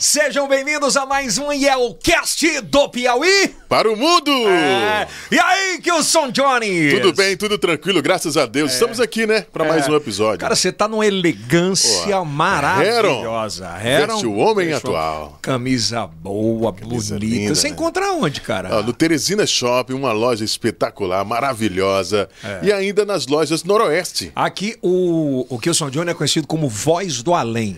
Sejam bem-vindos a mais um Yelcast do Piauí. Para o mundo! É. E aí, Kilson Johnny? Tudo bem, tudo tranquilo, graças a Deus. Estamos aqui, né, para mais um episódio. Cara, você tá numa elegância Pô, maravilhosa. Veste o homem atual. Camisa boa, Camisa bonita. linda, você né? encontra onde, cara? No Teresina Shopping, uma loja espetacular, maravilhosa. É. E ainda nas lojas Noroeste. Aqui o, o Kilson Johnny é conhecido como Voz do Além.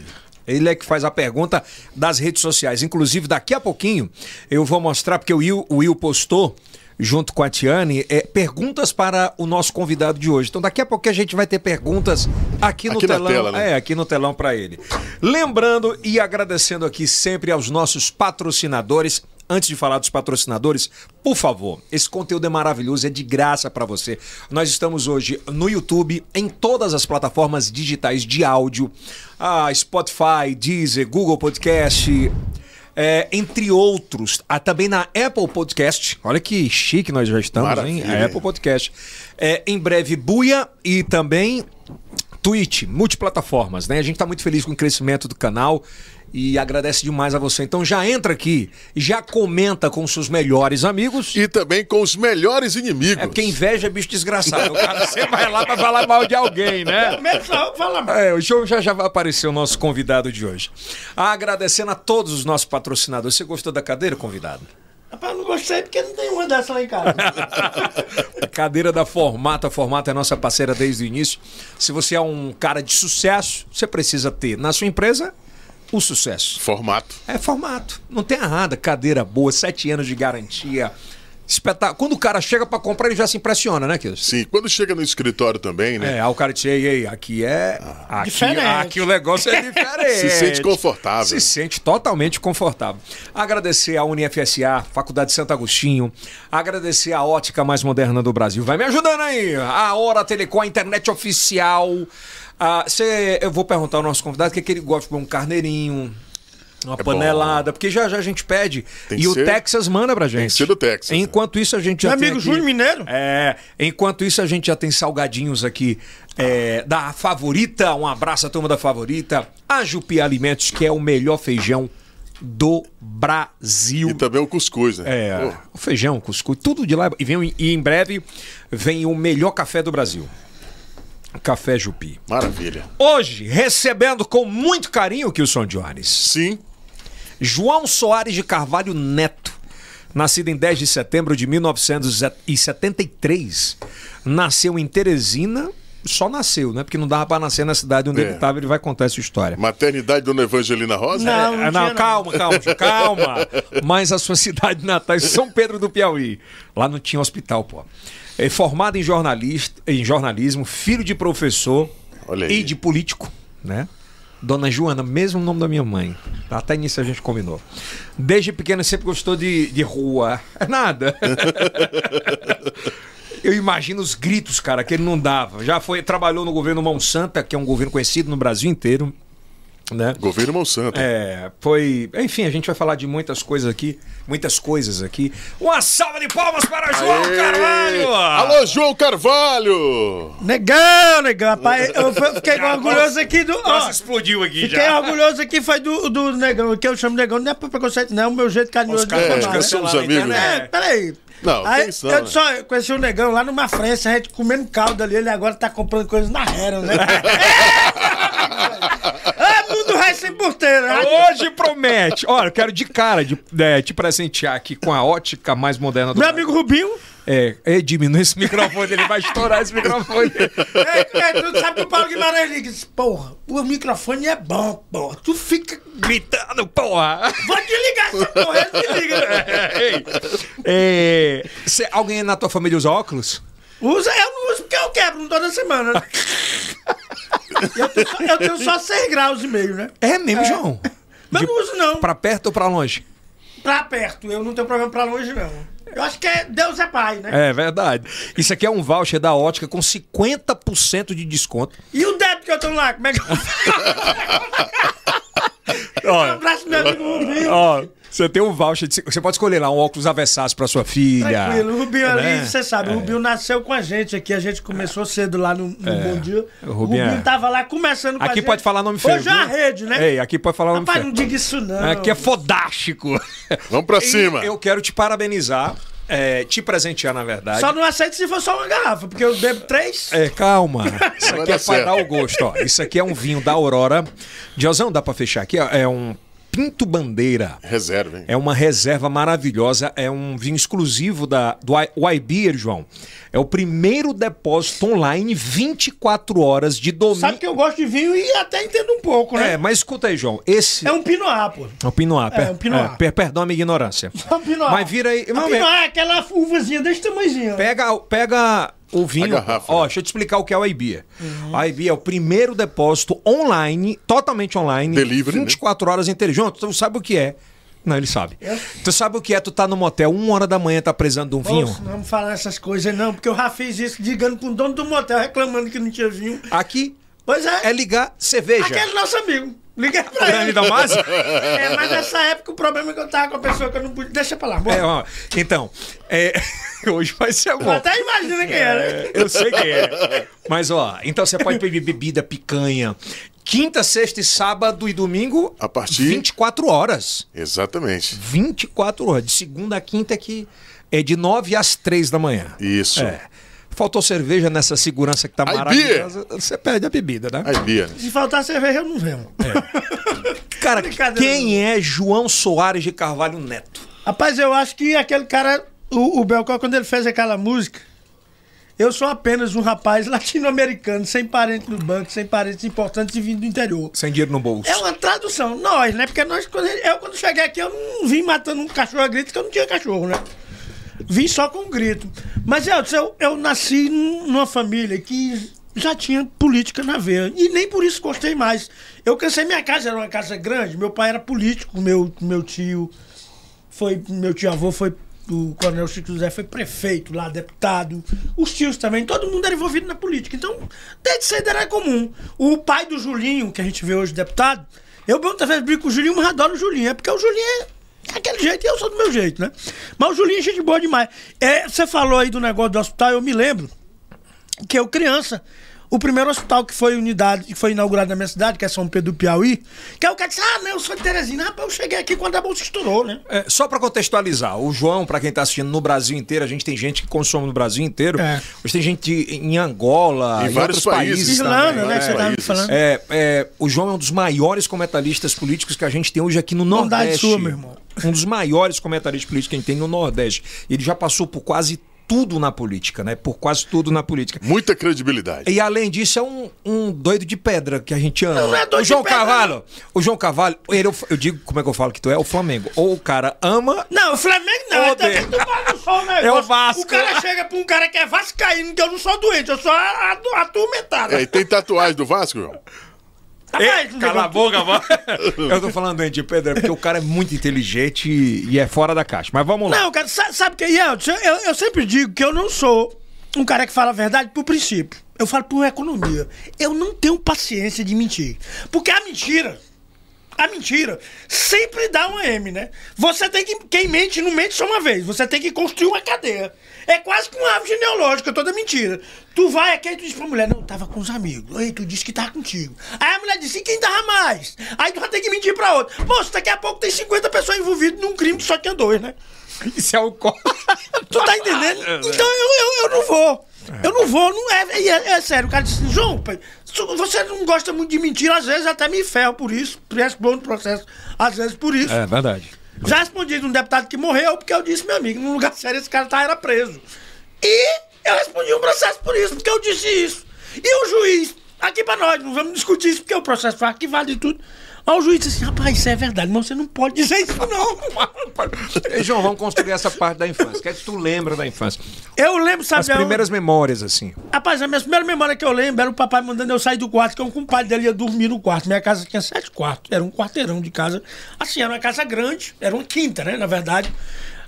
Ele é que faz a pergunta das redes sociais. Inclusive, daqui a pouquinho eu vou mostrar, porque o Will, o Will postou, junto com a Tiane, é, perguntas para o nosso convidado de hoje. Então, daqui a pouco a gente vai ter perguntas aqui no Aqui telão. tela, né? É, aqui no telão para ele. Lembrando e agradecendo aqui sempre aos nossos patrocinadores. Antes de falar dos patrocinadores, por favor, esse conteúdo é maravilhoso, é de graça para você. Nós estamos hoje no YouTube, em todas as plataformas digitais de áudio, ah, Spotify, Deezer, Google Podcast, é, entre outros. Ah, também na Apple Podcast. Olha que chique nós já estamos, hein? Maravilha. A Apple Podcast. É, em breve, Buia e também Twitch, multiplataformas, né? A gente tá muito feliz com o crescimento do canal e agradece demais a você. Então já entra aqui, já comenta com seus melhores amigos. E também com os melhores inimigos. É porque inveja é bicho desgraçado. O cara sempre vai lá pra falar mal de alguém, né? Começou, fala mal. É, o show já já vai aparecer o nosso convidado de hoje. Agradecendo a todos os nossos patrocinadores. Você gostou da cadeira, convidado? Rapaz, não gostei porque não tem uma dessa lá em casa. Cadeira da Formata. A Formata é nossa parceira desde o início. Se você é um cara de sucesso, você precisa ter na sua empresa o sucesso. Formato. É formato. Não tem nada. Cadeira boa, sete anos de garantia. Espetáculo. Quando o cara chega pra comprar, ele já se impressiona, né, Kilson? Sim, quando chega no escritório também, né? É, o cara diz, ei, ei, aqui é. Aqui, Diferente. aqui o negócio é diferente. Se sente confortável. Se sente totalmente confortável. Agradecer a UniFSA, Faculdade de Santo Agostinho. Agradecer a ótica mais moderna do Brasil. Vai me ajudando aí. A Hora Telecom, a internet oficial. Ah, cê- eu vou perguntar ao nosso convidado o que, é que ele gosta de comer um carneirinho. Uma É panelada, porque já já a gente pede. Tem e o ser- Texas manda pra gente. que ser do Texas, né? Enquanto isso, a gente já Meu tem amigo aqui- Júnior Mineiro? é, enquanto isso a gente já tem salgadinhos aqui é, da Favorita. Um abraço à turma da Favorita. A Jupi Alimentos, que é o melhor feijão do Brasil. E também o cuscuz, né? É, Pô, o feijão, cuscuz, tudo de lá. E, vem, e em breve vem o melhor café do Brasil. Café Jupi. maravilha. Hoje, recebendo com muito carinho o Kilson Jones. Sim, João Soares de Carvalho Neto, nascido em 10 de setembro de 1973, nasceu em Teresina, só nasceu, né? Porque não dava pra nascer na cidade onde É. ele estava, ele vai contar essa história. maternidade Dona Evangelina Rosa? Não. É, não, não. calma, calma, calma. Mas a sua cidade natal é São Pedro do Piauí. Lá não tinha hospital, pô. É formado em, jornalista, em jornalismo, filho de professor e de político, né? Dona Joana, mesmo nome da minha mãe. Até nisso a gente combinou. Desde pequeno sempre gostou de, de rua. É nada. Eu imagino os gritos, cara, que ele não dava. Já foi, trabalhou no governo Monsanto, que é um governo conhecido no Brasil inteiro, né? Governo Monsanto. É, foi. Enfim, a gente vai falar de muitas coisas aqui. Muitas coisas aqui. Uma salva de palmas para João Aê! Carvalho! Alô, João Carvalho! Negão, negão, rapaz. Eu fiquei orgulhoso aqui do. ó, Nossa, explodiu aqui fiquei já. orgulhoso aqui foi do, do negão, que eu chamo negão, não é por preconceito, não, é o meu jeito carinhoso Os caras falar, né? somos amigos. internet. É, peraí. Não, Aí, eu né? só conheci o negão lá numa França, a gente comendo caldo ali, ele agora tá comprando coisas na Hera, né? é, mundo vai sem porteira. né? Hoje promete. Olha, eu quero de cara de, é, te presentear aqui com a ótica mais moderna do Meu amigo Rubinho, É, é, diminui esse microfone, ele vai estourar esse microfone. é, é, tu sabe que o Paulo Guimarães liga diz, porra, o microfone é bom, porra, tu fica... Gritando, porra! Vou desligar essa porra, desliga. né? Ei, é, cê- alguém na tua família usa óculos? Usa, eu não uso porque eu quebro toda semana. eu, tenho só, eu tenho só 6 graus e meio, né? É mesmo, João? Mas não uso não. Pra perto ou pra longe? Pra perto, eu não tenho problema pra longe, não. Eu acho que é Deus é pai, né? É verdade. Isso aqui é um voucher da ótica com 50% de desconto. E o débito que eu tô lá, como é que eu Um Olha, abraço, meu amigo Rubinho. ó, Você tem um voucher. De... Você pode escolher lá um óculos avessados pra sua filha. Tranquilo, o Rubinho ali, né? você sabe, o Rubinho nasceu com a gente aqui, a gente começou cedo lá no, no Bom Dia. O Rubinho Rubinho, é- tava lá começando com a Aqui gente. pode falar nome feio. Hoje é a rede, né? Ei, aqui pode falar nome Rapaz, feio. não diga isso não. Aqui é fodástico. Vamos pra E cima. Eu quero te parabenizar, é, te presentear, na verdade. Só não aceito se for só uma garrafa, porque eu bebo três. É, calma. Isso aqui é pra dar o gosto, ó. Isso aqui é um vinho da Aurora. Diozão, dá pra fechar aqui? ó. É um Pinto Bandeira. Reserva, hein? É uma reserva maravilhosa, é um vinho exclusivo da, do iBeer, João. É o primeiro depósito online 24 horas de domingo. Sabe que eu gosto de vinho e até entendo um pouco, né? É, mas escuta aí, João. Esse É um Pinoá, pô. é o Pinot. É, um Pinot. É, per- perdão a minha ignorância. É um Pinoá. Mas vira aí. Não, Pinoá é aquela uvazinha desse tamanhozinho. Pega, pega o vinho. A garrafa, Ó, né? deixa eu te explicar o que é o iBeer. O iBeer é o primeiro depósito online, totalmente online. Delivery, né? 24 horas inteiras. João, tu sabe o que é? Não, ele sabe. Tu sabe o que é? Tu tá no motel, uma hora da manhã, tá precisando de um vinho? Moço, não vamos falar essas coisas não, porque eu já fiz isso ligando pro dono do motel reclamando que não tinha vinho. Aqui Pois é, é ligar cerveja. aquele nosso amigo. Liguei pra Grande ele. Damásio? É, mas nessa época o problema é que eu tava com a pessoa que eu não podia. Deixa pra lá, bora. É, ó, então, é, hoje vai ser bom. Até imagina quem era. É, eu sei que é. Mas, ó, então você pode beber bebida, picanha. Quinta, sexta e sábado e domingo. A partir- 24 horas. Exatamente. 24 horas. De segunda a quinta que é de 9 às 3 da manhã. Isso. É. Faltou cerveja nessa segurança que tá maravilhosa. Você perde a bebida, né? Aí, Bia. Se faltar cerveja, eu não venho. Cara, Brincadeira. quem é João Soares de Carvalho Neto? Rapaz, eu acho que aquele cara, o, o Belcó, quando ele fez aquela música, eu sou apenas um rapaz latino-americano, sem parente no banco, sem parentes importantes e vindo do interior. Sem dinheiro no bolso. É uma tradução, nós, né? Porque nós, quando eu quando cheguei aqui, eu não vim matando um cachorro a grito, porque eu não tinha cachorro, né? Vim só com grito. Mas eu, eu, eu nasci num- numa família que já tinha política na veia. E nem por isso gostei mais. Eu cansei, minha casa era uma casa grande, meu pai era político, meu, meu tio foi. Meu tio avô foi. O Coronel Chico José foi prefeito lá, deputado. Os tios também, todo mundo era envolvido na política. Então, desde cedo era comum. O pai do Julinho, que a gente vê hoje deputado, eu muitas vezes brinco com o Julinho, mas adoro o Julinho. É porque o Julinho é daquele jeito eu sou do meu jeito, né? Mas o Julinho é gente boa demais. É, você falou aí do negócio do hospital, eu me lembro que eu criança, o primeiro hospital que foi unidade, que foi inaugurado na minha cidade, que é São Pedro do Piauí, que é o cara disse, ah, não, eu sou de Teresina. Rapaz, eu cheguei aqui quando a bolsa estourou, né? É, só pra contextualizar, o João, pra quem tá assistindo no Brasil inteiro, a gente tem gente que consome no Brasil inteiro. É. Hoje tem gente em Angola, Em em, vários outros países. países. Irlanda, também. né, que você tava me falando. É, é, o João é um dos maiores comentaristas políticos que a gente tem hoje aqui no Nordeste. sua, meu irmão. Um dos maiores comentaristas políticos que a gente tem no Nordeste. Ele já passou por quase tudo na política, né? Por quase tudo na política. Muita credibilidade. E além disso, é um, um doido de pedra que a gente ama. Não, não é doido o João de pedra, Carvalho, o João Carvalho, ele, é eu digo como é que eu falo que tu é, o Flamengo. Ou o cara ama. Não, o Flamengo não. É também Deus. tu negócio. É o Vasco. O cara chega pra um cara que é vascaíno, que eu não sou doente, eu sou a- a- atormentado. É, e tem tatuagem do Vasco, João? Rapaz, Ei, cala a boca, mano. Eu tô falando doente de pedra porque o cara é muito inteligente e, e é fora da caixa. Mas vamos lá. Não, cara, sa- sabe o que é, eu, eu sempre digo que eu não sou um cara que fala a verdade por princípio. Eu falo por economia. Eu não tenho paciência de mentir. Porque a mentira, a mentira, sempre dá uma M, né? Você tem que. Quem mente não mente só uma vez. Você tem que construir uma cadeia. É quase que uma árvore genealógica, toda mentira. Tu vai aqui e tu diz pra mulher, não, eu tava com os amigos. Aí tu disse que tava contigo. Aí a mulher disse, e quem tava mais? Aí tu vai ter que mentir pra outra. Moço, daqui a pouco tem 50 pessoas envolvidas num crime que só tinha dois, né? Isso é o Tu tá entendendo? Então eu, eu, eu não vou. Eu não vou, não é, é, é sério. O cara disse, João, pai, você não gosta muito de mentira, às vezes até me ferro por isso. Respondo no processo, às vezes por isso. É verdade. Já respondi de um deputado que morreu porque eu disse, meu amigo, num lugar sério esse cara tá, era preso. E eu respondi um processo por isso, porque eu disse isso. E o juiz, aqui pra nós, não vamos discutir isso, porque o processo foi arquivado e tudo. Aí o juiz disse assim, rapaz, isso é verdade, mas você não pode dizer isso não. Ei, João, vamos construir essa parte da infância. O que é que tu lembra da infância? Eu lembro, sabe... As eu- primeiras memórias, assim. Rapaz, a minha primeira memória que eu lembro era o papai mandando eu sair do quarto, que um compadre dele ia dormir no quarto. Minha casa tinha sete quartos, era um quarteirão de casa. Assim, era uma casa grande, era uma quinta, né, na verdade.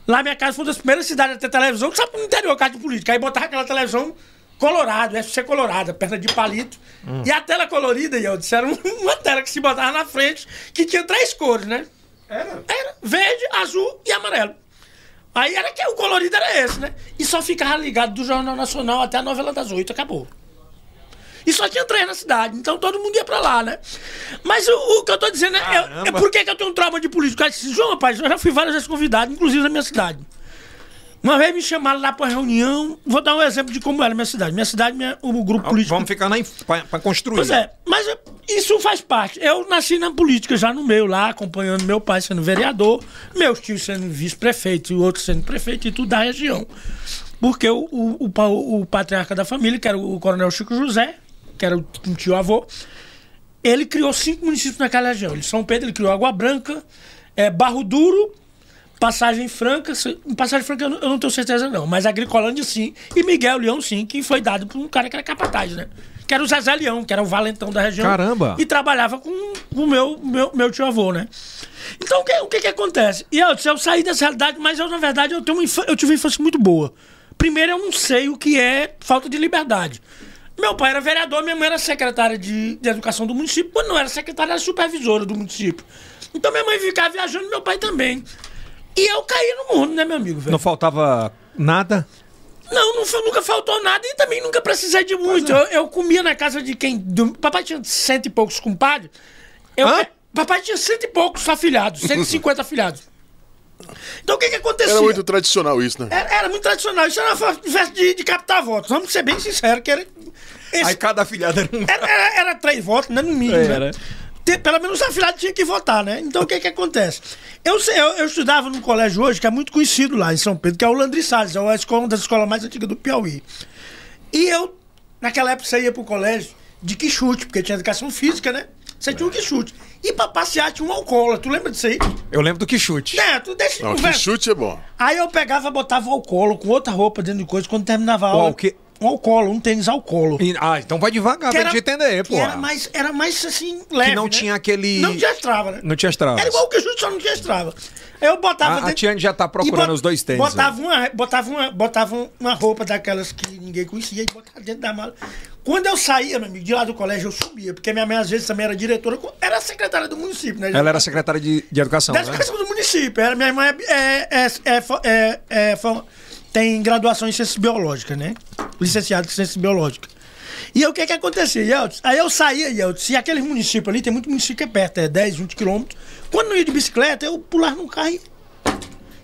Lá minha casa foi uma das primeiras cidades a ter televisão, sabe, no interior, casa de política. Aí botava aquela televisão colorado, FC colorada, perna de palito. E a tela colorida, e eu disse, era um- uma tela que se botava na frente, que tinha três cores, né? Era? Era. Verde, azul e amarelo. Aí era que o colorido era esse, né? E só ficava ligado do Jornal Nacional até a novela das oito, acabou. E só tinha três na cidade, então todo mundo ia pra lá, né? Mas o, o que eu tô dizendo é, é, é por que eu tenho um trauma de político? Cara disse, João, rapaz, eu já fui várias vezes convidado, inclusive na minha cidade. Uma vez me chamaram lá pra reunião, vou dar um exemplo de como era a minha cidade. Minha cidade, minha- o grupo político Vamos ficar pra construir. Pois é, mas isso faz parte. Eu nasci na política já no meio lá, acompanhando meu pai sendo vereador, meus tios sendo vice-prefeito e outros sendo prefeito e tudo da região. Porque o, o, o o patriarca da família, que era o coronel Chico José, que era o um tio-avô, ele criou cinco municípios naquela região. Ele, São Pedro, ele criou Água Branca, é, Barro Duro, Passagem Franca, Passagem Franca eu não, eu não tenho certeza não, mas Agricolândia sim, e Miguel Leão sim, que foi dado por um cara que era capataz, né? Que era o Zezé Leão, que era o valentão da região. Caramba! E trabalhava com o meu, meu, meu tio-avô, né? Então o que, o que que acontece? E eu, eu saí dessa realidade, mas eu, na verdade, eu, tenho uma eu tive uma infância muito boa. Primeiro, eu não sei o que é falta de liberdade. Meu pai era vereador, minha mãe era secretária de, de educação do município. Quando não era secretária, era supervisora do município. Então minha mãe ficava viajando, meu pai também. E eu caí no mundo, né, meu amigo? velho? Não faltava nada? Não, não nunca faltou nada e também nunca precisei de muito. Eu, eu comia na casa de quem. do- papai tinha cento e poucos compadres. Eu, Hã? papai tinha cento e poucos afilhados, 150 afilhados. Então o que que acontecia? Era muito tradicional isso, né? Era, era muito tradicional. Isso era uma festa de, de captar votos. Vamos ser bem sinceros, que era. esse- Aí cada afilhado era um. era, era- era três votos, né? No mínimo. Era. Né? Te- Pelo menos o afilhado tinha que votar, né? Então o que que acontece? Eu, sei- eu, eu estudava num colégio hoje que é muito conhecido lá em São Pedro, que é o Landry Salles, é uma escola- uma das escolas mais antigas do Piauí. E eu, naquela época, você ia pro colégio de quichute, porque tinha educação física, né? Você tinha um quichute. E pra passear tinha um alcoólatra. Tu lembra disso aí? Eu lembro do que chute. É, tu deixa de Não, que chute é bom. Aí eu pegava, botava o alcoolo com outra roupa dentro de coisa quando terminava a aula. o Um alcoolo, um tênis alcoolo. E- ah, então vai devagar pra gente entender, que pô. Era mais, era mais assim, leve. não né? tinha aquele- Não tinha estrava, né? Não tinha estrava. Era igual o que chute, só não tinha estrava. Eu botava. A- a dentro- Tiane já tá procurando e os dois tênis Botava uma, botava, uma, botava uma roupa daquelas que ninguém conhecia e botava dentro da mala. Quando eu saía, meu amigo, de lá do colégio, eu subia, porque minha mãe às vezes também era diretora, era secretária do município, né? Ela era secretária de, de educação, da né? educação do município. Era, minha irmã é, é, é, é, é- é fo- tem graduação em ciências biológicas, né? Licenciado em ciências biológicas. E aí, o que que acontecia, Yeltsin? Aí eu saía, Yeltsin, e aquele município ali, tem muito município que é perto, é 10, 20 quilômetros. Quando não ia de bicicleta, eu pulava num carro e,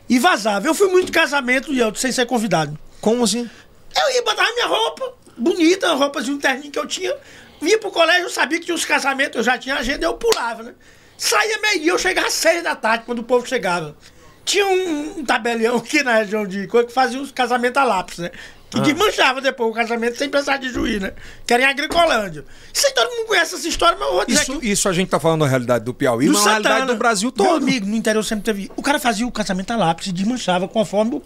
e vazava. Eu fui muito casamento, Yeltsin, sem ser convidado. Como assim? Eu ia botar minha roupa, bonita, roupas de um terninho que eu tinha. Vinha pro colégio, eu sabia que tinha os casamentos, eu já tinha agenda, eu pulava, né? Saía meio-dia, eu chegava às seis da tarde, quando o povo chegava. Tinha um, um tabelião aqui na região de coisa que fazia os casamentos a lápis, né? Que desmanchava depois o casamento sem precisar de juiz, né? Que era em Agricolândia. Isso aí todo mundo conhece essa história, mas eu vou dizer Isso, que... isso a gente tá falando da realidade do Piauí, do mas realidade Santana. do Brasil Meu todo. amigo, no interior sempre teve... O cara fazia o casamento a lápis e desmanchava conforme o,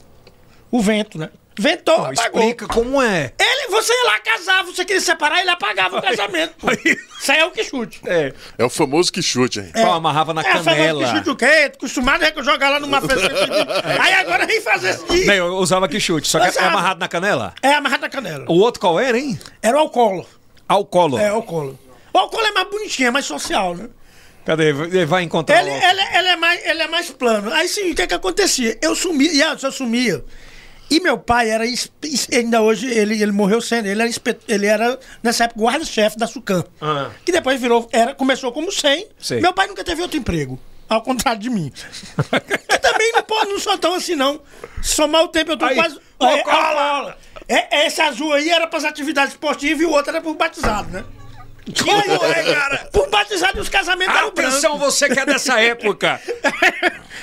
o vento, né? Ventou, Não, apagou. explica como é. Ele, você ia lá casar, você queria separar, ele apagava o casamento. pô. Isso aí é o que chute. É. É o famoso que chute, hein? Só amarrava na é, famoso canela. que chute o quê? Acostumado é que eu jogar lá numa festa. aí agora vem fazer esse de... Não, eu usava que chute, só que é amarrado na canela. É amarrado na canela. O outro qual era, hein? Era o alcoolo. Alcolo. É, o alcoolo. O alcoolo é mais bonitinho, é mais social, né? Cadê? Ele vai encontrar Ele, o... ele, ele é mais, ele é mais plano. Aí sim, o que que acontecia? Eu sumia, e eu sumia. E meu pai era, ainda hoje, ele, ele morreu sendo, ele era, ele era nessa época, guarda-chefe da Sucam. Ah. Que depois virou, era, começou como 100. Sei. Meu pai nunca teve outro emprego, ao contrário de mim. que também não, pô, não sou tão assim, não. Se somar o tempo, eu tô Aí, quase... ô, É, cola! olha, é, esse azul aí era para as atividades esportivas e o outro era para o batizado, né? Como é, cara? Por batizado os casamentos eram Atenção, você que é dessa época.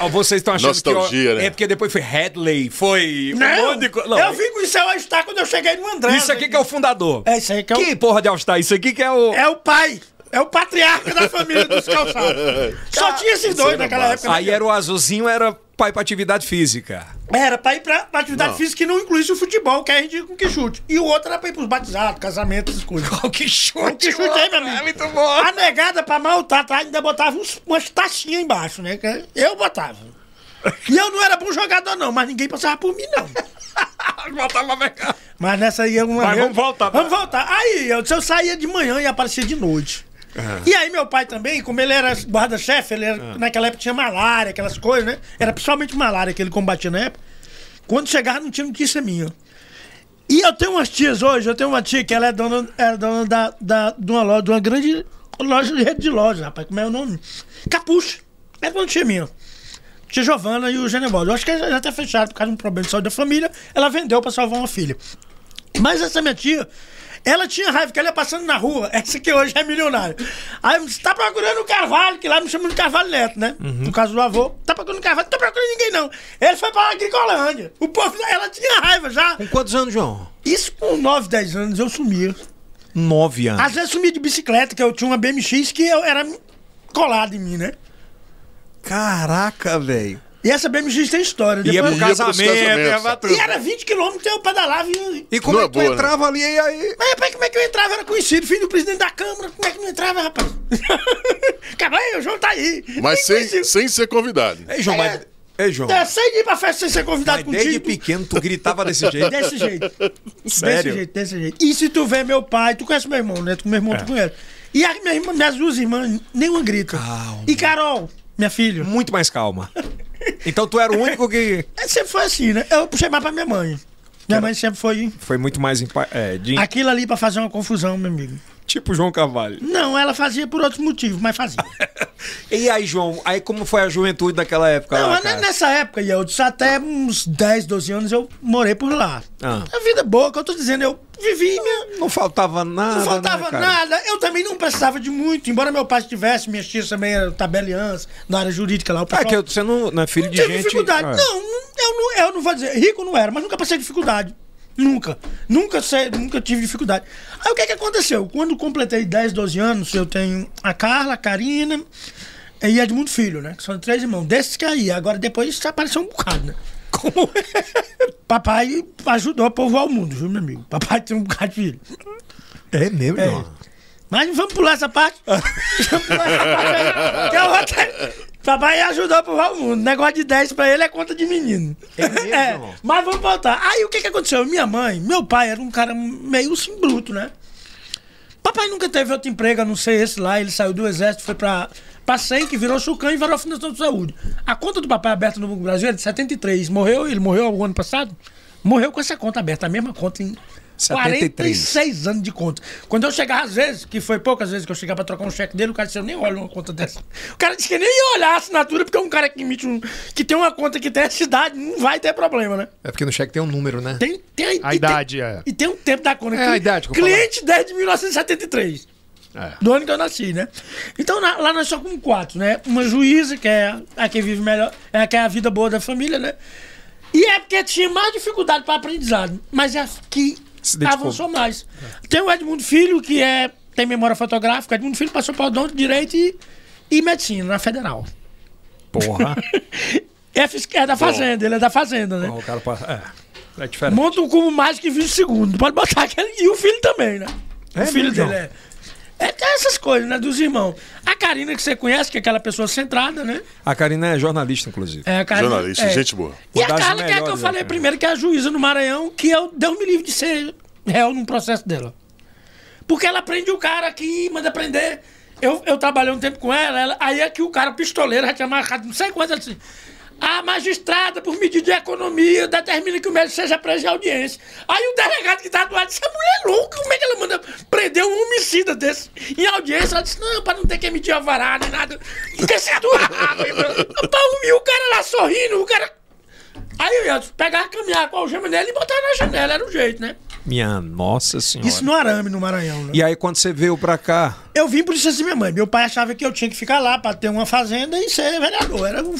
Vocês estão achando Nostalgia, que... ó, né? É porque depois foi Headley, foi... um Não, monte de co- eu vi com isso aí All-Star quando eu cheguei no André. Isso aqui que é o fundador. É isso aí que é o... Que porra de All-Star? Isso aqui que é o... É o pai. É o patriarca da família dos calçados. Só tinha esses dois era naquela massa. época. né? Aí era o azulzinho, era pai pra atividade física. Era pra ir pra, pra atividade Não. física que não incluísse o futebol, que é ridículo com que chute. E o outro era pra ir pros batizados, casamentos, essas coisas. O que chute, O que chute aí, meu amigo? É muito bom. A negada pra maltar, tá, ainda botava uns, umas taxinhas embaixo, né? que Eu botava. E eu não era bom jogador, não, mas ninguém passava por mim, não. Mas nessa aí eu não Mas vamos voltar, Vamos voltar. Aí, eu, se eu saía de manhã e aparecia de noite. E aí meu pai também, como ele era guarda-chefe, ele era, naquela época tinha malária, aquelas coisas, né? Era principalmente malária que ele combatia na época. Quando chegava não tinha notícia minha. E eu tenho umas tias hoje, eu tenho uma tia que ela é dona, é dona da, da, de uma loja, de uma grande loja de rede de lojas, rapaz, como é o nome? Capucha. É dona tia minha. Tia Giovana e o Genevaldo. Eu acho que já tá fechado por causa de um problema de saúde da família. Ela vendeu pra salvar uma filha. Mas essa minha tia, ela tinha raiva que ela ia passando na rua. Essa que hoje é milionária. Aí você tá procurando o Carvalho, que lá me chamam de Carvalho Neto, né? No caso do avô. Tá procurando o Carvalho, não tô procurando ninguém, não. Ele foi pra Agricolândia. O povo, ela tinha raiva já. Com quantos anos, João? Isso com 9, 10 anos eu sumia. Nove anos. Às vezes sumia de bicicleta, que eu tinha uma BMX que eu era colado em mim, né? Caraca, velho. E essa BMX tem história. Ia pro Depois... Ia pros casamento, casamentos. ia pra tudo. E era 20 quilômetros, eu pedalava e... E como Não é é que tu boa, né? entrava ali e aí? Mas rapaz, como é que eu entrava? Era conhecido, filho do presidente da Câmara. Como é que não entrava, rapaz? Acabou aí, o João tá aí. Mas sem, conhecido. sem ser convidado. Ei, João, mas... Ei, João. É, sem ir pra festa sem ser convidado Mas desde contigo. pequeno tu gritava desse jeito. Desse jeito. Sério? Desse jeito, desse jeito. E se tu vê meu pai, tu conhece meu irmão, né? Tu, meu irmão, tu conhece. E a minha irmã, minhas duas irmãs, nenhuma grita. Calma. E Carol, minha filha. Muito mais calma. Então tu era o único que É, sempre foi assim, né? Eu puxei mais pra minha mãe. Minha mãe sempre foi foi muito mais é, de... aquilo ali pra fazer uma confusão, meu amigo. Tipo João Carvalho. Não, ela fazia por outros motivos, mas fazia. E aí, João, aí como foi a juventude daquela época Não, lá, nessa época, eu disse, até uns 10, 12 anos eu morei por lá. Ah. A vida boa, que eu tô dizendo, eu vivi minha. Não faltava nada, Não faltava né, nada, eu também não precisava de muito, embora meu pai tivesse, minhas tias também eram tabeliãs na área jurídica lá. O É pessoal que eu- você não, não é filho não de gente... dificuldade. é. Não, eu não, eu não vou dizer, rico não era, mas nunca passei dificuldade. Nunca. Nunca, nunca tive dificuldade. Aí o que que aconteceu? Quando completei 10, 12 anos, eu tenho a Carla, a Karina e Edmundo Filho, né? Que são três irmãos. Desses que aí. Agora depois apareceu um bocado, né? Como Papai ajudou a povoar o mundo, viu, meu amigo? Papai tem um bocado de filho. É mesmo, É. Mas vamos pular essa parte. vamos pular essa parte aí, que vou até- Papai ajudou a povoar o mundo. Negócio de 10 pra ele é conta de menino. É mesmo? mas vamos voltar. Aí o que que aconteceu? Minha mãe, meu pai era um cara meio assim bruto, né? Papai nunca teve outro emprego, a não ser esse lá. Ele saiu do exército, foi pra, pra que virou Chucan e virou a Fundação de Saúde. A conta do papai aberta no Banco Brasil é de 73. Morreu, ele morreu o ano passado? Morreu com essa conta aberta, a mesma conta em 73. 46 anos de conta. Quando eu chegava, às vezes, que foi poucas vezes que eu chegava pra trocar um cheque dele, o cara disse, eu nem olho uma conta dessa. O cara disse que nem ia olhar a assinatura, porque um cara que emite um. que tem uma conta que tem essa idade, não vai ter problema, né? É porque no cheque tem um número, né? Tem, tem A tem- idade, é. E tem um tempo da conta. É a idade que eu Cliente desde 1973. É. Do ano que eu nasci, né? Então na- lá nós só com quatro, né? Uma juíza, que é a que vive melhor, é a que é a vida boa da família, né? E é porque tinha mais dificuldade para aprendizado, mas é a que Se avançou mais. Tem o Edmundo Filho, que é, tem memória fotográfica. Edmundo Filho passou para o de Direito e, e Medicina, na Federal. Porra. É, é da Fazenda, ele é da Fazenda, né? o cara passa... É, é diferente. Monta um cubo mágico em 20 segundos. Pode botar aquele. E o filho também, né? É o filho mesmo, dele é. É tem essas coisas, né? Dos irmãos. A Karina, que você conhece, que é aquela pessoa centrada, né? A Karina é jornalista, inclusive. É a Karina, Jornalista, é. gente boa. E a Carla, que é a que eu falei né? primeiro, que é a juíza no Maranhão, que eu Deus me livre de ser réu num processo dela. Porque ela prende o cara aqui, manda prender. Eu, eu trabalhei um tempo com ela, ela- aí é que o cara pistoleiro já tinha marcado não sei quantas assim. A magistrada, por medida de economia, determina que o médico seja preso em audiência. Aí o delegado que tá do lado disse: essa mulher é louca, como é que ela manda prender um homicida desse em audiência? Ela disse: não, pra não ter que emitir alvará nem nada. Porque se tu. pra humilhar o cara lá sorrindo, o cara. Aí eu ia pegar, caminhar com a algema dela e botar na janela, era o jeito, né? Minha nossa senhora. Isso no arame, no Maranhão, né? E aí quando você veio pra cá... Eu vim por isso assim, minha mãe. Meu pai achava que eu tinha que ficar lá pra ter uma fazenda e ser vereador. Era um,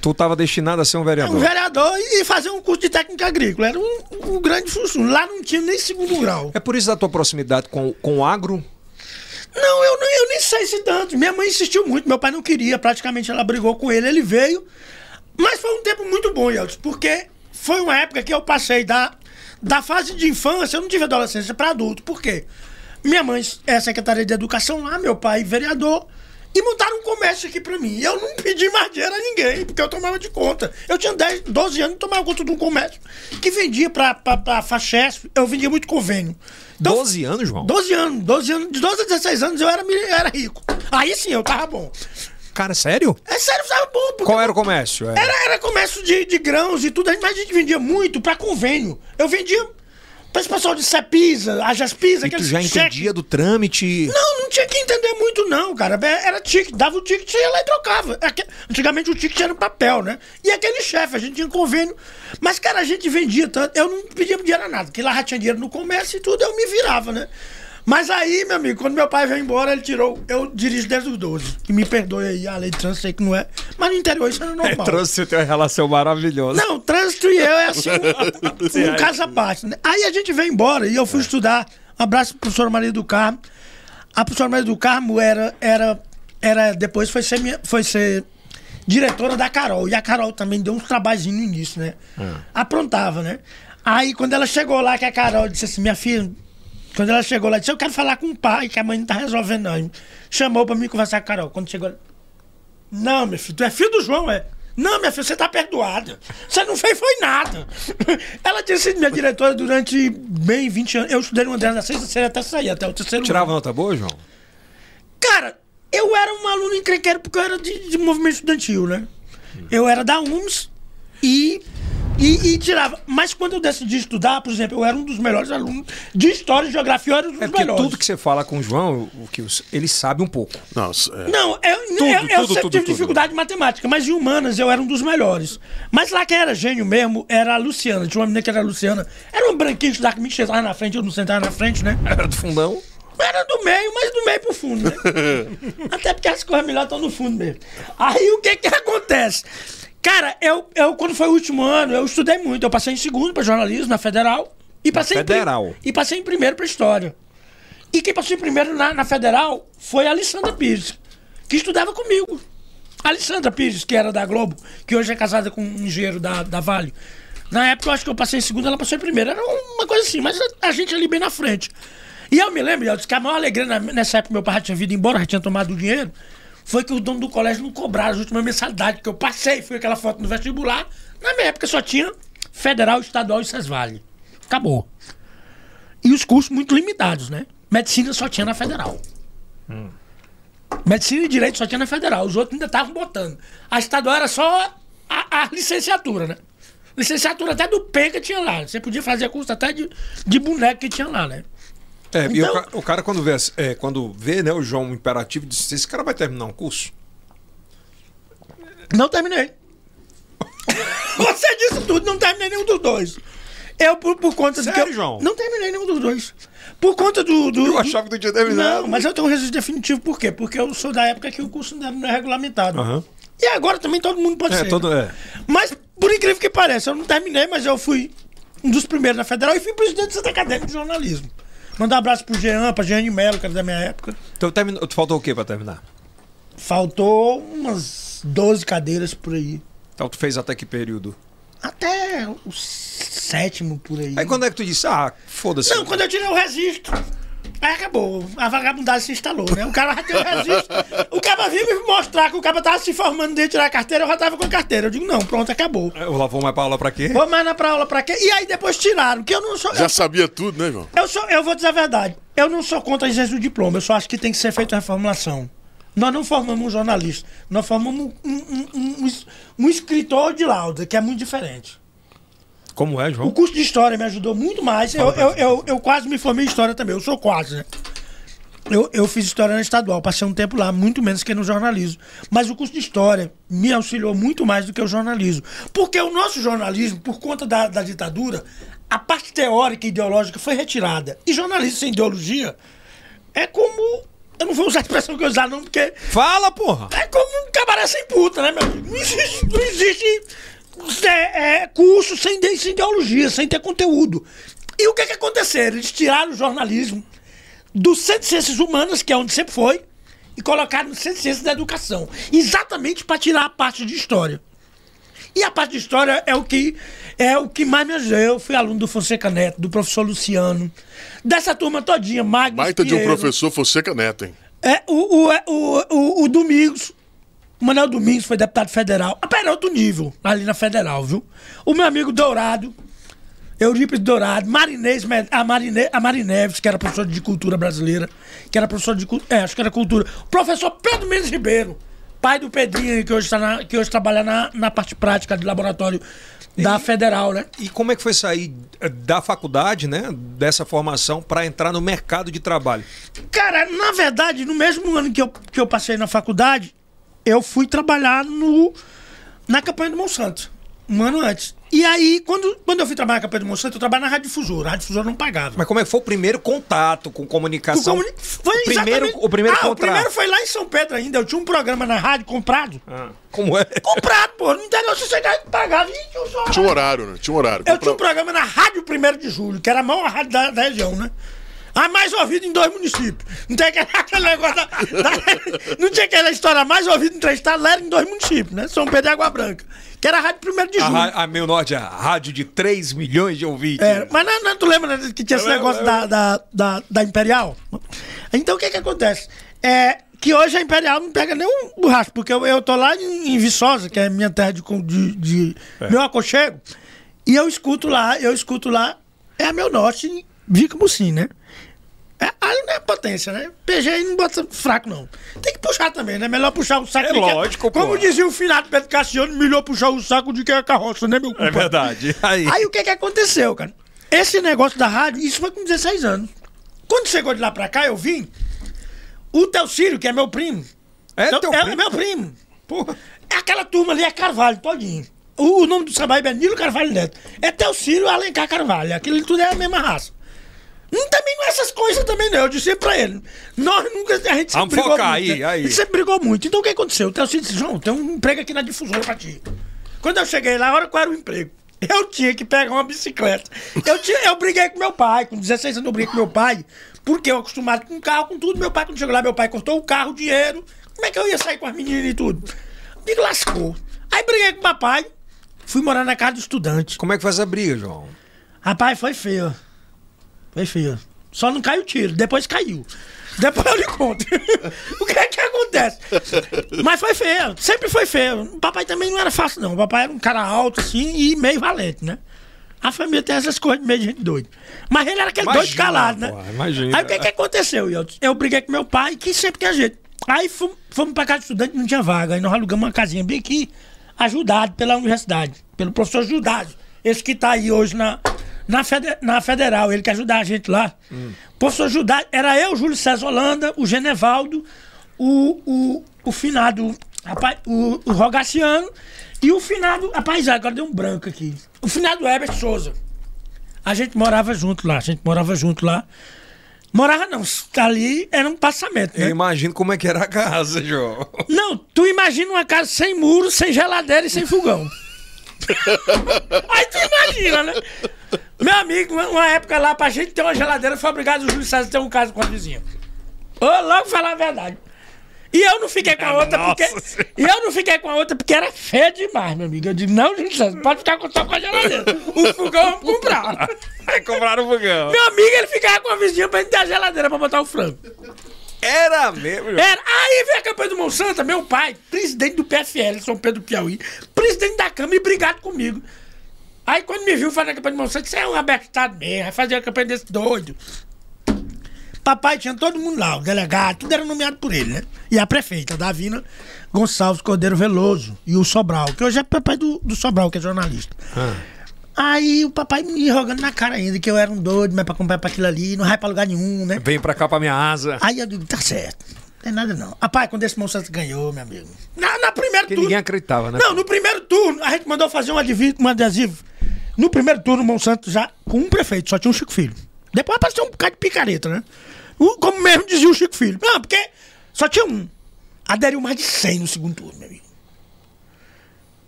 Tu tava destinado a ser um um vereador. vereador e fazer um curso de técnica agrícola. Era um, um grande sussurro. Lá não tinha nem segundo grau. É por isso da tua proximidade com, com o agro? Não, eu, eu nem sei se tanto. Minha mãe insistiu muito, meu pai não queria, praticamente ela brigou com ele, ele veio. Mas foi um tempo muito bom, Yeltsin, porque foi uma época que eu passei da, da fase de infância, eu não tive adolescência para adulto. Por quê? Minha mãe é secretária de educação lá, meu pai vereador. E montaram um comércio aqui pra mim. Eu não pedi mais dinheiro a ninguém, porque eu tomava de conta. Eu tinha 10, 12 anos e tomava conta de um comércio que vendia pra, pra, pra Fachesp. Eu vendia muito convênio. Então, 12 anos, João? 12 anos, 12 anos. De 12 a 16 anos eu era, era rico. Aí sim, eu tava bom. Cara, sério? É sério, tava bom. Qual era o comércio? É. era, era comércio de, de grãos e tudo, mas a gente vendia muito pra convênio. Eu vendia pra esse pessoal de Cepisa, a Jaspisa, E tu já entendia do trâmite? Não, não tinha que entender muito, não, cara. É, Era ticket, dava o ticket, você ia lá e trocava. Aque- Antigamente o ticket era no papel, né? E aquele chefe, a gente tinha convênio. Mas, cara, a gente vendia tanto. Eu não pedia dinheiro a nada, porque lá já tinha dinheiro no comércio e tudo, eu me virava, né? Mas aí, meu amigo, quando meu pai veio embora, ele tirou. Eu dirijo desde os 12. Que me perdoe aí, a lei de trânsito sei que não é. Mas no interior isso era normal. você tem uma relação maravilhosa. Não, trânsito e eu é assim, um, um caso à parte. Né? Aí a gente veio embora e eu fui estudar. Um abraço pro professor Maria do Carmo. A professora Maria do Carmo era, era, era depois foi ser, minha, foi ser diretora da Carol. E a Carol também deu uns trabalhos no início, né? Aprontava, né? Aí quando ela chegou lá, que a Carol disse assim, minha filha, quando ela chegou lá, disse, eu quero falar com o pai, que a mãe não tá resolvendo, não. Chamou pra mim conversar com a Carol. Quando chegou, não, meu filho, tu é filho do João, é? Não, minha filha, você tá perdoada. Você não fez foi nada. Ela tinha sido minha diretora durante bem 20 anos. Eu estudei no André da sexta série até sair, até o terceiro Tirava ano. nota boa, João? Cara, eu era um aluno encrenqueiro porque eu era de, de movimento estudantil, né? Eu era da UMS e, e, e tirava. Mas quando eu decidi estudar, por exemplo, eu era um dos melhores alunos de História e Geografia, eu era um dos É porque melhores. tudo que você fala com o João, o que ele sabe um pouco. Nossa, é. Não, eu, eu, eu tudo, sempre tudo, tive tudo. dificuldade em matemática, mas em humanas eu era um dos melhores. Mas lá quem era gênio mesmo era a Luciana. Tinha uma menina que era a Luciana. Era um branquinho que me sentava na frente, eu não sentava na frente, né? Era do fundão. Era do meio, mas do meio pro fundo, né? Até porque as coisas melhores estão no fundo mesmo. Aí o que que acontece? Cara, eu, eu quando foi o último ano, eu estudei muito. Eu passei em segundo para jornalismo na Federal. E passei em prim- Federal? e passei em primeiro para história. E quem passou em primeiro na, na Federal foi a Alessandra Pires, que estudava comigo. A Alessandra Pires, que era da Globo, que hoje é casada com um engenheiro da, da Vale. Na época eu acho que eu passei em segundo, ela passou em primeiro. Era uma coisa assim, mas a, a gente ali bem na frente. E eu me lembro, Yeltsin, que a maior alegria na- nessa época meu pai já tinha vindo embora, já tinha tomado o dinheiro, foi que o dono do colégio não cobraram as últimas mensalidades, que eu passei, foi aquela foto no vestibular. Na minha época só tinha federal, estadual e Sesvale. Acabou. E os cursos muito limitados, né? Medicina só tinha na federal. Medicina e direito só tinha na federal. Os outros ainda estavam botando. A estadual era só a, a licenciatura, né? Licenciatura até do PENCA tinha lá. Você podia fazer curso até de, de boneco que tinha lá, né? É, e o, Então- ca- o cara quando vê, é, quando vê né, o João imperativo, diz, esse cara vai terminar um curso? Não terminei. Você disse tudo, não terminei nenhum dos dois. Eu, por, por conta do Sério, que. Eu, João? Não terminei nenhum dos dois. Por conta do. do Eu achava que tu tinha terminado. Não, mas eu tenho um registro definitivo, por quê? Porque eu sou da época que o curso não é regulamentado. Aham. E agora também todo mundo pode É, ser. todo- né? Mas, por incrível que pareça, eu não terminei, mas eu fui um dos primeiros na Federal e fui presidente do Centro Acadêmico de Jornalismo. Mandar um abraço pro Jean, pra Jeane Mello, que era da minha época. Então terminou, tu faltou o quê pra terminar? Faltou umas 12 cadeiras por aí. Então tu fez até que período? Até o sétimo por aí. Aí quando é que tu disse, ah, foda-se. Não, quando eu tirei o registro. Aí acabou. A vagabundagem se instalou, né? O cara já tem o registro. O cara vinha me mostrar que o cara tava se formando de tirar a carteira, eu já tava com a carteira. Eu digo, não, pronto, acabou. Eu lá vou mais pra aula pra quê? Vou mais pra aula pra quê? E aí depois tiraram, que eu não sou. Já Eu, sabia tudo, né, João? eu, sou, eu vou dizer a verdade. Eu não sou contra a exercício do diploma, eu só acho que tem que ser feita uma reformulação. Nós não formamos um jornalista, nós formamos um, um, um, um, um escritor de lauda, que é muito diferente. Como é, O João? curso de história me ajudou muito mais. Eu, eu, eu, eu quase me formei em história também, eu sou quase, né? Eu, eu fiz história na estadual, passei um tempo lá, muito menos que no jornalismo. Mas o curso de história me auxiliou muito mais do que o jornalismo. Porque o nosso jornalismo, por conta da, da ditadura, a parte teórica e ideológica foi retirada. E jornalismo sem ideologia é como. Eu não vou usar a expressão que eu usar, não, porque Fala, porra! é como um cabaré sem puta, né, meu? Não existe, não existe é, é, curso sem, sem ideologia, sem ter conteúdo. E o que que aconteceu? Eles tiraram o jornalismo do Centro de Ciências Humanas, que é onde sempre foi, e colocaram no Centro de Ciências da Educação. Exatamente para tirar a parte de história. E a parte de história é o que é o que mais me ajudou. Eu fui aluno do Fonseca Neto, do professor Luciano, dessa turma todinha, Magno Baita de um professor Fonseca Neto, hein? É, o, o, é, o, o, o Domingos, o Manuel Domingos foi deputado federal. Pera, outro nível, ali na federal, viu? O meu amigo Dourado, Eurípides Dourado, Marinês, a, Marine, a Marineves, que era professor de cultura brasileira, que era professor de cultura, é, acho que era cultura. O professor Pedro Mendes Ribeiro, pai do Pedrinho, que hoje, tá na, que hoje trabalha na, na parte prática de laboratório da federal, né? E como é que foi sair eh, da faculdade, né? Dessa formação para entrar no mercado de trabalho? Cara, na verdade, no mesmo ano que eu, que eu passei na faculdade, eu fui trabalhar no, na campanha do Monsanto. Um ano antes. E aí, quando, quando eu fui trabalhar na campanha do Monsanto, eu trabalhava na Rádio Difusora. A Rádio Difusora não pagava. Mas como é que foi o primeiro contato com comunicação? O comuni- Foi o primeiro, exatamente- o primeiro ah, o contrato. primeiro foi lá em São Pedro ainda. Eu tinha um programa na rádio comprado. Ah, como é? Comprado, pô. Não entendeu? Se você pagava. Eu só- Tinha um horário, né? Tinha um horário. Eu tinha um programa na Rádio 1 de Julho, que era a maior rádio da, da região, né? A mais ouvida em dois municípios. Não tem aquele, negócio da, da- Não tinha aquela história mais ouvida em três estados, lá era em dois municípios, né? São Pedro e Água Branca. Que era a Rádio 1 de A, Julho. ra- a Meu Norte, a rádio de 3 milhões de ouvintes. É, mas não, não, tu lembra né, que tinha esse Eu negócio eu da, da, da, da Imperial? Então o que que acontece? É que hoje a Imperial não pega nem um borracho, porque eu, eu tô lá em, em Viçosa, que é minha terra de, de, de meu aconchego, e eu escuto lá, eu escuto lá, é a meu norte, Vica Mucim, né? É, ali não é potência, né? PG aí não bota fraco, não. Tem que puxar também, né? Melhor puxar o saco É de que- lógico, pô. Como dizia o finado Pedro Cassiano, melhor puxar o saco de que é a carroça, né, meu É verdade. Aí, Aí o que que aconteceu, cara? Esse negócio da rádio, isso foi com 16 anos. Quando chegou de lá pra cá, eu vim. O Telcírio, que é meu primo. É Então, teu é primo? meu primo. Porra. É aquela turma ali, é Carvalho, todinho. O, o nome do Sabaíba é Nilo Carvalho Neto. É Telcírio Alencar Carvalho. Aquilo tudo é a mesma raça. Não, também não é essas coisas também, não. Eu disse pra ele. Nós nunca. A gente Vamos brigou focar muito, aí, né? aí. A gente sempre brigou muito. Então o que aconteceu? O Telcírio disse: João, tem um emprego aqui na difusora pra ti. Quando eu cheguei lá, olha qual era o emprego. Eu tinha que pegar uma bicicleta. Eu, tinha, eu briguei com meu pai. Com 16 anos eu briguei com meu pai. Porque eu acostumado com carro, com tudo. Meu pai, quando chegou lá, meu pai cortou o carro, o dinheiro. Como é que eu ia sair com as meninas e tudo? Me lascou. Aí briguei com o papai. Fui morar na casa do estudante. como é que faz a briga, João? Rapaz, foi feio. Foi feio. Só não caiu o tiro, depois caiu. Depois eu lhe conto. o que é que acontece? Mas foi feio, sempre foi feio. O papai também não era fácil, não. O papai era um cara alto, assim, e meio valente, né? A família tem essas coisas de meio de gente doida. Mas ele era aquele Imagina, doido calado, né? porra, imagina. Aí o que, que aconteceu, eu, eu briguei com meu pai, que sempre tinha jeito. Aí fomos, fomos pra casa de estudante, não tinha vaga. Aí nós alugamos uma casinha bem aqui, ajudado pela universidade, pelo professor Judade. Esse que tá aí hoje na, na, fede- na federal, ele que ajudar a gente lá. Professor Judade, era eu, Júlio César Holanda, o Genevaldo, o, o, o finado, rapaz, o, o Rogaciano e o finado, rapaz, agora deu um branco aqui. O finado Herbert Souza. A gente morava junto lá, a gente morava junto lá. Morava não, ali era um passamento, né? Eu imagino como é que era a casa, João. Não, tu imagina uma casa sem muro, sem geladeira e sem fogão. Aí tu imagina, né? Meu amigo, uma, época lá, pra gente ter uma geladeira, foi obrigado o Júlio César a ter um caso com a vizinha. Ô, logo falar a verdade. E eu não fiquei com a outra Nossa porque. Senhora. E eu não fiquei com a outra porque era feia demais, meu amigo. Eu disse, não, Júlio César, pode ficar só com a geladeira. O fogão vamos comprar. Aí compraram o fogão. Meu amigo, ele ficava com a vizinha pra gente ter a geladeira pra botar o frango. Era mesmo, João. Era. Aí veio a campanha do Monsanto, meu pai, presidente do PFL, São Pedro Piauí, presidente da Câmara e brigado comigo. Aí quando me viu fazer a campanha do Monsanto, você é um abestado mesmo, vai fazer a campanha desse doido. Papai tinha todo mundo lá, o delegado, tudo era nomeado por ele, né? E a prefeita, Davina Gonçalves Cordeiro Veloso, e o Sobral, que hoje é papai do, do Sobral, que é jornalista. Aí o papai me rogando na cara ainda, que eu era um doido, mas pra comprar pra aquilo ali, não vai pra lugar nenhum, né? Vem pra cá pra minha asa. Aí eu digo, tá certo. Não tem nada não. Rapaz, quando esse Monsanto ganhou, meu amigo. Na, na primeira Porque turno. ninguém acreditava, né? Não, no primeiro turno, a gente mandou fazer um adesivo, um adesivo. No primeiro turno, o Monsanto já com um prefeito, só tinha um Chico Filho. Depois apareceu um bocado de picareta, né? O- como mesmo dizia o Chico Filho. Não, porque só tinha um. Aderiu mais de 100 no segundo turno, meu amigo.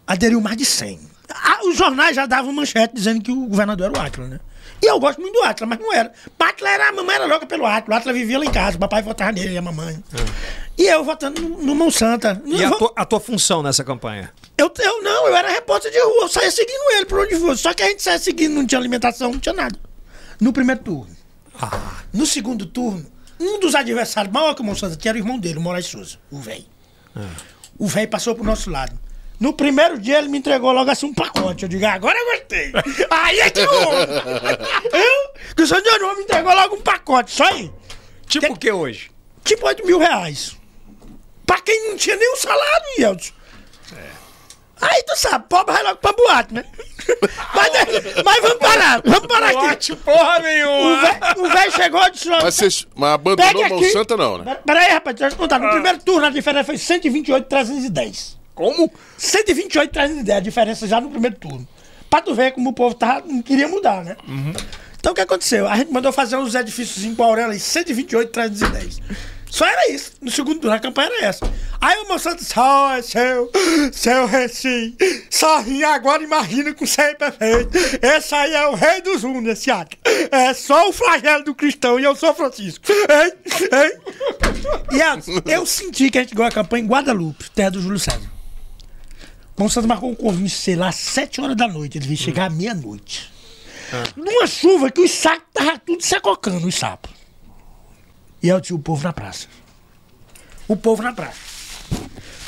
Aderiu mais de 100. Ah, os jornais já davam manchete dizendo que o governador era o Átila, né? E eu gosto muito do Átila, mas não era. Átila era, a mamãe era louca pelo Átila. O Átila vivia lá em casa, o papai votava nele e a mamãe. E eu votando no, no Monsanta. E a tua, a tua função nessa campanha? Eu, eu não, eu era repórter de rua, eu saía seguindo ele por onde fosse. Só que a gente saía seguindo, não tinha alimentação, não tinha nada. No primeiro turno. No segundo turno, Um dos adversários maior que o Monsanto tinha era o irmão dele, o Moraes Souza, o velho. O velho passou pro nosso lado. No primeiro dia ele me entregou logo assim um pacote. Eu digo, agora eu gostei. Aí é que eu Eu? Que o senhor Johnny me entregou logo um pacote, só aí. Tipo o que hoje? Tipo 8 mil reais. Pra quem não tinha nenhum salário, Yeltsin. Aí tu sabe, pobre vai logo pra boate, né? mas, mas vamos parar, vamos parar aqui. Boate porra nenhuma! velho- O velho chegou e disse: Mas, vocês, mas abandonou Pega o aqui. Santa não, né? Pera- Peraí, rapaz, deixa eu te contar. No primeiro turno a diferença foi 128,310. Como? 128,310 a diferença já no primeiro turno. Pra tu ver como o povo tava, não queria mudar, né? Então o que aconteceu? A gente mandou fazer uns edifícios em Aurela em 128,310. Só era isso. No segundo turno a campanha era essa. Aí o moço disse: Ó, é seu, seu Recim, só ri agora imagina com ser perfeito. Esse aí é o rei dos unos, esse ato. É só o flagelo do cristão e eu sou Francisco. Hein? Hein? E Adson, eu senti que a gente ganhou a campanha em Guadalupe, terra do Júlio César. O Monsanto marcou um convite, sei lá, às 7 horas da noite. Ele veio chegar à meia-noite. Numa chuva que os sacos estavam tudo secocando, os sapos. E eu tinha o povo na praça. O povo na praça.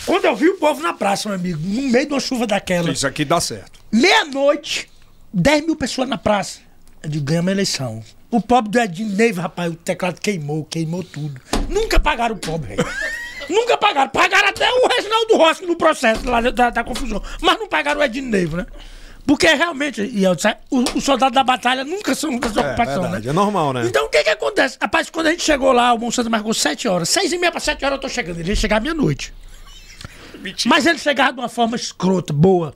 Quando eu vi o povo na praça, meu amigo, no meio de uma chuva daquela, Isso aqui dá certo. meia-noite, 10 mil pessoas na praça. Eu digo, ganhamos a eleição. O pobre do Edinho Neiva, rapaz, o teclado queimou, queimou tudo. Nunca pagaram o pobre, velho. Nunca pagaram. Pagaram até o Reginaldo Rossi no processo lá da, da confusão. Mas não pagaram o Edinho Neiva, né? Porque realmente, e eu disse, o, o soldado da batalha nunca são das ocupações, verdade, né? é normal, né? Então o que que acontece? Rapaz, quando a gente chegou lá, o Monsanto marcou 7 horas. 6 e meia para 7 horas eu tô chegando. Ele ia chegar meia-noite. Mas ele chegava de uma forma escrota, boa.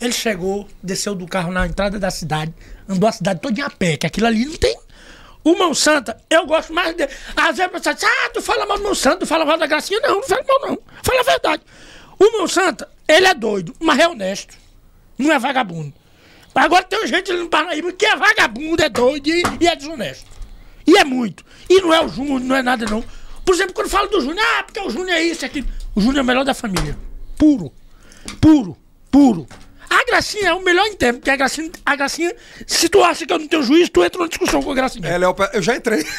Ele chegou, desceu do carro na entrada da cidade, andou a cidade toda a pé, que aquilo ali não tem. O Monsanto, eu gosto mais dele. Às vezes pessoa diz, ah, tu fala mal do Monsanto, tu fala mal da Gracinha. Não, não fala mal não. Fala a verdade. O Monsanto, ele é doido, mas é honesto. Não é vagabundo. Agora tem gente no Parnaíba que é vagabundo, é doido e, e é desonesto. E é muito. E não é o Júnior, não é nada não. Por exemplo, quando falo do Júnior, ah, porque o Júnior é isso, é aquilo. O Júnior é o melhor da família. Puro. Puro. Puro. A Gracinha é o melhor em porque a Gracinha, a Gracinha, se tu acha que eu não tenho juízo, tu entra numa discussão com a Gracinha. Ela é o Eu já entrei.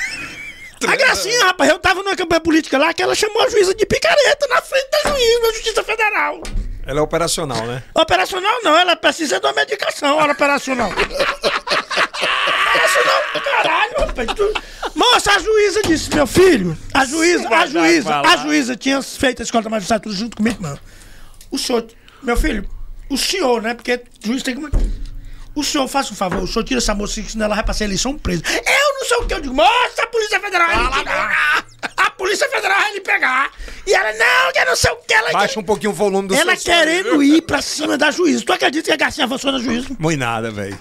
A Gracinha, rapaz, eu tava numa campanha política lá que ela chamou a juíza de picareta na frente da juíza da Justiça Federal. Ela é operacional, né? Operacional não, ela precisa de uma medicação, hora operacional. operacional, caralho, rapaz. Tu... Moça, a juíza disse, meu filho, a juíza, a juíza, a juíza tinha feito a escola da magistratura junto com minha irmã. O senhor, meu filho, o senhor, né, porque o juiz tem que... O senhor, faça um favor, o senhor tira essa moça, senão ela vai passar a eleição presa. Eu não sei o que, eu digo, moça, a Polícia Federal vai lhe pegar. A Polícia Federal vai lhe pegar. E ela, não, que eu não sei o que, ela... Baixa um pouquinho o volume do Ela querendo ir pra cima da juíza. Tu acredita que a Garcinha avançou na juíza? Muito nada, velho.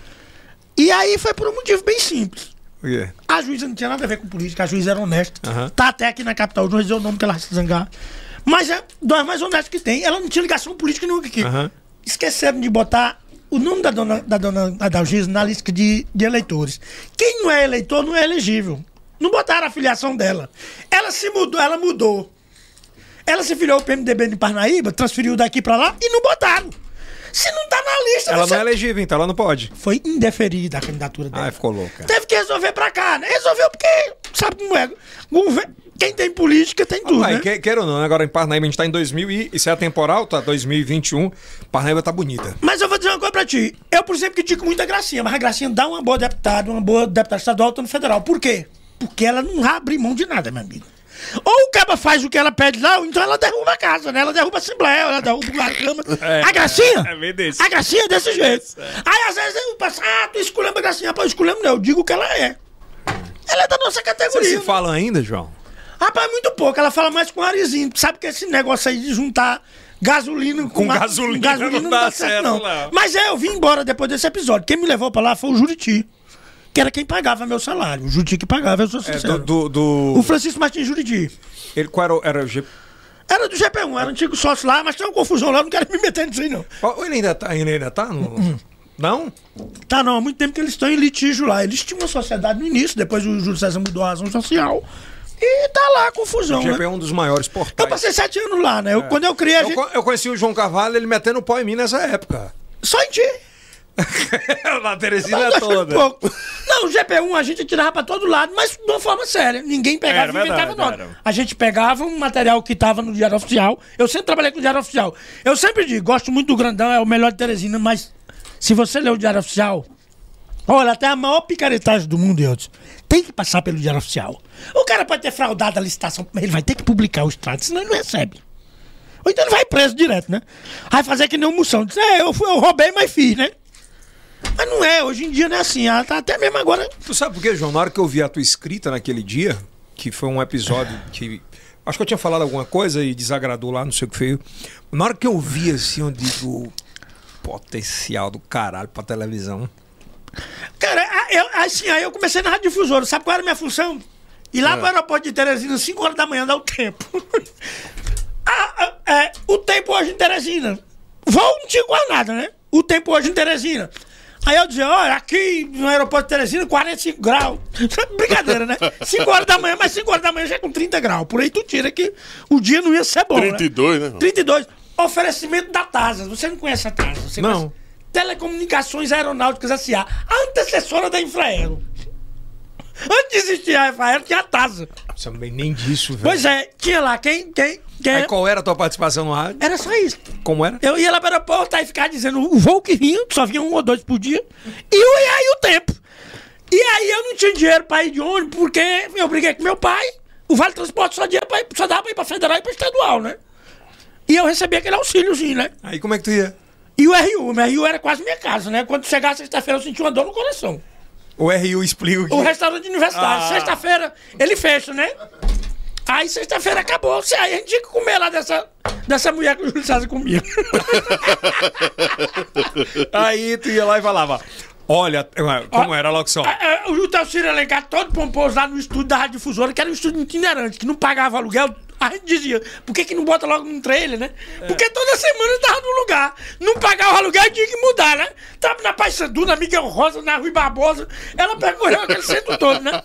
E aí foi por um motivo bem simples. O quê? A juíza não tinha nada a ver com política, a juíza era honesta. Aham. Tá até aqui na capital, não vou dizer o nome que ela vai se zangar. Mas é das mais honestas que tem. Ela não tinha ligação política nunca aqui. Aham. Esqueceram de botar o nome da dona, da dona Adalgisa na lista de, de eleitores. Quem não é eleitor não é elegível. Não botaram a filiação dela. Ela se mudou, ela mudou. Ela se filiou ao PMDB de Parnaíba, transferiu daqui pra lá e não botaram. Se não tá na lista, Ela você... não é elegível, então ela não pode. Foi indeferida a candidatura dela. Ah, ficou louca. Teve que resolver pra cá, né? Resolveu porque, sabe como é? Gover- Quem tem política tem tudo, Pai, né? que- queira ou não, né? agora em Parnaíba a gente tá em 2000 e isso é temporal, tá 2021. Parnaíba tá bonita. Mas eu vou dizer uma coisa pra ti. Eu, por exemplo, critico muito a Gracinha, mas a Gracinha dá uma boa deputada, uma boa deputada estadual, tanto federal. Por quê? Porque ela não vai abrir mão de nada, meu amigo. Ou o caba faz o que ela pede lá, ou então ela derruba a casa, né? Ela derruba a Assembleia, ela derruba a Câmara. É. a Gracinha? É bem desse. A Gracinha é desse jeito. Aí às vezes eu passo, ah, tu esculhamba a Gracinha. Rapaz, esculhamba não, eu digo o que ela é. Ela é da nossa Vocês categoria. se né? falam ainda, João? Rapaz, muito pouco. Ela fala mais com o Arizinho. Sabe que esse negócio aí de juntar gasolina com, Com a- gasolina não dá certo, não. Mas é, eu vim embora depois desse episódio. Quem me levou pra lá foi o Juriti. Que era quem pagava meu salário. O Juriti que pagava, eu sou É, sincero. do, do, do- O Francisco Martins Juriti. Ele, qual era o. Era o G... Era do GP1, era antigo sócio lá, mas tem uma confusão lá, eu não quero me meter nisso aí, não. Ele ainda tá? Ele ainda tá? No... Não? Tá, não, há muito tempo que eles estão em litígio lá. Eles tinham uma sociedade no início, depois o Júlio César mudou a razão social. E tá lá a confusão, O GP né? é um dos maiores Eu portais. passei sete anos lá, né? Eu- Quando eu criei a Eu, gente... eu conheci o João Carvalho, ele metendo pau em mim nessa época. Só em ti. Na Teresina toda. pouco. Não, o GP1 a gente tirava pra todo lado, mas de uma forma séria. Ninguém pegava e inventava nota. A gente pegava um material que tava no Diário Oficial. Eu sempre trabalhei com o Diário Oficial. Eu sempre digo, gosto muito do Grandão, é o melhor de Teresina, mas se você ler o Diário Oficial, olha, até a maior picaretagem do mundo, Eudes, tem que passar pelo Diário Oficial. O cara pode ter fraudado a licitação, mas ele vai ter que publicar o extrato, senão ele não recebe. Ou então ele vai preso direto, né? Vai fazer que nem um moção. Diz, é, eu, fui- eu roubei, mas fiz, né? Mas não é, hoje em dia não é assim. ah, tá Até mesmo agora. Tu sabe por quê, João? Na hora que eu vi a tua escrita naquele dia, que foi um episódio que. Acho que eu tinha falado alguma coisa e desagradou lá, não sei o que foi. Na hora que eu vi assim, eu digo. Potencial do caralho pra televisão. Cara, eu, assim, aí eu comecei na Rádio Difusora. Sabe qual era a minha função? Ir lá pro aeroporto de Teresina, 5 horas da manhã, dar o tempo. Ah, ah, é, o tempo hoje em Teresina. Voo não tinha quase nada, né? O tempo hoje em Teresina. Aí eu dizia, olha, aqui no aeroporto de Teresina, 45 graus. Brincadeira, né? 5 horas da manhã, mas 5 horas da manhã já é com 30 graus. Por aí tu tira que o dia não ia ser bom. né? 32, né? 32. Oferecimento da TASA. Você não conhece a TASA? Você Não. conhece? Telecomunicações Aeronáuticas S.A. A antecessora da Infraero. Antes de existir a Infraero, tinha a TASA. Você não vem nem disso, velho. Pois é, tinha lá quem... quem, quem Aí qual era a tua participação no rádio? Era só isso. Como era? Eu ia lá para o aeroporto, aí ficava dizendo o voo que vinha, só vinha um ou dois por dia, e, e aí o tempo. E aí eu não tinha dinheiro para ir de ônibus, porque eu briguei com meu pai, o Vale Transporte só, dia pra ir- só dava para ir para federal e para estadual, né? E eu recebia aquele auxíliozinho, né? Aí como é que tu ia? E o RU, o RU era quase minha casa, né? Quando chegava sexta-feira eu sentia uma dor no coração. O RU explica o que. O restaurante universitário, Ah. sexta-feira ele fecha, né? Aí sexta-feira acabou, aí a gente tinha que comer lá dessa, dessa mulher que o Júlio César comia. Aí tu ia lá e falava. Olha, como era a locução? O Jutelciro Alencar, todo pomposo lá no estúdio da Rádio Difusora, que era um estúdio itinerante, que não pagava aluguel. A gente dizia, por que, que não bota logo num trailer, né? Porque toda semana eu tava no lugar. Não pagava o aluguel e tinha que mudar, né? Tava na Paysandu, na Miguel Rosa, na Rui Barbosa. Ela percorreu aquele centro todo, né?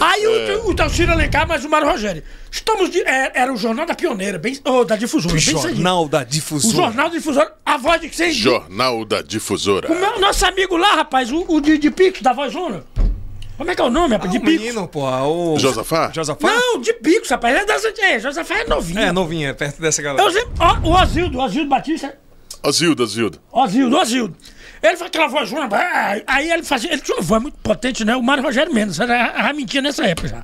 Aí o, o Telciro Alencar, mas o Mário Rogério. Estamos. De, é, era o Jornal da Pioneira, bem, ou da Difusora, bem cedinho. Jornal da O Difusora. Jornal da Difusora, a voz de vocês. Jornal da Difusora. O meu, nosso amigo lá, rapaz, o, o de, de Pix, da Vozona. Como é que é o nome, rapaz? De O Pix. menino, porra, o. Josafá? Josafá? Não, de Pix, rapaz. É das é, Josafá é novinho. É, novinha, perto dessa galera. Eu sempre- o Osildo, o Osildo Batista. Ozildo, Ozildo. Osildo, Osildo. Ele faz aquela vozona. ah, Aí ele fazia. Ele tinha uma voz muito potente, né? O Mário Rogério menos. Era a mentia nessa época já.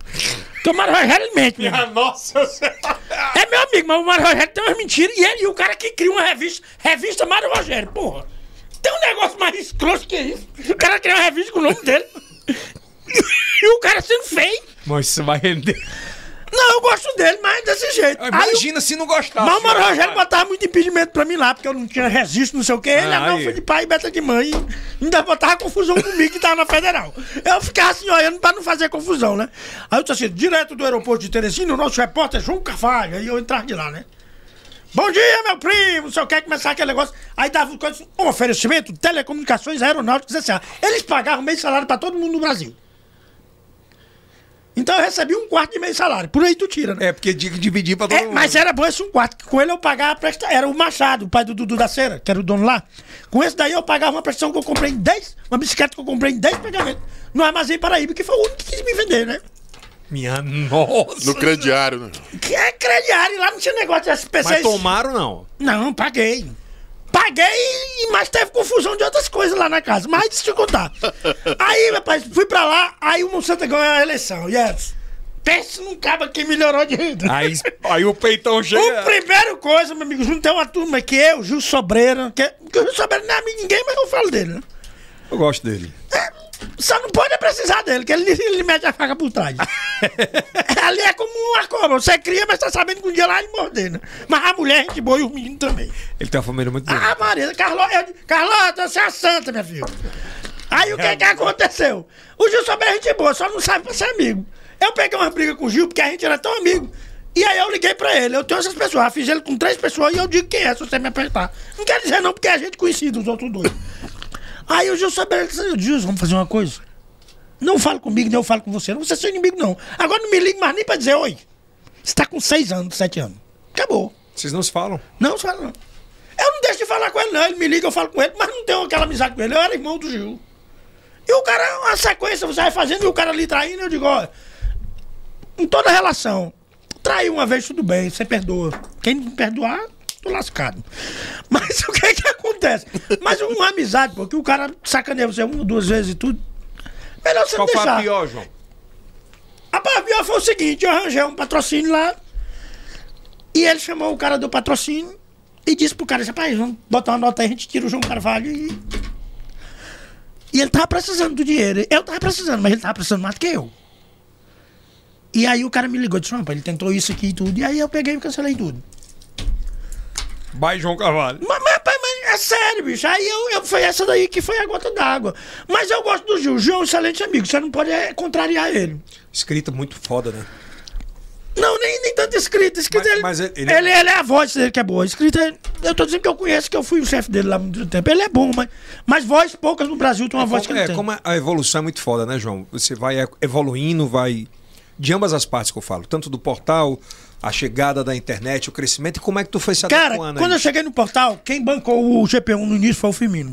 Porque o Mário Rogério ele mente, mesmo. Nossa É meu amigo, mas o Mário Rogério tem umas mentiras. E ele e o cara que cria uma revista, revista Mário Rogério, porra. Tem um negócio mais escroto que isso. O cara cria uma revista com o nome dele. E o cara sendo feio. Mas isso vai render. Não, eu gosto dele, mas desse jeito. O- Imagina se não gostasse. Mas o Mário rapaz. Rogério botava muito impedimento pra mim lá, porque eu não tinha registro, não sei o quê. Ele Ah, não foi de pai e beta de mãe. Ainda botava confusão comigo que tava na federal. Eu ficava assim, olhando pra não fazer confusão, né? Aí eu disse assim, direto do aeroporto de Teresina, o nosso repórter João Carvalho. Aí eu entrava de lá, né? Bom dia, meu primo, não sei o que, começar aquele negócio. Aí dava um oferecimento, telecomunicações aeronáuticas, assim, eles pagavam meio salário pra todo mundo no Brasil. Então eu recebi um quarto de meio salário. Por aí tu tira, né? É, porque tinha que dividir pra todo É, mundo. mas era bom esse um quarto. que Com ele eu pagava a prestação. Era o Machado, o pai do Dudu da Cera, que era o dono lá. Com esse daí eu pagava uma prestação que eu comprei em 10, uma bicicleta que eu comprei em 10 pagamentos no Armazém Paraíba, que foi o único que quis me vender, né? Minha nossa. No crediário, né? Que é crediário, lá não tinha negócio de SPC. Mas tomaram, não. Não, paguei. Paguei, e- mas teve confusão de outras coisas lá na casa. Mas deixa eu contar. Aí, rapaz, fui pra lá, aí o Monsanto ganhou a eleição. Yes. Pense num cabo que melhorou de vida. Aí, aí o peitão O chega. primeiro coisa, meu amigo, junto tem uma turma que eu, Gil Sobreira, que, que o Gil Sobreira não é amigo de ninguém, mas eu falo dele, né? Eu gosto dele. Só não pode precisar dele, que ele, ele mete a faca por trás. Ali é como uma cobra, você cria, mas tá sabendo que um dia lá ele morder, né? Mas a mulher, é gente boa e o menino também. Ele tem uma família muito bonita. Ah, Maria, Carlota, Carlota, você é a santa, minha filha. Aí o que que aconteceu? O Gil Sobreira é gente boa, só não sabe pra ser amigo. Eu peguei uma briga com o Gil, porque a gente era tão amigo. E aí eu liguei pra ele, eu tenho essas pessoas, fiz ele com três pessoas e eu digo quem é, se você me apertar. Não quer dizer não, porque é gente conhecida, os outros dois. Aí o Gil Sobreira disse, Gil, vamos fazer uma coisa? Não fale comigo, nem eu falo com você. Não você é seu inimigo, não. Agora não me ligue mais nem pra dizer oi. Você tá com seis anos, sete anos. Acabou. Vocês não se falam? Não, não fala não. Eu não deixo de falar com ele, não. Ele me liga, eu falo com ele, mas não tenho aquela amizade com ele. Eu era irmão do Gil. E o cara, uma sequência, você vai fazendo e o cara ali traindo, eu digo, ó, em toda relação, trair uma vez tudo bem, você perdoa. Quem não perdoar, tô lascado. Mas o que que acontece? Mas uma amizade, porque o cara sacaneia você uma, duas vezes e tudo. Melhor você Qual não foi a deixar. pior, João? A pior foi o seguinte, eu arranjei um patrocínio lá e ele chamou o cara do patrocínio e disse pro cara, rapaz, vamos botar uma nota aí, a gente tira o João Carvalho e... E ele tava precisando do dinheiro. Eu tava precisando, mas ele tava precisando mais do que eu. E aí o cara me ligou e disse, rapaz, ele tentou isso aqui e tudo. E aí eu peguei e cancelei tudo. Vai, João Carvalho. Mas- mas é sério, bicho. Aí eu, eu, foi essa daí que foi a gota d'água. Mas eu gosto do Gil. O Gil é um excelente amigo. Você não pode é, contrariar ele. Escrita muito foda, né? Não, nem, nem tanto escrita. Escrita Mas- ele, mas ele- ele, ele, é a voz dele que é boa. Escrita, eu tô dizendo que eu conheço, que eu fui o chefe dele lá há muito tempo. Ele é bom, mas, mas voz, poucas no Brasil tem uma voz que Como, ele é, tem. como a evolução é muito foda, né, João? Você vai evoluindo, vai. De ambas as partes que eu falo, tanto do portal, a chegada da internet, o crescimento, e como é que tu foi se Cara, adequando quando eu cheguei no portal, quem bancou o GP1 no início foi o Firmino.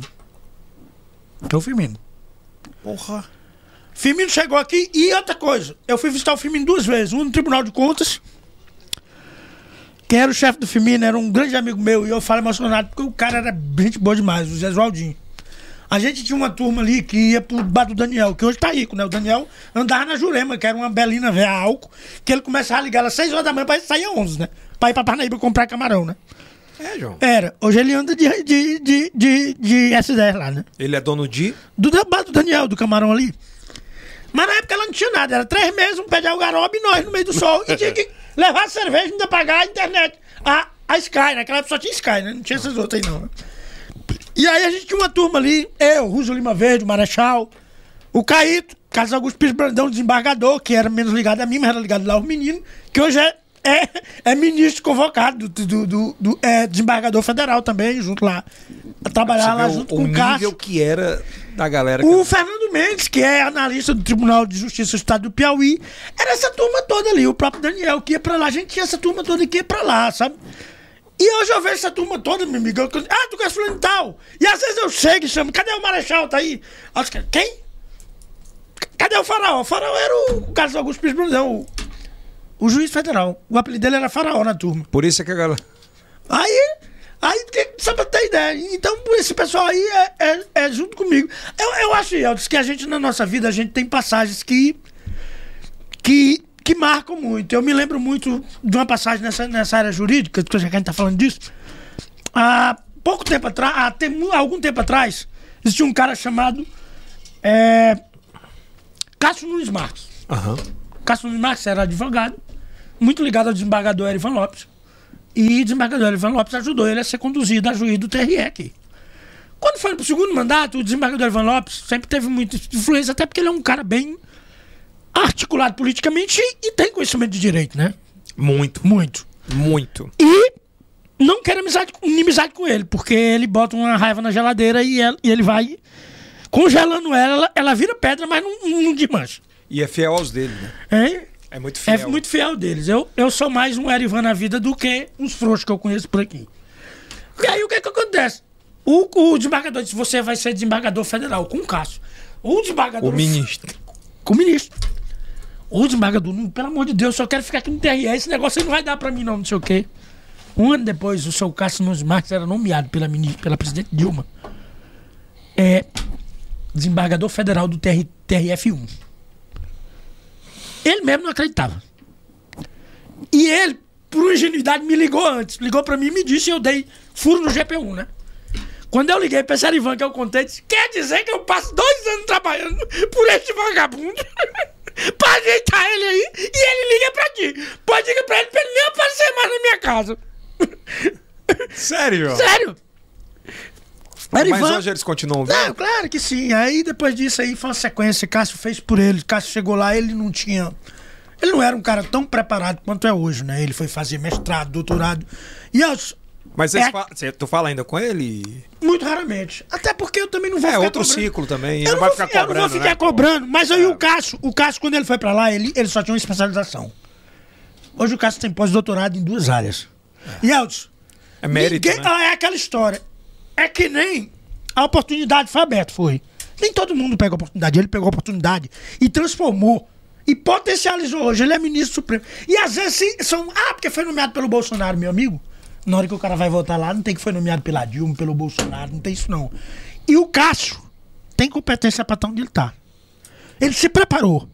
Foi o Firmino. Porra. Firmino chegou aqui e outra coisa. Eu fui visitar o Firmino duas vezes. Um no Tribunal de Contas. Quem era o chefe do Firmino era um grande amigo meu. E eu falo emocionado porque o cara era gente boa demais, o Zé Joaldinho. A gente tinha uma turma ali que ia pro bar do Daniel, que hoje tá rico, né? O Daniel andava na Jurema, que era uma belina velha álcool, que ele começava a ligar às 6 horas da manhã pra sair às 11, né? Pra ir pra Parnaíba comprar camarão, né? É, João. Era. Hoje ele anda de, de, de, de, de S10 lá, né? Ele é dono de. do, da- do Daniel, do camarão ali. Mas na época ela não tinha nada, era três meses, um pé de algaroba e nós no meio do sol. E tinha que levar cerveja e ainda pagar a internet. A, a Sky, naquela época só tinha Sky, né? Não tinha essas outras aí não. E aí a gente tinha uma turma ali, eu, Rússio Lima Verde, o Marechal, o Caíto, Carlos Augusto Pires Brandão, desembargador, que era menos ligado a mim, mas era ligado lá aos meninos, que hoje é, é, é ministro convocado, do, do, do- do- é desembargador federal também, junto lá. A trabalhar lá junto o, com o o Cássio. que era da galera. O que- Fernando Mendes, que é analista do Tribunal de Justiça do Estado do Piauí, era essa turma toda ali. O próprio Daniel que ia pra lá. A gente tinha essa turma toda que ia pra lá, sabe? E hoje eu vejo essa turma toda, meu amigo. eu- Ah, tu conhece fulano e tal. E às vezes eu chego e chamo, cadê o Marechal? Tá aí. Aí os caras, Quem? Cadê o Faraó? O Faraó era o Carlos Augusto Pires Brandão, o, o juiz federal. O apelido dele era Faraó na turma. Por isso é que a galera. Aí, aí que- só pra ter ideia. Então, esse pessoal aí é, é, é junto comigo. Eu, eu acho, Elton, que a gente, na nossa vida, a gente tem passagens que, que, que marcam muito. Eu me lembro muito de uma passagem nessa, nessa área jurídica, que a gente tá falando disso. Há pouco tempo atrás, há tem, algum tempo atrás, existia um cara chamado é, Cássio Nunes Marques. Aham. Cássio Nunes Marques era advogado, muito ligado ao desembargador Erivan Lopes. E o desembargador Erivan Lopes ajudou ele a ser conduzido a juiz do TRE aqui. Quando foi pro segundo mandato, o desembargador Erivan Lopes sempre teve muita influência, até porque ele é um cara bem articulado politicamente e, tem conhecimento de direito, né? Muito, Muito. muito. E não quero amizade, inimizade com ele, porque ele bota uma raiva na geladeira e, ela- e ele vai congelando ela, ela, ela vira pedra, mas não, não desmancha. E é fiel aos dele, né? Hein? É muito É fiel. muito fiel deles. Eu, eu sou mais um Erivan na vida do que uns frouxos que eu conheço por aqui. E aí o que que acontece? O, o desembargador disse: você vai ser desembargador federal com o Cássio. O desembargador. O ministro. Com o ministro. O desembargador, não, pelo amor de Deus, só quero ficar aqui no TRE. Esse negócio aí não vai dar pra mim, não, não sei o quê. Um ano depois, o seu Cássio Nunes Marques era nomeado pela, mini- pela presidente Dilma. É desembargador federal do TR, TRF1. Ele mesmo não acreditava. E ele, por ingenuidade, me ligou antes. Ligou pra mim e me disse e eu dei furo no GP1, né? Quando eu liguei pra esse Arivan que eu contei, disse, quer dizer que eu passo dois anos trabalhando por este vagabundo pra ajeitar ele aí e ele liga pra ti. Pode ligar pra ele pra ele nem aparecer mais na minha casa. Sério? Sério? Mas Arivan- hoje eles continuam Não, vendo? claro que sim. Aí depois disso aí foi uma sequência. Cássio fez por ele. Cássio chegou lá, ele não tinha. Ele não era um cara tão preparado quanto é hoje, né? Ele foi fazer mestrado, doutorado. E eu, Mas É. fa- cê- tu fala ainda com ele? muito raramente. Até porque eu também não vou É ficar outro cobrando. ciclo também. Eu não vai vou ficar fi- eu cobrando. não vou ficar né? cobrando. Mas aí É. o Cássio, o Cássio, quando ele foi pra lá, ele, ele só tinha uma especialização. Hoje o Cássio tem pós-doutorado em duas áreas. É. E Elton, É mérito, Ninguém- né? ah, é aquela história. É que nem a oportunidade foi aberta, foi. Nem todo mundo pega a oportunidade. Ele pegou a oportunidade e transformou. E potencializou hoje. Ele é ministro supremo. E às vezes sim, são. Ah, porque foi nomeado pelo Bolsonaro, meu amigo. Na hora que o cara vai votar lá, não tem que foi nomeado pela Dilma, pelo Bolsonaro, não tem isso não. E o Cássio tem competência pra estar onde ele tá. Ele se preparou.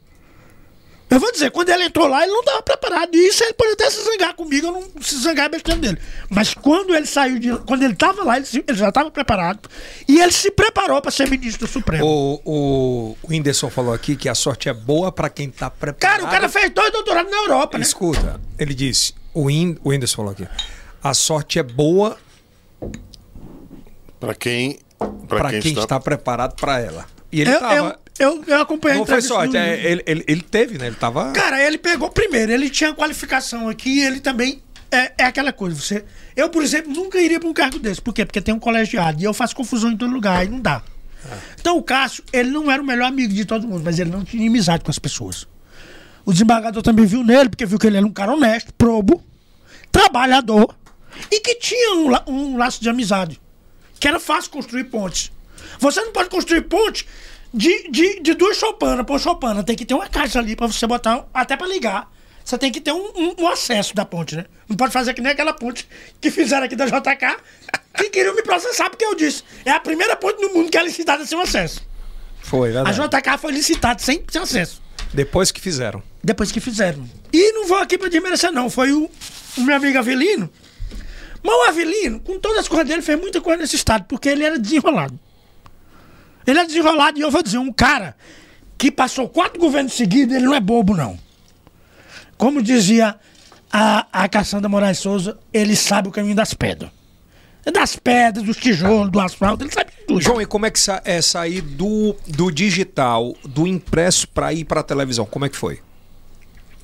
Eu vou dizer, quando ele entrou lá, ele não estava preparado. E isso ele pode até se zangar comigo, eu não se zangar é besteira dele. Mas quando ele saiu de. Quando ele estava lá, ele, se- ele já estava preparado. E ele se preparou para ser ministro do Supremo. O, o, o Whindersson falou aqui que a sorte é boa pra quem tá preparado. Cara, o cara fez dois doutorados na Europa, né? Escuta, ele disse, o, Whin- o Whindersson falou aqui, a sorte é boa Pra quem. Pra, pra quem, quem, está. está preparado pra ela. E ele Eu, tava... eu, eu, eu acompanhei Não foi sorte, do- é, ele, ele, ele teve, né? Ele tava... Cara, ele pegou primeiro, ele tinha qualificação aqui, ele também. É, é aquela coisa, você. Eu, por exemplo, nunca iria para um cargo desse. Por quê? Porque tem um colegiado e eu faço confusão em todo lugar, aí não dá. Então o Cássio, ele não era o melhor amigo de todo mundo, mas ele não tinha inimizade com as pessoas. O desembargador também viu nele, porque viu que ele era um cara honesto, probo, trabalhador e que tinha um, la- um laço de amizade. Que era fácil construir pontes. Você não pode construir ponte de, de, de duas choupanas por choupana. Tem que ter uma caixa ali pra você botar, até pra ligar. Você tem que ter um, um- um acesso da ponte, né? Não pode fazer que nem aquela ponte que fizeram aqui da JK, que queriam me processar, porque eu disse, é a primeira ponte no mundo que é licitada sem acesso. Foi, A verdade. JK foi licitada sem, sem acesso. Depois que fizeram. Depois que fizeram. E não vou aqui pra desmerecer, não. Foi o, o meu amigo Avelino. Mas o Avelino, com todas as coisas dele, fez muita coisa nesse estado, porque ele era desenrolado. Ele é desenrolado, e eu vou dizer, um cara que passou quatro governos seguidos, ele não é bobo, não. Como dizia a, a Cassandra Moraes Souza, ele sabe o caminho das pedras. Das pedras, dos tijolos, do asfalto, ele sabe tudo. João, e como é que sa é sair do, do digital, do impresso pra ir pra televisão? Como é que foi?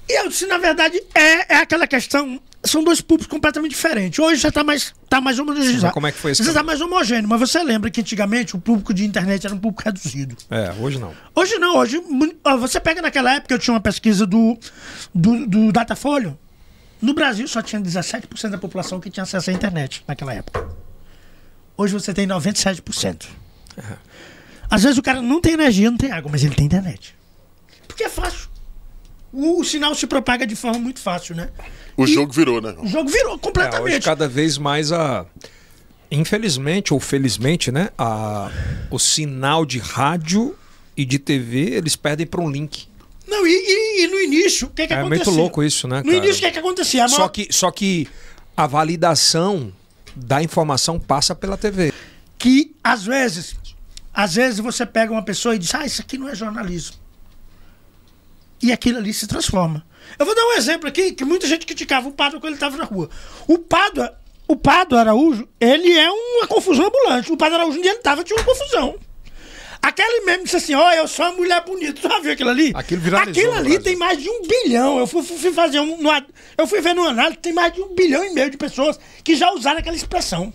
Eu disse, na verdade, é, é aquela questão. São dois públicos completamente diferentes. Hoje já está mais, tá mais homogeneizado. mas como é que foi esse Já está mais homogêneo. Mas você lembra que antigamente o público de internet era um público reduzido. É, hoje não. Hoje não, hoje. Você pega naquela época, eu tinha uma pesquisa do, do, do Datafolha. No Brasil só tinha 17% da população que tinha acesso à internet naquela época. Hoje você tem 97%. Às vezes o cara não tem energia, não tem água, mas ele tem internet. Porque é fácil. O, o sinal se propaga de forma muito fácil, né? O E jogo virou, né? O jogo virou É, hoje completamente. cada vez mais a. Infelizmente ou felizmente, né? A... O sinal de rádio e de TV eles perdem pra um link. Não, e, e- e no início, o que que É acontecia? muito louco isso, né, No cara? início, o que que acontecia? A Só maior- que, só que a validação da informação passa pela TV. que às vezes, às vezes você pega uma pessoa e diz, ah, isso aqui não é jornalismo. E aquilo ali se transforma. Eu vou dar um exemplo aqui, que muita gente criticava o Pádua quando ele estava na rua. O Pádua, o Pádua Araújo, ele é uma confusão ambulante. O Pádua Araújo, onde ele estava, tinha uma confusão. Aquele mesmo disse assim, ó, eu sou uma mulher bonita. Tu já viu aquilo ali? Aquilo viralizou Aquilo ali tem mais de um bilhão. Eu fui, fui fazer um. eu fui ver no análise, tem mais de um bilhão e meio de pessoas que já usaram aquela expressão.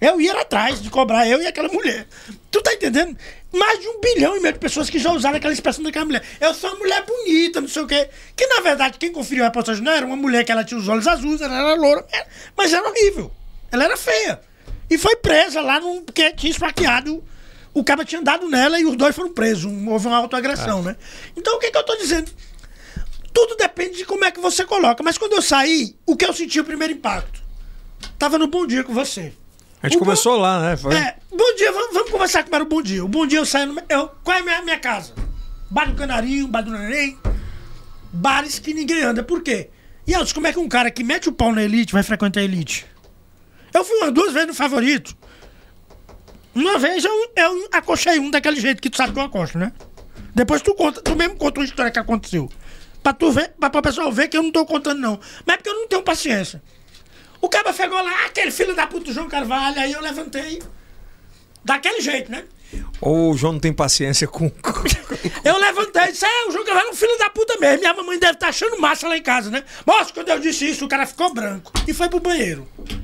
Eu ia atrás de cobrar eu e aquela mulher. Tu tá entendendo? Mais de um bilhão e meio de pessoas que já usaram aquela expressão daquela mulher. Eu sou uma mulher bonita, não sei o quê. Que na verdade, quem conferiu a reportagem não era uma mulher que ela tinha os olhos azuis, ela era loura, mas era horrível. Ela era feia. E foi presa lá num, porque tinha esfaqueado. O cara tinha dado nela e os dois foram presos. Houve uma autoagressão, né? Então o que, que eu tô dizendo? Tudo depende de como é que você coloca. Mas quando eu saí, o que eu senti o primeiro impacto? Tava no bom dia com você. A gente O começou lá, né? Foi- É, bom dia, vamos, vamos conversar como era o bom dia. O bom dia eu saio no. Eu, qual é a minha, minha casa? Bar do Canarinho, Bar do Neném. Bares que ninguém anda. Por quê? E Altos, como é que um cara que mete o pau na elite vai frequentar a elite? Eu fui umas duas vezes no favorito. Uma vez eu, eu acochei um daquele jeito que tu sabe que eu acosto, né? Depois tu conta, tu mesmo conta uma história que aconteceu. Pra tu ver, pra, pra pessoal ver que eu não tô contando, não. Mas é porque eu não tenho paciência. O cara pegou lá, "Ah, aquele filho da puta do João Carvalho, aí eu levantei. Daquele jeito, né? Ou o João não tem paciência com. Eu levantei e disse: É, o João Carvalho é um filho da puta mesmo. Minha mamãe deve estar achando massa lá em casa, né? Moço, quando eu disse isso, o cara ficou branco e foi pro banheiro. Eu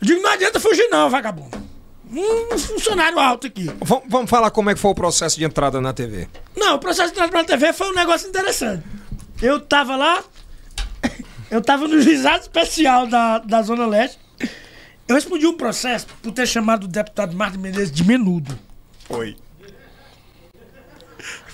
digo: Não adianta fugir, não, vagabundo. Um funcionário alto aqui. vamos, vamos falar como é que foi o processo de entrada na TV. Não, o processo de entrada pra TV foi um negócio interessante. Eu tava lá, Eu tava no juizado especial da, da Zona Leste. Eu respondi um processo por ter chamado o deputado Martin Menezes de menudo. Foi.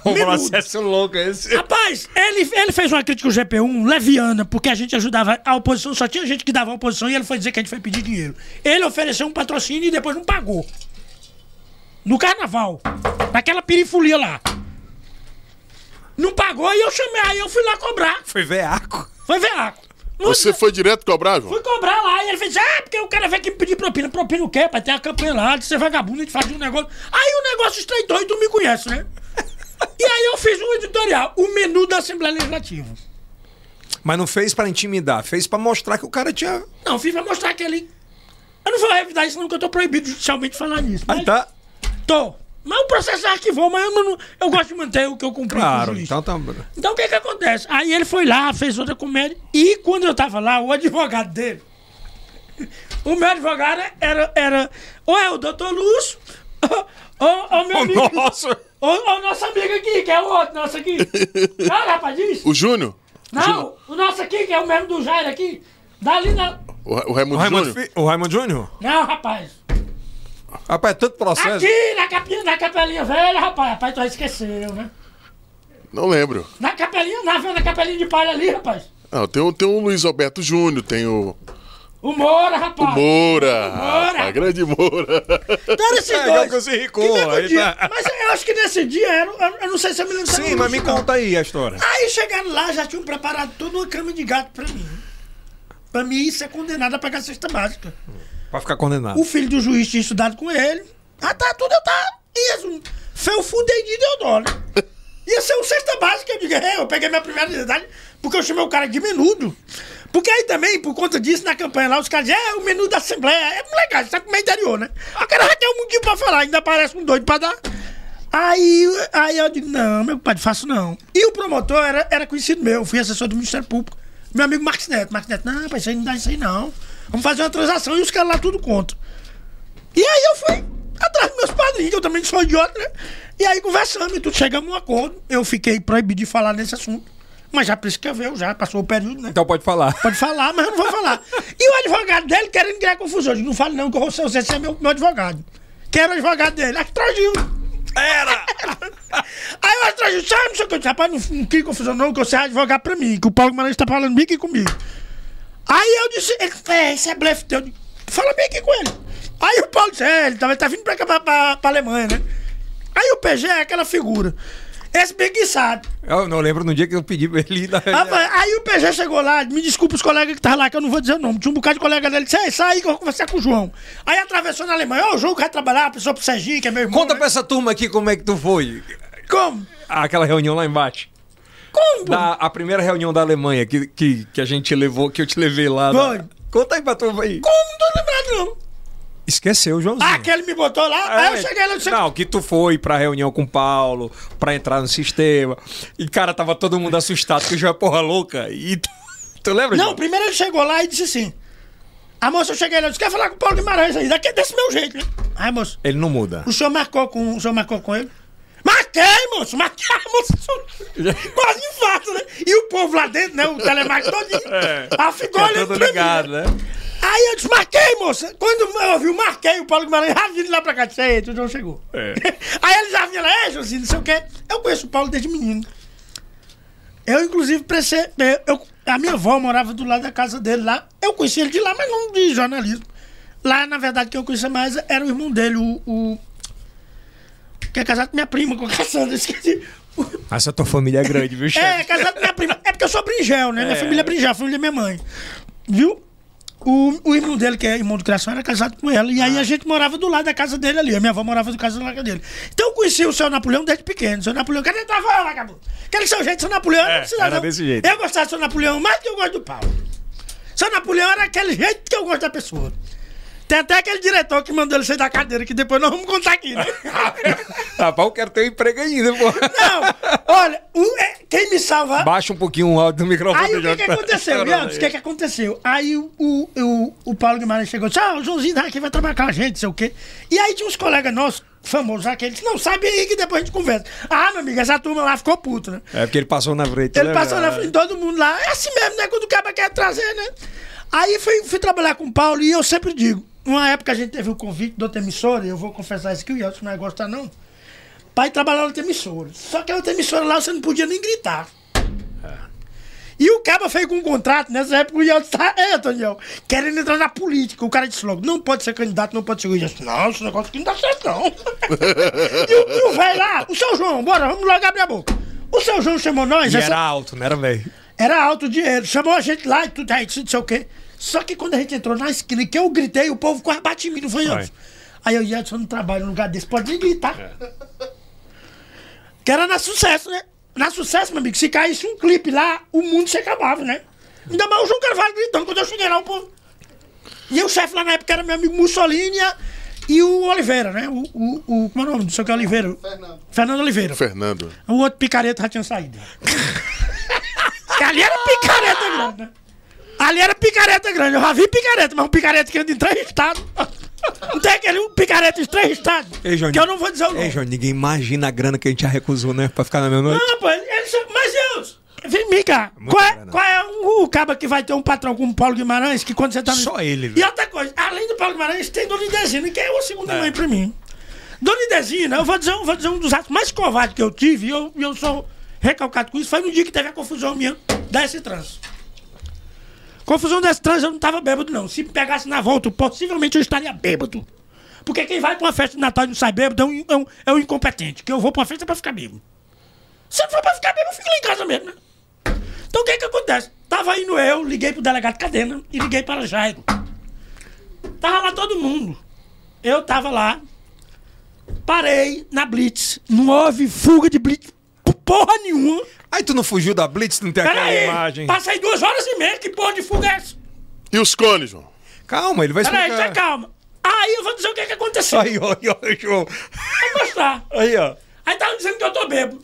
Um processo louco esse. Rapaz, ele, ele fez uma crítica ao GP1 leviana, porque a gente ajudava a oposição, só tinha gente que dava a oposição e ele foi dizer que a gente foi pedir dinheiro. Ele ofereceu um patrocínio e depois não pagou. No carnaval. Naquela perifolia lá. Não pagou e eu chamei, aí eu fui lá cobrar. Foi veaco. Foi veaco. No Você foi direto cobrar, Fui João? cobrar lá e ele fez, ah, porque o cara veio aqui me pedir propina. Propina o quê? Pra ter a campanha lá, de ser vagabundo, de fazer um negócio. Aí o negócio estreitou e tu me conhece, né? E aí eu fiz um editorial, o menu da Assembleia Legislativa. Mas não fez pra intimidar, fez pra mostrar que o cara tinha. Não, fiz pra mostrar que ele... Eu não vou revidar isso não, porque eu tô proibido judicialmente de falar nisso. Aí Mas tá. Tô. Mas o processo arquivou, mas eu, não, eu gosto de manter o que eu com o Claro, juiz. então tá. Então o que que acontece? Aí ele foi lá, fez outra comédia. E quando eu tava lá, o advogado dele. O meu advogado era. era ou é o doutor Lúcio, ou, ou meu amigo. Nossa! Ou, ou nosso amigo aqui, que é o outro, nosso aqui. Não, rapaz, disso? O Júnior? Não, o nosso aqui, que é o mesmo do Jair aqui. Dali na. O, o O Raimundo Júnior? O Raimundo Júnior? Não, rapaz. Rapaz, é tanto processo. Aqui, na capelinha, na capelinha velha, rapaz. Rapaz, tu já esqueceu, né? Não lembro. Na capelinha, na, na capelinha de palha ali, rapaz. Não, tem, o- tem o Luiz Alberto Júnior, tem o, O Moura, o rapaz. Moura. Moura. A grande Moura. Então era esses É, dois. que eu ricou, Que mesmo aí dia. tá. Mas eu acho que nesse dia era. Eu, eu não sei se eu me lembro se era Sim, o mas me não. conta aí a história. Aí chegaram lá, já tinham preparado toda uma cama de gato pra mim. Pra mim ser condenado a pagar cesta básica. Pra ficar condenado. O filho do juiz tinha estudado com ele. Ah, tá, tudo eu tá. Isso. Foi o fudei de Deodoro. Ia ser um cesta básica. Eu digo, é, eu peguei minha primeira idade porque eu chamei o cara de menudo. Porque aí também, por conta disso, na campanha lá, os caras dizem, é o menu da Assembleia. É legal, sabe como é interior, né? O cara já tem um motivo pra falar, ainda parece um doido pra dar. Aí, aí eu digo, não, meu pai, faço não. E o promotor era, era conhecido meu, fui assessor do Ministério Público. Meu amigo Marcos Neto. Marcos Neto, não, pai, isso aí não dá isso aí não. Vamos fazer uma transação e os caras lá tudo contra. E aí eu fui atrás dos meus padrinhos, que eu também sou idiota, né? E aí conversamos e tudo, chegamos a um acordo. Eu fiquei proibido de falar nesse assunto. Mas já prescreveu, já passou o período, né? Então pode falar. Pode falar, mas eu não vou falar. E o advogado dele querendo criar confusão. Eu digo, não fale não, que eu vou ser, você é meu, meu advogado. Quem era o advogado dele? Astrogil. Era! Aí o Astrogil, sabe, não sei o que. Eu disse, Rapaz, não, não cria confusão não, que você é advogado pra mim, que o Paulo Guimarães tá falando bem aqui comigo. Aí eu disse, é, isso é blefe teu. Fala bem aqui com ele. Aí o Paulo disse, é, ele tá, ele tá vindo pra cá, pra, pra, pra Alemanha, né? Aí o PG é aquela figura. Esse preguiçado. Eu não lembro no dia que eu pedi pra ele ir na Rapaz, aí o PG chegou lá, me desculpa os colegas que estavam lá, que eu não vou dizer o nome. Tinha um bocado de colega dele, disse, "Ei, sai aí que eu vou conversar com o João. Aí atravessou na Alemanha, ó, o João que vai trabalhar, pessoa pro Serginho, que é meu irmão. Conta né? pra essa turma aqui como é que tu foi. Como? Aquela reunião lá embaixo. Como? Da, a primeira reunião da Alemanha que, que, que a gente levou, que eu te levei lá. Da... Conta aí pra turma aí. Como? Não tô lembrado, não. Esqueceu, Joãozinho. Ah, que ele me botou lá, aí eu cheguei lá e disse, Não, que tu foi pra reunião com o Paulo, pra entrar no sistema. E, cara, tava todo mundo assustado, que o João é porra louca. E tu, tu lembra, Não, João? primeiro ele chegou lá e disse assim. A moça, eu cheguei lá e disse, quer falar com o Paulo Guimarães aí, daqui, desse meu jeito, né? Aí, moço, Ele não muda. o senhor marcou com, o senhor marcou com ele? Marquei, moço, marquei, moço. Quase infarto, né? E o povo lá dentro, né? O telemarketing todinho. É. Ah, ficou olhando pra mim, ligado, né? né? Aí eu disse, marquei, moça. Quando eu ouvi o marquei, o Paulo Guimarães já vindo lá pra cá, disse, eita, o João chegou. É. Aí ele já vinha lá, é, Joãozinho, não sei o quê. Eu conheço o Paulo desde menino. Eu, inclusive, prece... eu, a minha avó morava do lado da casa dele lá. Eu conheci ele de lá, mas não de jornalismo. Lá, na verdade, quem eu conhecia mais era o irmão dele, o. o... Que é casado com minha prima, com a Cassandra, esqueci. O- Essa tua família é grande, viu, é, chefe? casado com minha prima. É porque eu sou bringel, né? Minha família é bringel, a família da minha mãe. Viu? O, o irmão dele, que é irmão de criação, era casado com ela. E aí a gente morava do lado da casa dele ali. A minha avó morava do casa do lado dele. Então eu conheci o seu Napoleão desde pequeno. Seu Napoleão, cadê tua avó, vagabundo? Aquele seu jeito, seu Napoleão, É, não precisa era não. desse jeito. Eu gostava do seu Napoleão mais do que eu gosto do Paulo. Seu Napoleão era aquele jeito que eu gosto da pessoa. Tem até aquele diretor que mandou ele sair da cadeira, que depois nós vamos contar aqui, né? Rapaz, eu quero ter um emprego ainda, pô. Não, olha, o- é, quem me salva. Baixa um pouquinho o áudio do microfone. Aí o que, que tá aconteceu, Leandro? O que, que aconteceu? Aí o, o, o, o Paulo Guimarães chegou e disse: Ah, o Joãozinho tá aqui vai trabalhar com a gente, sei o quê. E aí tinha uns colegas nossos, famoso aquele. Disse, não, sabe aí que depois a gente conversa. Ah, meu amigo, essa turma lá ficou puta, né? É porque ele passou na frente. Ele né, passou na frente de todo mundo lá. É assim mesmo, né? Quando o cara quer trazer, né? Aí fui, fui trabalhar com o Paulo e eu sempre digo, uma época a gente teve o convite de outra emissora, eu vou confessar isso que o Yeltsin não vai gostar, não. Pai trabalhar na outra emissora. Só que a outra emissora lá você não podia nem gritar. E o Caba fez com um contrato, nessa época o Yeltsin tá, é, Antoniel, querendo entrar na política. O cara disse logo, não pode ser candidato, não pode ser. Eu disse, não, esse negócio aqui não dá certo, não. e o, o velho lá, o seu João, bora, vamos logo abrir a boca. O seu João chamou nós, essa- era alto, não era velho? era alto o dinheiro, chamou a gente lá e tudo aí, não sei o quê. Só que quando a gente entrou na esquina, que eu gritei, o povo quase bate em mim, não foi. Edson? Aí eu, Edson, não trabalho num lugar desse, pode nem gritar. Que era na sucesso, né? Na sucesso, meu amigo, se caísse um clipe lá, o mundo se acabava, né? Ainda mais o João Carvalho gritando quando eu cheguei lá, o povo. E o chefe lá na época era meu amigo Mussolini e o Oliveira, né? O, o, o como é o nome? Não sei o que é Oliveira. Fernando. Fernando Oliveira. Fernando. O outro picareta já tinha saído. Que Ali era picareta grande, né? Ali era picareta grande. Eu já vi picareta, mas um picareta que anda em três estados. Não tem aquele um picareta em três estados. Ei, Johnny. que eu não vou dizer o nome. Ei, João, ninguém imagina a grana que a gente já recusou, né? Pra ficar na mesma noite. Não, ele- mas Deus, vem, vem cá. Qual é, grana. qual é o, o caba que vai ter um patrão como o Paulo Guimarães, que quando você tá no... Só ele, E velho. outra coisa, além do Paulo Guimarães, tem Dona Idezina, que é uma segunda mãe pra mim. Dona Idezina, eu vou dizer, eu vou dizer um dos atos mais covardes que eu tive, e eu, e eu sou recalcado com isso, foi no dia que teve a confusão minha desse trans. Confusão desse trans, eu não tava bêbado, não. Se me pegasse na volta, possivelmente eu estaria bêbado. Porque quem vai pra uma festa de Natal e não sai bêbado é um, é um, é um incompetente. Que eu vou pra uma festa pra ficar bêbado. Se não for pra ficar bêbado, eu fico lá em casa mesmo, né? Então o que que acontece? Tava indo eu, liguei pro delegado Cadena e liguei para Jairo. Tava lá todo mundo. Eu tava lá, parei na Blitz. Não houve fuga de Blitz por porra nenhuma. Aí tu não fugiu da Blitz, não tem aquela Peraí, imagem. passei duas horas e meia, que porra de fuga é essa? E os cones, João? Calma, ele vai Peraí, explicar. tá calma. Aí eu vou dizer o que que aconteceu. Aí, ó, aí, ó, João. Vou mostrar. Aí, ó. Aí tava dizendo que eu tô bêbado.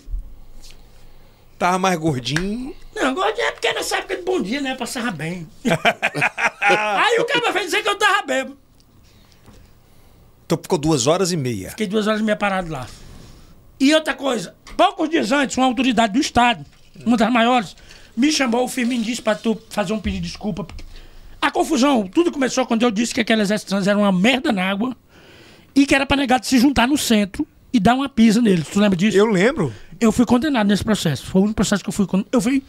Tava mais gordinho. Não, gordinho é porque é nessa época de bom dia, né? Passava bem. Aí o cara veio dizer que eu tava bêbado. Então ficou duas horas e meia. Fiquei duas horas e meia parado lá. E outra coisa, poucos dias antes, uma autoridade do Estado, uma das maiores, me chamou, o Firmino disse pra tu fazer um pedido de desculpa. A confusão, tudo começou quando eu disse que aquele exército trans era uma merda na água e que era pra negado se juntar no centro e dar uma pisa neles. Tu lembra disso? Eu lembro. Eu fui condenado nesse processo. Foi o único processo que eu fui condenado. Eu fui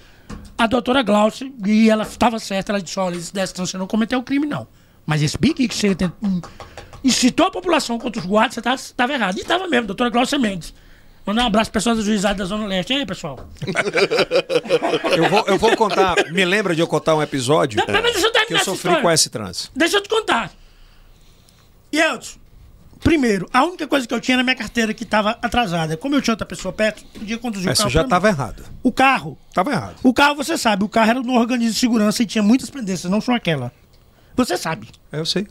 a doutora Glaucia e ela estava certa. Ela disse: olha, esse desse trans, você não cometeu crime, não. Mas esse bique que você incitou a população contra os guardas, você estava errado. E estava mesmo, doutora Glaucia Mendes. Mandar um abraço para pessoas do juizado da Zona Leste. E aí, pessoal? Eu vou, eu vou contar. Me lembra de eu contar um episódio Não, eu que eu sofri história. com esse trans. Deixa eu te contar. Yeltsin, primeiro, a única coisa que eu tinha na minha carteira que estava atrasada, como eu tinha outra pessoa perto, podia conduzir o Essa carro. já pra mim. tava errado. O carro Tava errado. O carro, você sabe, o carro era um organismo de segurança e tinha muitas pendências, não só aquela. Você sabe. Eu sei.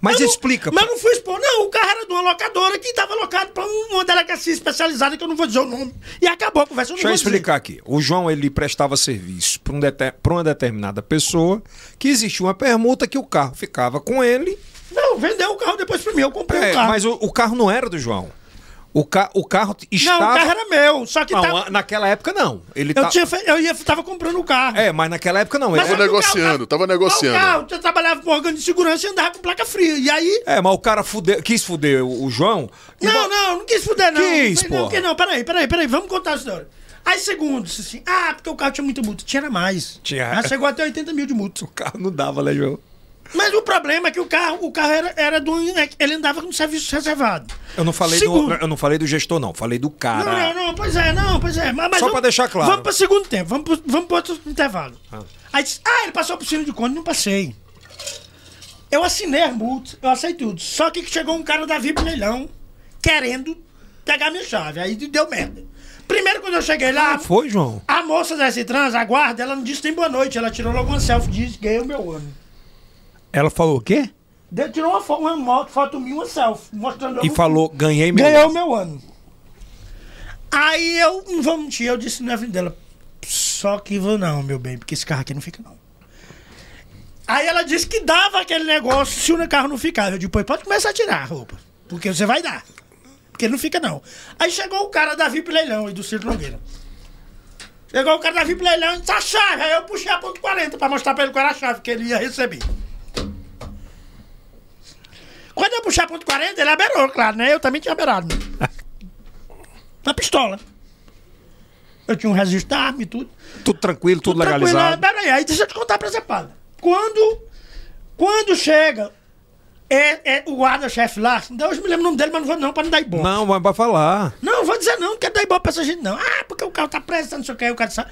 Mas não- explica. Mas não fui expor, não. O carro era de uma locadora que estava alocado para uma delegacia especializada que eu não vou dizer o nome. E acabou a conversa. Eu Deixa eu dizer. explicar aqui. O João ele prestava serviço para um dete- pra uma determinada pessoa que existia uma permuta que o carro ficava com ele. Não, vendeu o carro depois para mim. Eu comprei É, o carro. mas o, o carro não era do João. O, ca, o carro Não, estava. o carro era meu. Só que Não, tava- naquela época não. Ele eu, tá... tinha fe... eu ia, tava comprando o carro. É, mas naquela época não. Ele Tava carro negociando, tava negociando. O carro, eu trabalhava com órgão de segurança e andava com placa fria. E aí. É, mas o cara fude- quis fuder o, o João. Não, bo- não, não quis fuder, não. Quis, não, não, porra. não, peraí, peraí, peraí, vamos contar a história. Aí, segundo, assim, ah, porque o carro tinha muita multa. Tinha mais. Tinha. Já chegou até 80 mil de multa. O carro não dava, né, João? Mas o problema é que o carro, o carro era, era do. Ele andava com serviço reservado. Eu não falei, Segundo. do, eu não falei do gestor, não. Falei do cara. Não, não, não, pois é, não, pois é. Mas, mas Só pra deixar claro. Vamos para o segundo tempo, vamos para vamos pro outro intervalo. Aí disse, ah, ele passou por cima de conta, não passei. Eu assinei as multas, eu aceitei tudo. Só que chegou um cara da VIP Leilão querendo pegar minha chave. Aí deu merda. Primeiro, quando eu cheguei lá, Ah, foi, João? a moça dessa trans, a guarda, ela não disse nem boa noite. Ela tirou logo uma selfie e disse, ganhei o meu ano. Ela falou o quê? Deu- Tirou uma, fo uma moto, foto minha, uma selfie, mostrando E falou, ganhei meu. Ganhou o meu ano. Aí eu, não vou mentir, eu disse na frente dela, só que vou não, meu bem, porque esse carro aqui não fica não. Aí ela disse que dava aquele negócio se o carro não ficava. Eu disse, pois pode começar a tirar a roupa, porque você vai dar. Porque não fica, não. Aí chegou o cara da VIP Leilão aí do Ciro Nogueira. Chegou o cara da VIP Leilão e disse a chave. Aí eu puxei a ponto 40 pra mostrar pra ele qual era a chave que ele ia receber. Quando eu puxei a ponto 40, ele aberou, claro, né? Eu também tinha aberado. Né? Na pistola. Eu tinha um arma e tudo. Tudo tranquilo, tudo, Tranquilo, legalizado. Pera aí, aí deixa eu te contar pra Zepada. Quando, quando chega é, é o guarda-chefe lá, Deus me lembro o nome dele, mas não vou não, pra não dar ibope. Não, mas vai falar. Não, vou dizer não, não quero dar ibope pra essa gente não. Ah, porque o carro tá preso, tá não sei o que, o cara sabe.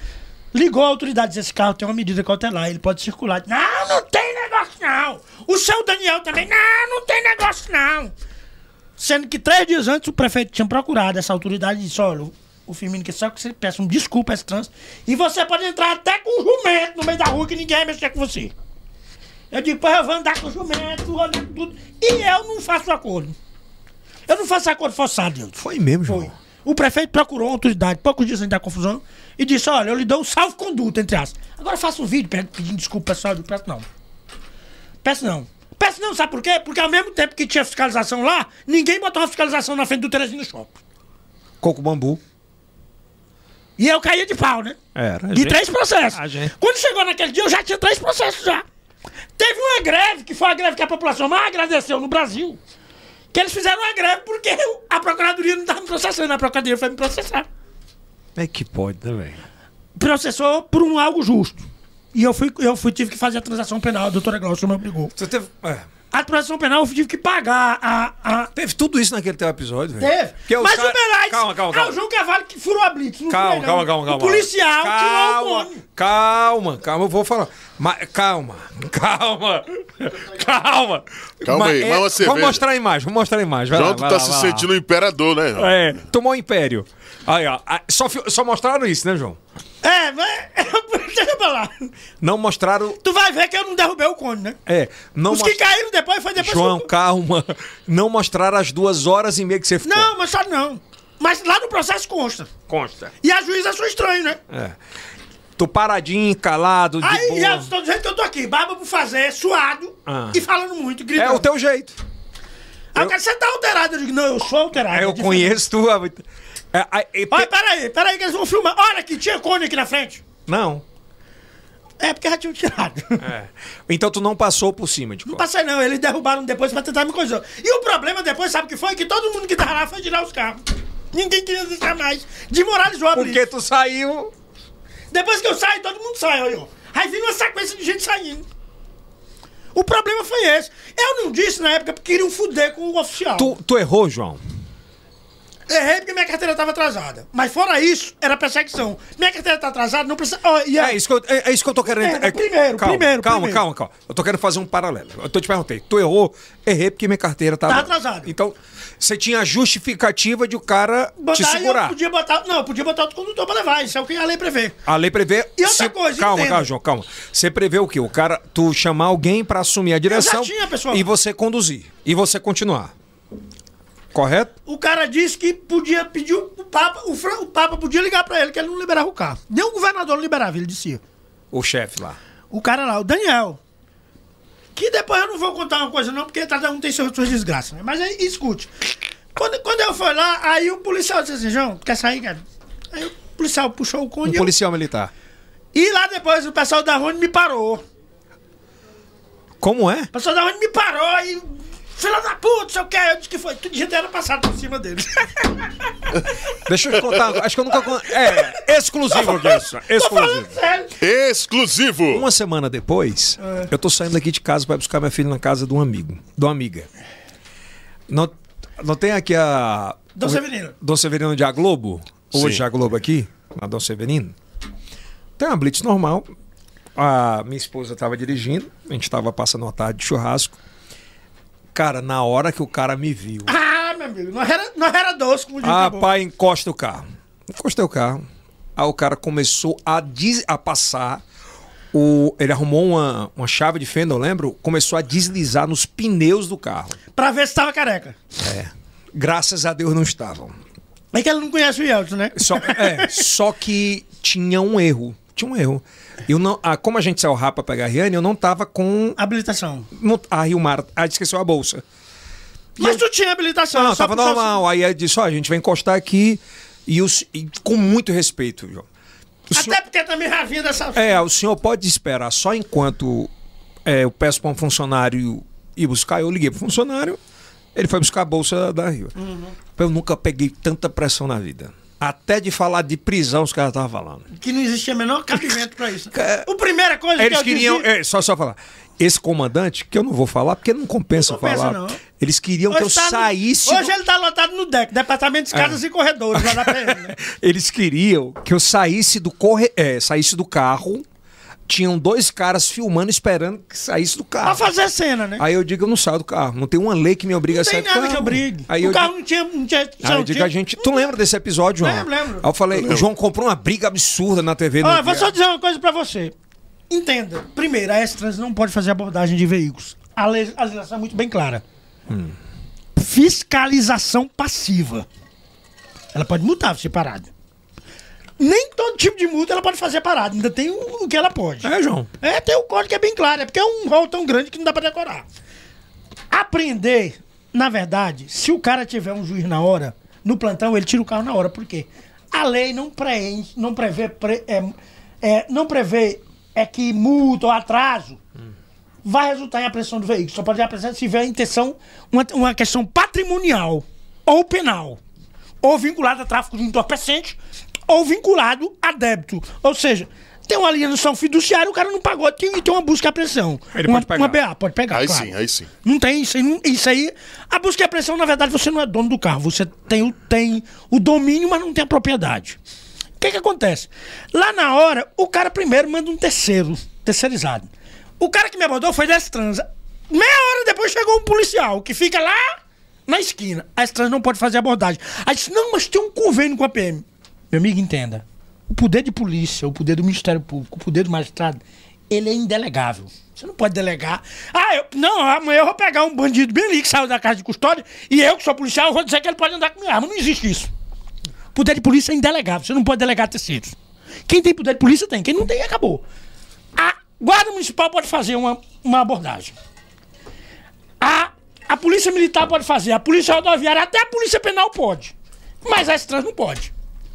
Ligou a autoridade, disse, esse carro tem uma medida cautelar, ele pode circular. Não, não tem negócio não. O seu Daniel também, não, não tem negócio não. Sendo que três dias antes o prefeito tinha procurado essa autoridade e disse, olha, o- Firmino quer só que você peça um desculpa a esse trânsito e você pode entrar até com um jumento no meio da rua que ninguém vai mexer com você. Eu digo, pô, eu vou andar com o jumento, tudo. E eu não faço acordo. Eu não faço acordo forçado, Deus. Foi mesmo, Foi. João. O prefeito procurou a autoridade poucos dias antes da confusão e disse: Olha, eu lhe dou um salvo-conduto, entre aspas. Agora faça um vídeo pe- pedindo desculpa pessoal. Eu peço não. Peço não. Peço não, sabe por quê? Porque ao mesmo tempo que tinha fiscalização lá, ninguém botou uma fiscalização na frente do Teresino Shopping. Coco Bambu. E eu caía de pau, né? Era. a De gente- três processos. gente- Quando chegou naquele dia, eu já tinha três processos já. Teve uma greve, que foi a greve que a população mais agradeceu no Brasil. Que eles fizeram uma greve porque a Procuradoria não estava me processando. A Procuradoria foi me processar. É que pode, velho? processou por um algo justo. E eu fui, eu fui, tive que fazer a transação penal, a doutora Glaucia me obrigou. Você teve. é, A transação penal eu tive que pagar a. a... teve tudo isso naquele teu episódio, velho. Teve. Porque os Mas cara- o Meirelles. Calma, calma, Ah, o calma. João Carvalho que furou a blitz. Não Calma, não. calma, calma, calma. O policial tirou o calma, calma, calma, eu vou falar. Mas, calma, calma, calma. Calma aí, mas você Vamos mostrar a imagem, vamos mostrar a imagem. Vai João, lá, tu vai tá lá, se lá. sentindo um imperador, né? João? É, tomou o império. Aí, ó. Só, só mostraram isso, né, João? É, mas. Deixa pra lá. Não mostraram. Tu vai ver que eu não derrubei o cone, né? É, não Os que mostraram. caíram depois foi depois. João, que eu- calma. Não mostraram as duas horas e meia que você ficou. Não, mas sabe não. Mas lá no processo consta. Consta. E a juíza achou estranho, né? É. Tô paradinho, calado, de Aí, boa. eu estou do jeito que eu tô aqui, barba por fazer, suado Ah. e falando muito, É gritando. o teu jeito. Aí o cara, você tá alterado. Eu digo, não, eu sou alterado. É, eu é conheço tu. É, é, é, Olha, peraí, peraí que eles vão filmar. Olha aqui, tinha cone aqui na frente. Não. É, porque já tinham tirado. É. Então tu não passou por cima de Não passei não, eles derrubaram depois pra tentar me coisar. E o problema depois, sabe o que foi? Que todo mundo que tava lá foi tirar os carros. Ninguém queria deixar mais. Desmoralizou a Porque tu saiu. Depois que eu saio, todo mundo sai, olha. ó. Aí vem uma sequência de gente saindo. O problema foi esse. Eu não disse na época porque queriam fuder com o oficial. Tu, tu errou, João. Errei porque minha carteira estava atrasada. Mas fora isso, era perseguição. Minha carteira tá atrasada, não precisa. E a- É isso que eu, é, é isso que eu tô querendo. É, primeiro, calma, primeiro, Calma, primeiro. calma, calma. Eu tô querendo fazer um paralelo. Eu tô te perguntei. Tu errou? Errei porque minha carteira tava. Tá atrasada. Então, você tinha a justificativa de o cara te botar, eu segurar. podia botar. Não, eu podia botar outro condutor pra levar. Isso é o que a lei prevê. A lei prevê. E outra coisa, calma, entenda. calma, João, calma. Você prevê o quê? O cara, tu chamar alguém pra assumir a direção tinha, pessoal. e você conduzir. E você continuar. Correto? O cara disse que podia pedir o Papa. O, o Papa podia ligar pra ele que ele não liberava o carro. Nem o governador não liberava, ele dizia. O chefe lá. O cara lá, o Daniel. Que depois eu não vou contar uma coisa, não, porque cada um tem suas, suas desgraças, né? Mas aí, escute. Quando, quando eu fui lá, aí o policial disse assim, João, quer sair, cara? Aí o policial puxou o Um cone. eu- policial militar. E lá depois o pessoal da Rony me parou. Como é? O pessoal da Rony me parou e. Filha da puta, sei o que. Eu disse que foi. Tudo gente era passado por cima dele. Deixa eu te contar. Acho que eu nunca. É, exclusivo aqui. falando Exclusivo. Exclusivo! Uma semana depois, É. eu tô saindo daqui de casa pra buscar minha filha na casa de um amigo, de uma amiga. Não, não tem aqui a. Dom Severino. Dom Severino de A Globo? Hoje Sim. a Globo aqui, na Dom Severino. Tem uma blitz normal. A minha esposa tava dirigindo, a gente tava passando uma tarde de churrasco. Cara, na hora que o cara me viu. Ah, meu amigo, não era, não era doce como diz Ah, acabou. pai, encosta o carro. Encostei o carro. Aí o cara começou a, des- a passar. O, ele arrumou uma, uma chave de fenda, eu lembro. Começou a deslizar nos pneus do carro. Pra ver se tava careca. Graças a Deus não estavam. É que ele não conhece o Yeltsin, né? Só, é, só que tinha um erro. Tinha um erro. Eu não, ah, como a gente saiu rápido pra pegar a eu não tava com Habilitação. não- a Rio Mar. Ah, esqueceu a bolsa. Mas tu tinha habilitação. Não, não, só tava o- normal. Aí ele disse, ó, a gente vai encostar aqui e, os, e com muito respeito, João. O senhor- Até porque também já vinha dessa. É, o senhor pode esperar só enquanto é, eu peço para um funcionário ir buscar. Eu liguei pro funcionário, ele foi buscar a bolsa da Rio. Uhum. Eu nunca peguei tanta pressão na vida. Até de falar de prisão, os caras estavam falando. Que não existia menor cabimento pra isso. O primeira coisa Eles que eu queriam. dizia... é, só, só falar. Esse comandante, que eu não vou falar, porque não compensa, Não compensa, falar. não. Eles queriam que eu Hoje tá no- saísse. Hoje do- ele tá lotado no DEC, Departamento de Escadas e Corredores, lá da PM, né? Eles queriam que eu saísse do corre... é, saísse do carro. Tinham dois caras filmando, esperando que saísse do Pra carro. fazer cena, né? Aí eu digo, eu não saio do carro. Não tem uma lei que me obriga não a sair tem do nada carro. que obrigue. Aí o eu carro digo, não tinha... Não tinha, aí eu não digo tinha- a gente. Tu lembra desse episódio, João? Lembro, lembro. Aí eu falei, o João comprou uma briga absurda na TV. No vou dia. só dizer uma coisa pra você. Entenda. Primeiro, a S-Trans não pode fazer abordagem de veículos. A a legislação é muito bem clara. Fiscalização passiva. Ela pode multar você parado. Nem todo tipo de multa ela pode fazer parado. Ainda tem o, o que ela pode. É, João. É, tem o código que é bem claro. É porque é um rol tão grande que não dá pra decorar. Aprender, na verdade, se o cara tiver um juiz na hora, no plantão, ele tira o carro na hora. Por quê? A lei não, preenche, não prevê, pre- é, é, não prevê é que multa ou atraso vai resultar em apreensão do veículo. Só pode apresentar se tiver a intenção, uma, uma questão patrimonial ou penal, ou vinculado a tráfico de entorpecente, ou vinculado a débito. Ou seja, tem uma alienação fiduciária, o cara não pagou tem, e tem uma busca e apreensão. Ele uma, pode pegar. Uma BA, pode pegar, Aí claro. sim, aí sim. Não tem isso aí, isso aí. A busca e apreensão, na verdade, você não é dono do carro. Você tem o, tem o domínio, mas não tem a propriedade. O que que acontece? Lá na hora, o cara primeiro manda um terceiro, terceirizado. O cara que me abordou foi da Estranza. Meia hora depois chegou um policial que fica lá na esquina. A Estranza não pode fazer abordagem. Aí disse, não, mas tem um convênio com a PM. Meu amigo, entenda. O poder de polícia, o poder do Ministério Público, o poder do magistrado, ele é indelegável. Você não pode delegar. Ah, eu, não, amanhã eu vou pegar um bandido bem ali que saiu da casa de custódia e eu, que sou policial, vou dizer que ele pode andar com minha arma. Não existe isso. Poder de polícia é indelegável. Você não pode delegar terceiros. Quem tem poder de polícia tem. Quem não tem, acabou. A guarda municipal pode fazer uma, uma abordagem. A, a polícia militar pode fazer. A polícia rodoviária, até a polícia penal pode. Mas a trans não pode.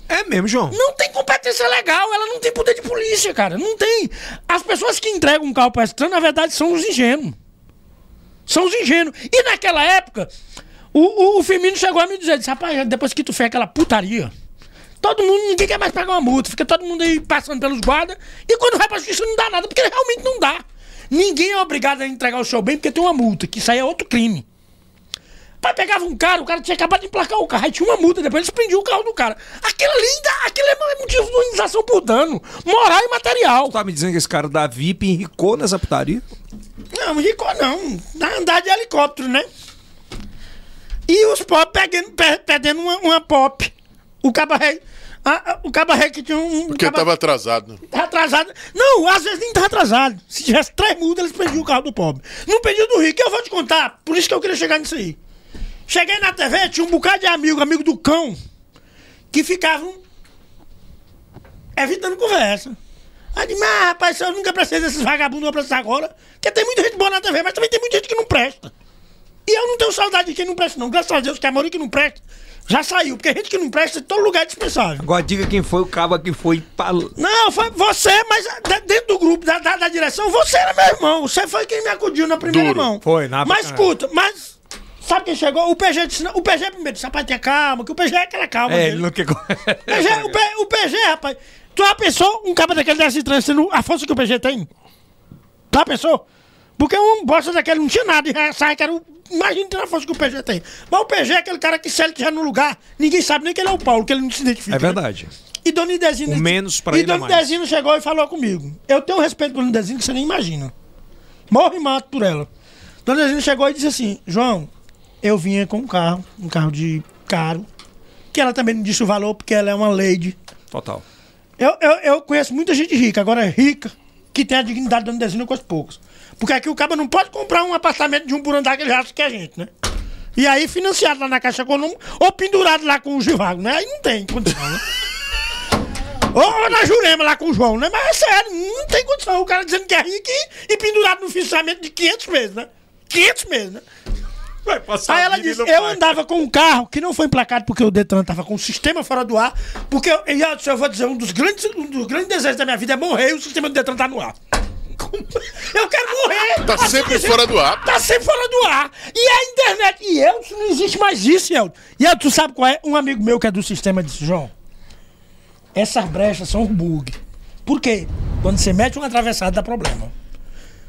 É mesmo, João. Não tem competência legal, ela não tem poder de polícia, cara. Não tem. As pessoas que entregam um carro para essa na verdade, são os ingênuos. São os ingênuos. E naquela época, o, o, o Firmino chegou a me dizer, disse, rapaz, depois que tu fez aquela putaria, todo mundo, ninguém quer mais pagar uma multa, fica todo mundo aí passando pelos guardas, e quando vai pra justiça não dá nada, porque realmente não dá. Ninguém é obrigado a entregar o seu bem porque tem uma multa, que isso aí é outro crime. Pai pegava um cara, o cara tinha acabado de emplacar o carro, aí tinha uma multa, depois eles prendiam o carro do cara. Aquilo ali, ainda- aquilo é motivo de indenização por dano, moral e material. Tá me dizendo que esse cara da VIP enricou nessa putaria? Não, rico não. Dá andar de helicóptero, né? E os pobres pegando, pe- perdendo uma, uma pop. O cabaré. a- a- o cabaré que tinha um. Porque caba- tava atrasado. né? Tá atrasado. Não, às vezes nem tá atrasado. Se tivesse três multas, eles prendiam o carro do pobre. Não pediu do rico. Eu vou te contar. Por isso que eu queria chegar nisso aí. Cheguei na TV, tinha um bocado de amigo, amigo do cão, que ficavam evitando conversa. Aí eu disse, mas rapaz, eu nunca prestei desses vagabundos, vou prestar agora. Porque tem muita gente boa na TV, mas também tem muita gente que não presta. E eu não tenho saudade de quem não presta, não. Graças a Deus que a maioria que não presta já saiu. Porque gente que não presta, todo lugar é dispensável. Agora diga quem foi o cabo que foi pra... Não, foi você, mas de- dentro do grupo da, da, da direção, você era meu irmão. Você foi quem me acudiu na primeira Duro. mão. Foi, na- Mas escuta, mas. Sabe quem chegou? O PG disse. O PG primeiro disse, rapaz, tenha calma, que o PG é aquela calma. É, dele. ele não quer... PG, o, P- o PG, rapaz. Tu já pensou um cara daquele desse trânsito, a força que o PG tem? Tu já pensou? Porque um bosta daquele não tinha nada, e sai que era o. Imagina a força que o PG tem. Mas o PG é aquele cara que se ele estiver no lugar, ninguém sabe nem que ele é o Paulo, que ele não se identifica. É né? verdade. E Dona Idezina. O menos pra e ele é Dona mais. Idezina chegou e falou comigo. Eu tenho um respeito por Dona Idezina que você nem imagina. Morro e mato por ela. Dona Idezina chegou e disse assim: João, eu vinha com um carro, um carro de caro, que ela também não disse o valor, porque ela é uma lady. Total. Eu, eu, eu conheço muita gente rica, agora é rica, que tem a dignidade da Dona Idezina com as poucas. Porque aqui o cara não pode comprar um apartamento de um por andar que ele acha que é gente, né? E aí financiado lá na Caixa Econômica, ou pendurado lá com o Givago, né? Aí não tem condição, né? Ou na Jurema lá com o João, né? Mas é sério, não tem condição. O cara dizendo que é rico e, e pendurado no financiamento de 500 meses, né? 500 meses, né? Vai passar Aí ela disse, eu vai. andava com um carro que não foi emplacado porque o Detran tava com o sistema fora do ar, porque eu, e eu, eu vou dizer, um dos, grandes, um dos grandes desejos da minha vida é morrer e o sistema do Detran tá no ar. Eu quero morrer! Tá Assim, sempre fora do ar. Tá sempre fora do ar. E a internet. E eu, não existe mais isso, Elton. E eu, tu sabe qual é? Um amigo meu que é do sistema disse, João, essas brechas são um bug. Por quê? Quando você mete um atravessado dá problema.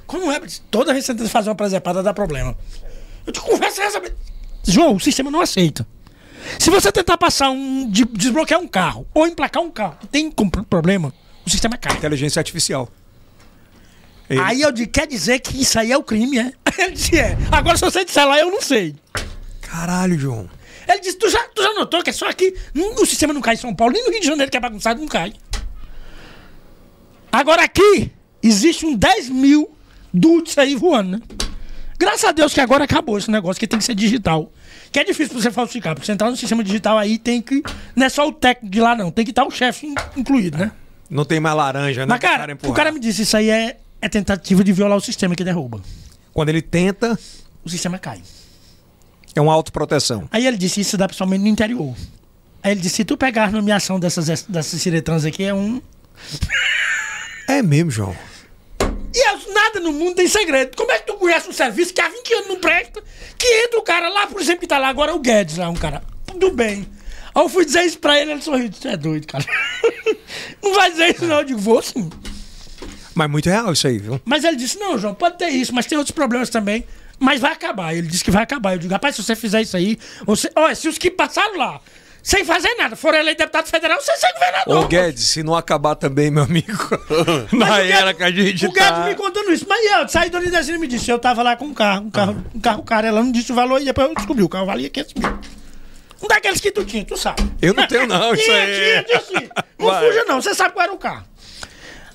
Como é? Toda vez que você tenta fazer uma presepada dá problema. Eu te converso essa. João, o sistema não aceita. Se você tentar passar um. de- desbloquear um carro ou emplacar um carro tem problema, o sistema cai. Inteligência artificial. Ele- Aí eu disse, quer dizer que isso aí é o crime, é? Ele disse, é. Agora se você disser lá, eu não sei. Caralho, João. Ele disse, tu já, tu já notou que é só aqui, hum, o sistema não cai em São Paulo, nem no Rio de Janeiro, que é bagunçado, não cai. Agora aqui, existe um 10 mil dudes aí voando, né? Graças a Deus que agora acabou esse negócio, que tem que ser digital. Que é difícil pra você falsificar, porque você entrar no sistema digital aí tem que. Não é só o técnico de lá, não. Tem que estar o chefe in- incluído, né? Não tem mais laranja, né? Mas, cara, empurrar. o cara me disse, isso aí é, é tentativa de violar o sistema que derruba. Quando ele tenta, O sistema cai. é uma autoproteção. Aí ele disse, isso dá principalmente no interior. Aí ele disse, se tu pegar a nomeação dessas, dessas ciretrans aqui, é um... É mesmo, João. E eu- nada no mundo tem segredo. Como é que tu conhece um serviço que há 20 anos não presta? Que entra o cara lá, por exemplo, que tá lá agora, o Guedes lá, um cara. Tudo bem. Aí eu fui dizer isso pra ele, ele sorriu. Você é doido, cara. não vai dizer isso não. Eu digo, vou sim. Mas muito real isso aí, viu? Mas ele disse, não, João, pode ter isso, mas tem outros problemas também. Mas vai acabar. Ele disse que vai acabar. Eu digo, rapaz, se você fizer isso aí... Você... Olha, se os que passaram lá, sem fazer nada, forem eleito deputado federal, você é governador. Ô, Guedes, se não acabar também, meu amigo, Mas na era que a gente O Guedes tá... me contando isso. Mas eu saí da Unidesina e me disse, eu tava lá com um carro, um carro, um carro caro, ela não disse o valor e depois eu descobri, o carro valia 500 mil. Um daqueles que tu tinha, tu sabe. Eu não tenho não, isso Tinha, aí. tinha, tinha sim. Não Vai. fuja não, você sabe qual era o carro.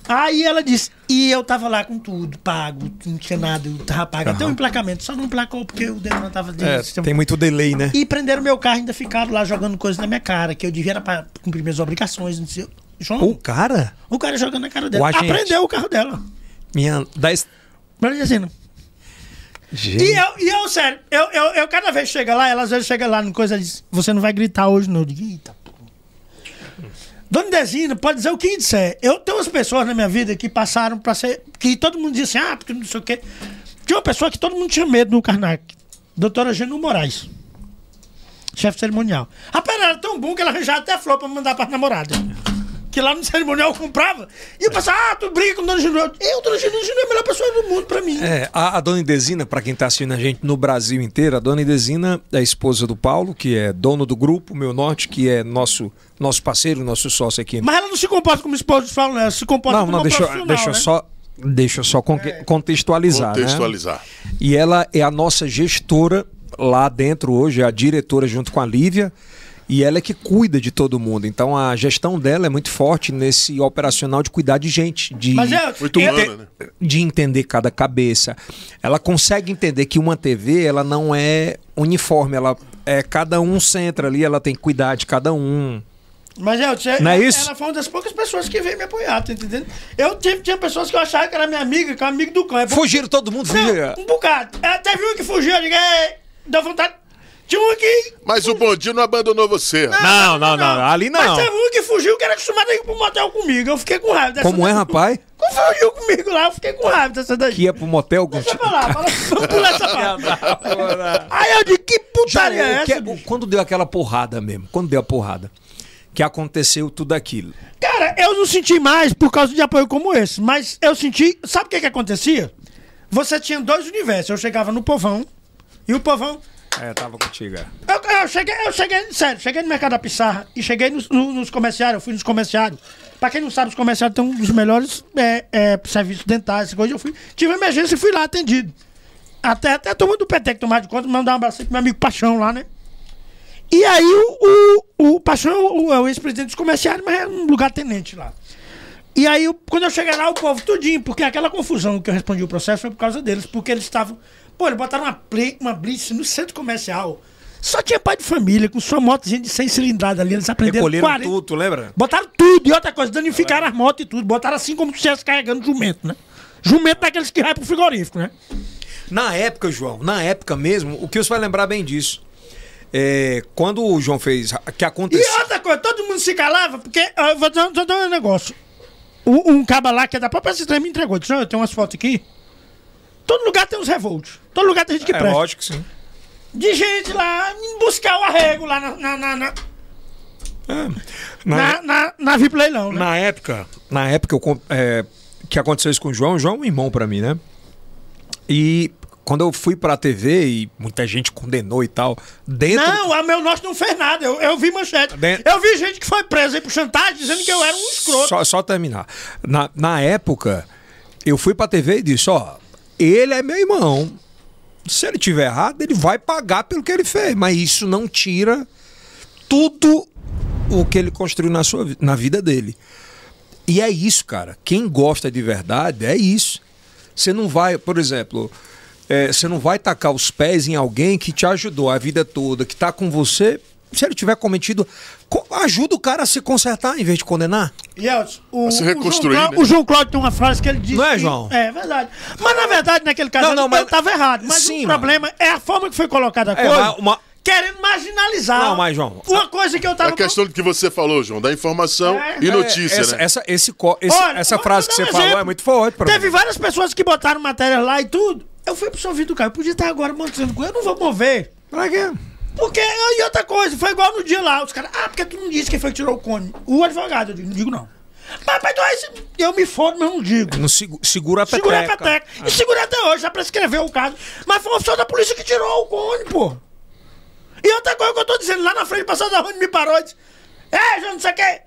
Aí ela disse, e eu tava lá com tudo, pago, não tinha nada, eu tava pago. Até o emplacamento, só não emplacou porque o Detran tava dentro É, sistema. tem muito delay, né? E prenderam meu carro, ainda ficaram lá jogando coisas na minha cara, que eu devia era pra cumprir minhas obrigações, não sei. João, O cara, o cara jogando na cara dela. O. Aprendeu o carro dela. minha... Dez... Bradesina. Gente, E eu, e eu, sério, eu, eu, eu cada vez chega lá, ela às vezes chega lá no coisa e diz, você não vai gritar hoje, não. Eu digo, eita. Dona Desina, pode dizer o que disser. Eu tenho umas pessoas na minha vida que passaram pra ser. Que todo mundo dizia assim, ah, porque não sei o quê. Tinha uma pessoa que todo mundo tinha medo no Karnak. Doutora Genu Moraes. Chefe cerimonial. Rapaz, ela era tão bom que ela arranjava até flor pra mandar pra namorada. Que lá no cerimonial eu comprava. E eu pensava, ah, tu briga com Dona Genu. Eu, Dona Genu, Genu é a melhor pessoa do mundo pra mim. É, a, a Dona Indesina, pra quem tá assistindo a gente no Brasil inteiro, a Dona Indesina é a esposa do Paulo, que é dono do grupo Meu Norte, que é nosso, nosso parceiro, nosso sócio aqui. Mas ela não se comporta como esposa de Paulo, ela se comporta não, como não, uma deixa, eu- profissional, deixa né? só, deixa eu só conque- contextualizar, né? Contextualizar. E ela é a nossa gestora lá dentro hoje, a diretora junto com a Lívia. E ela é que cuida de todo mundo. Então a gestão dela é muito forte nesse operacional de cuidar de gente. De, Mas é, Muito eu- humana, né? de entender cada cabeça. Ela consegue entender que uma TV ela não é uniforme, ela é cada um centra ali, ela tem que cuidar de cada um. Mas é, você, Não é ela, isso? ela foi uma das poucas pessoas que veio me apoiar, tá entendendo? Eu tive, tinha pessoas que eu achava que era minha amiga, que era amigo do cão. É, Fugiram todo mundo, fugiram. Não, um bocado. É, teve um que fugiu, eu digo, "Ei, deu vontade. Que. Mas o bondinho não abandonou você. rapaz. Não, não, não, ali não. Mas teve um que fugiu que era acostumado a ir pro motel comigo. Eu fiquei com raiva dessa Como é, daí. rapaz? Quando fugiu comigo lá, eu fiquei com raiva dessa daí. Que ia pro motel com Deixa pra lá, fala, vamos pular essa parte. Aí eu digo, que putaria é o essa? que- quando deu aquela porrada mesmo, quando deu a porrada, que aconteceu tudo aquilo. Cara, eu não senti mais por causa de apoio como esse, mas eu senti. Sabe o que que acontecia? Você tinha dois universos. Eu chegava no povão e o povão. É, tava contigo. é. Eu, eu cheguei, eu cheguei, sério, cheguei no mercado da Pissarra e cheguei nos, no- nos comerciários, eu fui nos comerciários. Pra quem não sabe, os comerciários têm um dos melhores é, é, serviços dentários, essa coisa. Eu fui, tive emergência e fui lá atendido. Até, até a turma do Petec tomar de conta, mandar um abraço pro meu amigo Paixão lá, né? E aí o, o, o Paixão o- é o ex-presidente dos comerciários, mas é um lugar tenente lá. E aí, quando eu cheguei lá, o povo tudinho, porque aquela confusão que eu respondi o processo foi por causa deles, porque eles estavam. Pô, eles botaram uma, play, uma blitz no centro comercial. Só tinha pai de família, com sua motozinha de 100 cilindradas ali, eles aprenderam Recolheram 40. tudo, tu lembra? Botaram tudo, e outra coisa, danificaram as motos e tudo. Botaram assim como se estivesse carregando jumento, né? Jumento daqueles que vai pro frigorífico, né? Na época, João, na época mesmo, o que você vai lembrar bem disso. É, quando o João fez. Que E aconteceu. outra coisa, todo mundo se calava, porque eu vou dar, um negócio. Um, um caba lá que é da própria Citrem me entregou. Disse, "Não, eu tenho umas fotos aqui. Todo lugar tem uns revoltos. Todo lugar tem gente que É presta. lógico que sim. De gente lá buscar o arrego lá na, na, na, na, Na, na, na, na VIP Leilão, né? na época, na época eu é, que aconteceu isso com o João, o João é um irmão pra mim, né? E quando eu fui pra TV e muita gente condenou e tal, dentro. Não, o meu nosso não fez nada. Eu, eu vi manchete. Bem- Eu vi gente que foi presa aí por chantagem dizendo que eu era um escroto. Só, só terminar. Na, na época, eu fui pra TV e disse: ó, ele é meu irmão. Se ele tiver errado, ele vai pagar pelo que ele fez. Mas isso não tira tudo o que ele construiu na, sua, na vida dele. E é isso, cara. Quem gosta de verdade é isso. Você não vai, por exemplo, é, você não vai tacar os pés em alguém que te ajudou a vida toda, que tá com você. Se ele tiver cometido, co- ajuda o cara a se consertar em vez de condenar. E Elton, o, A se o João reconstruir, né? o João Cláudio tem uma frase que ele disse. Não é, que- João? É verdade. Mas na verdade, naquele caso, Não, não, eu mas- tava errado. Mas Sim, o problema é a forma que foi colocada a É, coisa. mas uma- Querendo marginalizar. Não, mas, João, Uma coisa que eu É tava. a questão do que você falou, João, da informação É, e é, notícia, essa, né? essa, esse co- esse- Olha, essa frase que você um falou é muito forte pra Teve mim. várias pessoas que botaram matéria lá e tudo. Eu fui pro seu vídeo do cara. Eu podia estar agora montando com ele. Eu não vou mover. Pra quê? Porque, e outra coisa, foi igual no dia lá. Os caras, ah, porque tu não disse quem foi que tirou o cone. O advogado, eu digo, não digo não. Mas, mas então, esse- eu me fodo, mas não digo. Não segu- segura a peteca. Segura a peteca. E segura até hoje, já prescreveu o caso. Mas foi o oficial da polícia que tirou o cone, pô. E outra coisa que eu tô dizendo, lá na frente, passou da rua, me parou e disse: É, João, não sei o quê.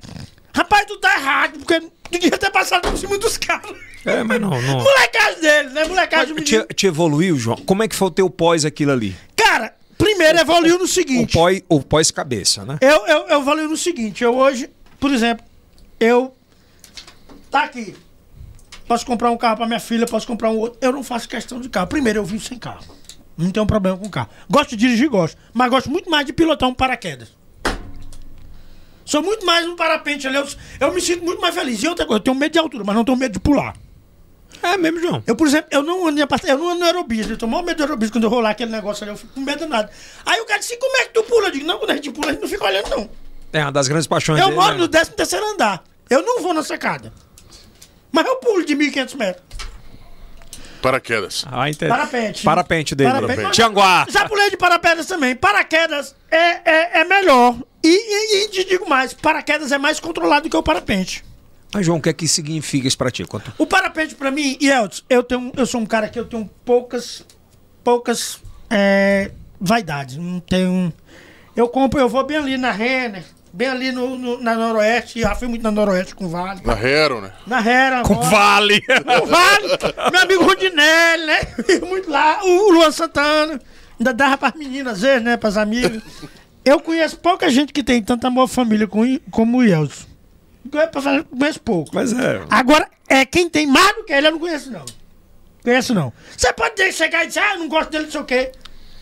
Rapaz, tu tá errado, porque tu devia ter passado por cima dos caras. É, mas não, não. Molecagem dele, né? Molecagem do Te, te evoluiu, João? Como é que foi o teu pós aquilo ali? Cara, primeiro evoluiu no O seguinte. pós, o pós cabeça, né? Eu, eu, eu evoluiu no seguinte. Eu hoje, por exemplo, eu. Tá aqui. Posso comprar um carro pra minha filha, posso comprar um outro. Eu não faço questão de carro. Primeiro, eu vivo sem carro. Não tenho problema com carro. Gosto de dirigir, gosto. Mas gosto muito mais de pilotar um paraquedas. Sou muito mais um parapente ali. Eu, eu me sinto muito mais feliz. E outra coisa, eu tenho medo de altura, mas não tenho medo de pular. É mesmo, João. Eu, por exemplo, eu não ando, eu não ando no aerobismo. Eu maior medo do aerobismo quando eu rolar aquele negócio ali. Eu fico com medo de nada. Aí o cara disse, como é que tu pula? Eu digo, não, quando a gente pula, a gente não fica olhando, não. É uma das grandes paixões Eu dele, moro né? no 13 terceiro andar. Eu não vou na sacada. Mas eu pulo de 1.500 metros. Paraquedas. Ah, entendi. Parapente. Parapente dele. Parapente. Tianguá. Já pulei de paraquedas também. Paraquedas é, é, é melhor. E, e, e te digo mais, paraquedas é mais controlado do que o parapente. Mas, João, o que é que significa isso pra ti? Quanto... O parapente pra mim, e Elton, eu, tenho, eu sou um cara que eu tenho poucas, poucas é, vaidades. Não tenho... Eu compro, eu vou bem ali na Renner, bem ali no, no- na Noroeste, já fui muito na Noroeste com Vale. Na Hero, né? Na Hera. Com agora. vale. O Vale, meu amigo Rondinelli, né? Muito lá. O Luan Santana. Ainda dava pras meninas, às vezes, né? Pras amigas. Eu conheço pouca gente que tem tanta boa família com- como o Yeltsin. Conheço pra falar- Conheço pouco. Mas é. Agora, é quem tem mais do que ele, eu não conheço, não. Conheço, não. Você pode chegar e dizer, ah, eu não gosto dele, não sei o quê.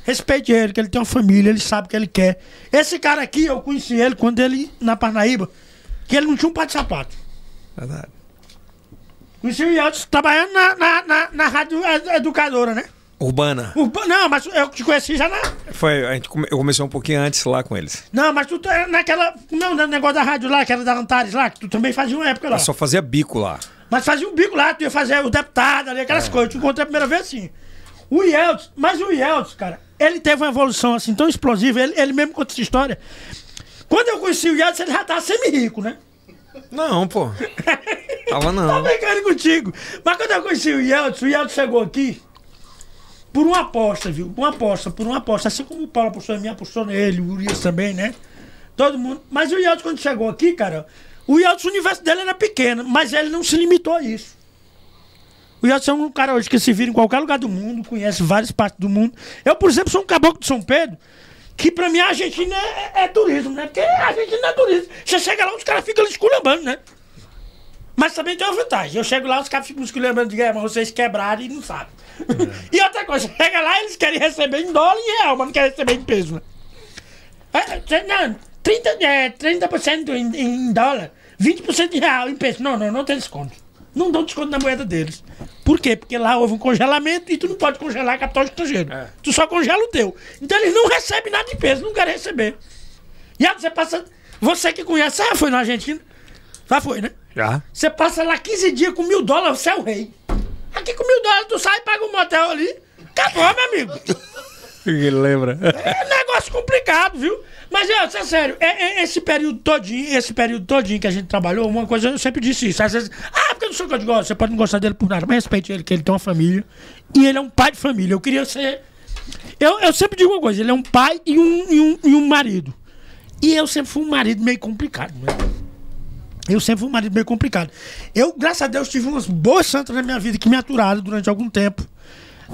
Respeite ele, que ele tem uma família, ele sabe o que ele quer. Esse cara aqui, eu conheci ele quando ele, na Parnaíba, que ele não tinha um par de sapato. Verdade. Conheci o Yeltsin trabalhando na, na, na, na rádio ed- educadora, né? Urbana. Urba- Não, mas eu te conheci já na. Foi, a gente come- eu comecei um pouquinho antes lá com eles. Não, mas tu tá naquela. Não, no negócio da rádio lá, que era da Antares lá, que tu também fazia uma época lá. Eu só fazia bico lá. Mas fazia um bico lá, tu ia fazer o deputado ali, aquelas coisas. Tu encontrei a primeira vez assim. O Yeltsin, mas o Yeltsin, cara, ele teve uma evolução assim tão explosiva, ele, ele mesmo conta essa história. Quando eu conheci o Yeltsin, ele já tava semi-rico, né? Não, pô. Tava Tá não. brincando contigo. Mas quando eu conheci o Yeltsin, o Yeltsin chegou aqui por uma aposta, viu? Uma aposta, por uma aposta. Assim como o Paulo apostou em mim, apostou nele, o Urias também, né? Todo mundo. Mas o Yeltsin, quando chegou aqui, cara, o Yeltsin, o universo dele era pequeno, mas ele não se limitou a isso. O Yeltsin é um cara hoje que se vira em qualquer lugar do mundo, conhece várias partes do mundo. Eu, por exemplo, sou um caboclo de São Pedro, que pra mim a Argentina é, é turismo, né? Porque a Argentina é turismo. Você chega lá, os caras ficam esculhambando, né? Mas também tem uma vantagem. Eu chego lá, os caras ficam esculhambando de guerra, mas vocês quebraram e não sabem. E outra coisa, chega lá, eles querem receber em dólar e real, mas não querem receber em peso, né? É, cê- não, 30%, é, 30% em, em dólar, 20% em real, em peso. Não, não, não tem desconto. Não dão desconto na moeda deles. Por quê? Porque lá houve um congelamento e tu não pode congelar capital estrangeiro. É. Tu só congela o teu. Então eles não recebem nada de peso, não querem receber. E aí você passa. Você que conhece, ah, foi na Argentina? Já foi, né? Já? Você passa lá 15 dias com mil dólares, você é o rei. Aqui com mil dólares, tu sai, paga um motel ali. Acabou, meu amigo. Ele lembra. É negócio complicado, viu? Mas, é, é sério, é, é esse período todinho, esse período todinho que a gente trabalhou, uma coisa eu sempre disse isso. Às vezes, ah, porque eu não sou que eu gosto, você pode não gostar dele por nada, mas respeite ele, que ele tem uma família. E ele é um pai de família. Eu queria ser. Eu, eu sempre digo uma coisa, ele é um pai e um, e um, e um marido. E eu sempre fui um marido meio complicado, né? Eu sempre fui um marido meio complicado. Eu, graças a Deus, tive umas boas santas na minha vida que me aturaram durante algum tempo.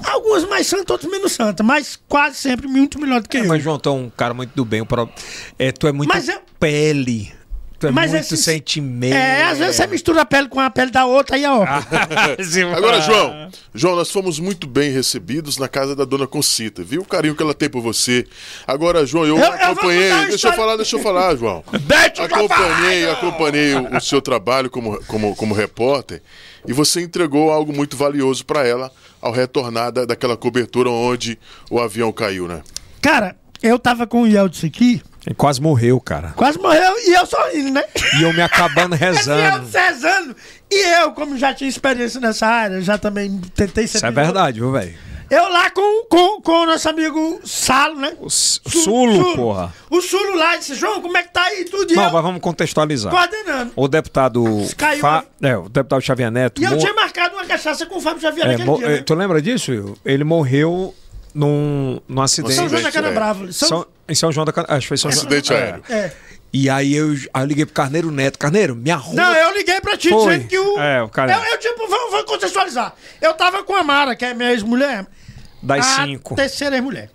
Algumas mais santas, outras menos santas, mas quase sempre muito melhor do que eu. Mas, João, tu é um cara muito do bem. o pro- É, tu é muito Mas eu- pele. É Mas muito esse- sentimento. É, às vezes você mistura a pele com a pele da outra aí, ó. Agora, João, João, nós fomos muito bem recebidos na casa da dona Concita, viu o carinho que ela tem por você. Agora, João, eu, Eu- eu acompanhei. uma deixa eu falar, deixa eu falar, João. Deixa eu acompanhei, falar, acompanhei o, o seu trabalho como, como, como repórter e você entregou algo muito valioso para ela ao retornar da, daquela cobertura onde o avião caiu, né? Cara, eu tava com o Yeldis aqui, Ele quase morreu, cara. quase morreu e eu sorrindo, né? E eu me acabando rezando. Yeldis rezando. E eu, como já tinha experiência nessa área, já também tentei ser. Isso é verdade, viu, velho? Eu lá com, com, com o nosso amigo Salo, né? O S- Su- Sulo, porra. O Sulo lá disse, João, como é que tá aí? Tudo e Não, eu mas vamos contextualizar. coordenando. O deputado. Caiu Fa- É, o deputado Xavier Neto. E eu mor- tinha marcado uma cachaça com o Fábio Xavier é, naquele mo- dia, é, né? Tu lembra disso, Will? Ele morreu num, num acidente. São João da Acidente, Cana é. Brava. São... São- em São João da Can... Acho que foi São João. Acidente É. aéreo. É. E aí eu, aí eu liguei pro Carneiro Neto. Carneiro, me arruma. Não, eu liguei pra ti Foi. dizendo que o. É, o cara- Eu, eu tipo, vou, vou contextualizar. Eu tava com a Mara, que é minha ex-mulher. Das a cinco. terceira ex-mulher.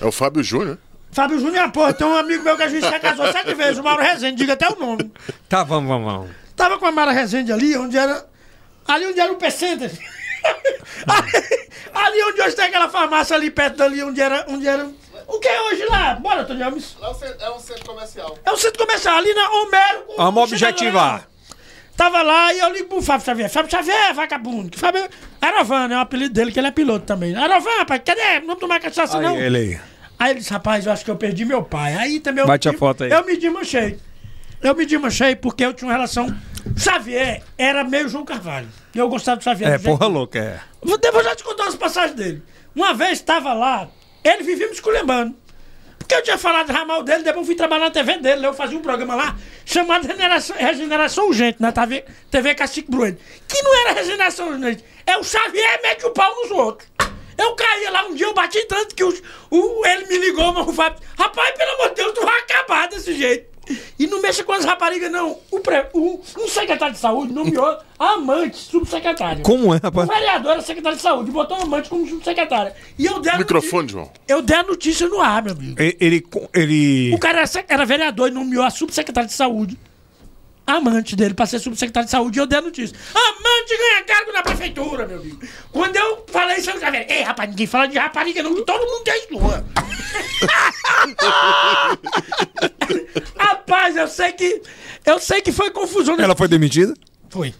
É o Fábio Júnior. Fábio Júnior, porra, tem um amigo meu que a gente já casou sete vezes, o Mauro Rezende, diga até o nome. Tá, vamos, vamos, vamos. Tava com a Mara Rezende ali, onde era. Ali onde era o P-Center. ali, ali onde hoje tem aquela farmácia ali perto dali, onde era. Onde era o que é hoje lá? Bora, Tony Alves. Lá é um centro- é um centro comercial. É o centro comercial, ali na Homero. Vamos objetivar. Tava lá e eu ligo pro Fábio Xavier. Fábio Xavier, vagabundo. Que Fábio... Arovan, é o apelido dele, que ele é piloto também. Arovan, rapaz, cadê? Não tomar cachaça, não. Aí, ele aí. Aí ele disse, rapaz, eu acho que eu perdi meu pai. Aí também eu. Bate a foto aí. Eu me desmanchei. Eu me desmanchei porque eu tinha uma relação. Xavier era meio João Carvalho. E eu gostava do Xavier. É, porra louca, é. Vou, vou já te contar umas passagens dele. Uma vez estava lá, ele vivia me esculhambando. Porque eu tinha falado ramal dele, depois eu fui trabalhar na TV dele. Eu fazia um programa lá chamado Regeneração, Regeneração Urgente, na TV, TV Cacique Bruno. Que não era Regeneração Urgente. É o Xavier mete o pau nos outros. Eu caía lá um dia, eu bati tanto que os- o, ele me ligou, mas o Fábio. Rapaz, pelo amor de Deus, tu vai acabar desse jeito. E não mexa com as raparigas, não. O, pre, o, um secretário de saúde nomeou a amante subsecretária. Como é, O rapaz? vereador era secretário de saúde, botou uma amante como subsecretária. E eu dei a Microfone, João. notícia- Eu dei a notícia no ar, meu amigo. Ele. Ele. ele- O cara era, sec- era vereador e nomeou a subsecretária de saúde. Amante dele pra ser subsecretário de saúde e eu dei a notícia. Amante ganha cargo na prefeitura, meu amigo. Quando eu falei isso, eu falei, ei, rapaz, ninguém fala de rapariga, não, que todo mundo tem sua. rapaz, eu sei que. Eu sei que foi confusão. nesse- Ela foi demitida? Foi.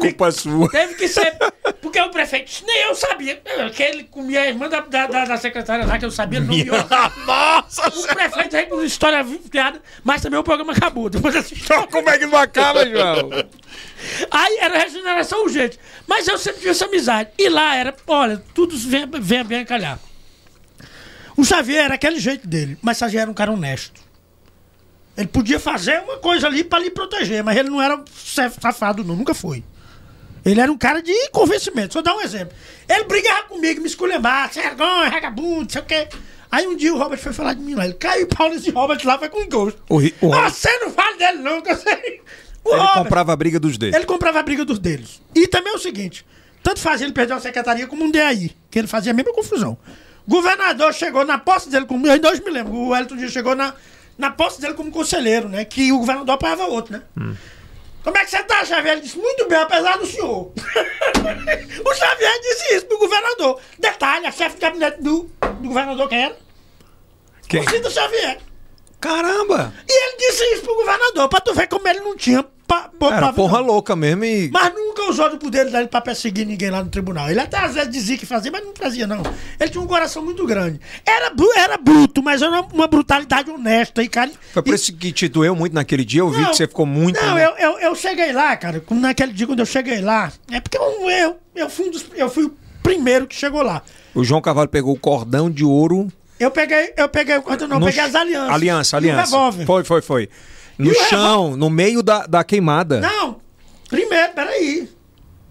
Culpa sua. Teve que ser. Porque o prefeito, nem eu sabia. Que ele comia a irmã da, da, da- da secretária lá, que eu sabia, não viu. Nossa! O prefeito aí com história piada, mas também o programa acabou. Depois dessa história. Como é que não acaba, João? Aí era regeneração urgente. Mas eu sempre tive essa amizade. E lá era, olha, tudo vem, vem bem a calhar. O Xavier era aquele jeito dele, mas Xavier era um cara honesto. Ele podia fazer uma coisa ali pra lhe proteger, mas ele não era safado, não, nunca foi. Ele era um cara de convencimento. Só dar um exemplo. Ele brigava comigo, me esculhambar, vergonha, vagabundo, não sei o quê. Aí um dia o Robert foi falar de mim lá. Ele caiu pau nesse Robert lá, foi com gosto. O Ri- o Ah, Você não fala dele, não, que eu sei. O Ele Robert- comprava a briga dos deles. ele comprava a briga dos deles. E também é o seguinte: tanto fazia ele perder a secretaria como um DAI, que ele fazia a mesma confusão. Governador chegou na posse dele como. Eu ainda hoje me lembro, o Elton Dias chegou na, na posse dele como conselheiro, né? Que o governador apoiava outro, né? Como é que você tá, Xavier? Ele disse, muito bem, apesar do senhor. o Xavier disse isso pro governador. Detalhe, a chefe de gabinete do, do governador quem era? Quem? O Cida Xavier. Caramba! E ele disse isso pro governador, pra tu ver como ele não tinha pra, pra, Era pra- porra louca mesmo e. Mas nunca usou do poder dele pra perseguir ninguém lá no tribunal. Ele até às vezes dizia que fazia, mas não fazia, não. Ele tinha um coração muito grande. Era, era bruto, mas era uma, uma brutalidade honesta e cara. Foi por e- isso que te doeu muito naquele dia. Eu vi Não, que você ficou muito. Não, né? eu, eu, eu cheguei lá, cara. Naquele dia, quando eu cheguei lá, é porque eu, eu, eu, fui, um dos- eu fui o primeiro que chegou lá. O João Carvalho pegou o cordão de ouro. Eu peguei, eu peguei o cordão, não, eu no peguei as alianças. Aliança, e o aliança. Foi, foi, foi. No E chão, no meio da, da queimada. Não, primeiro, peraí.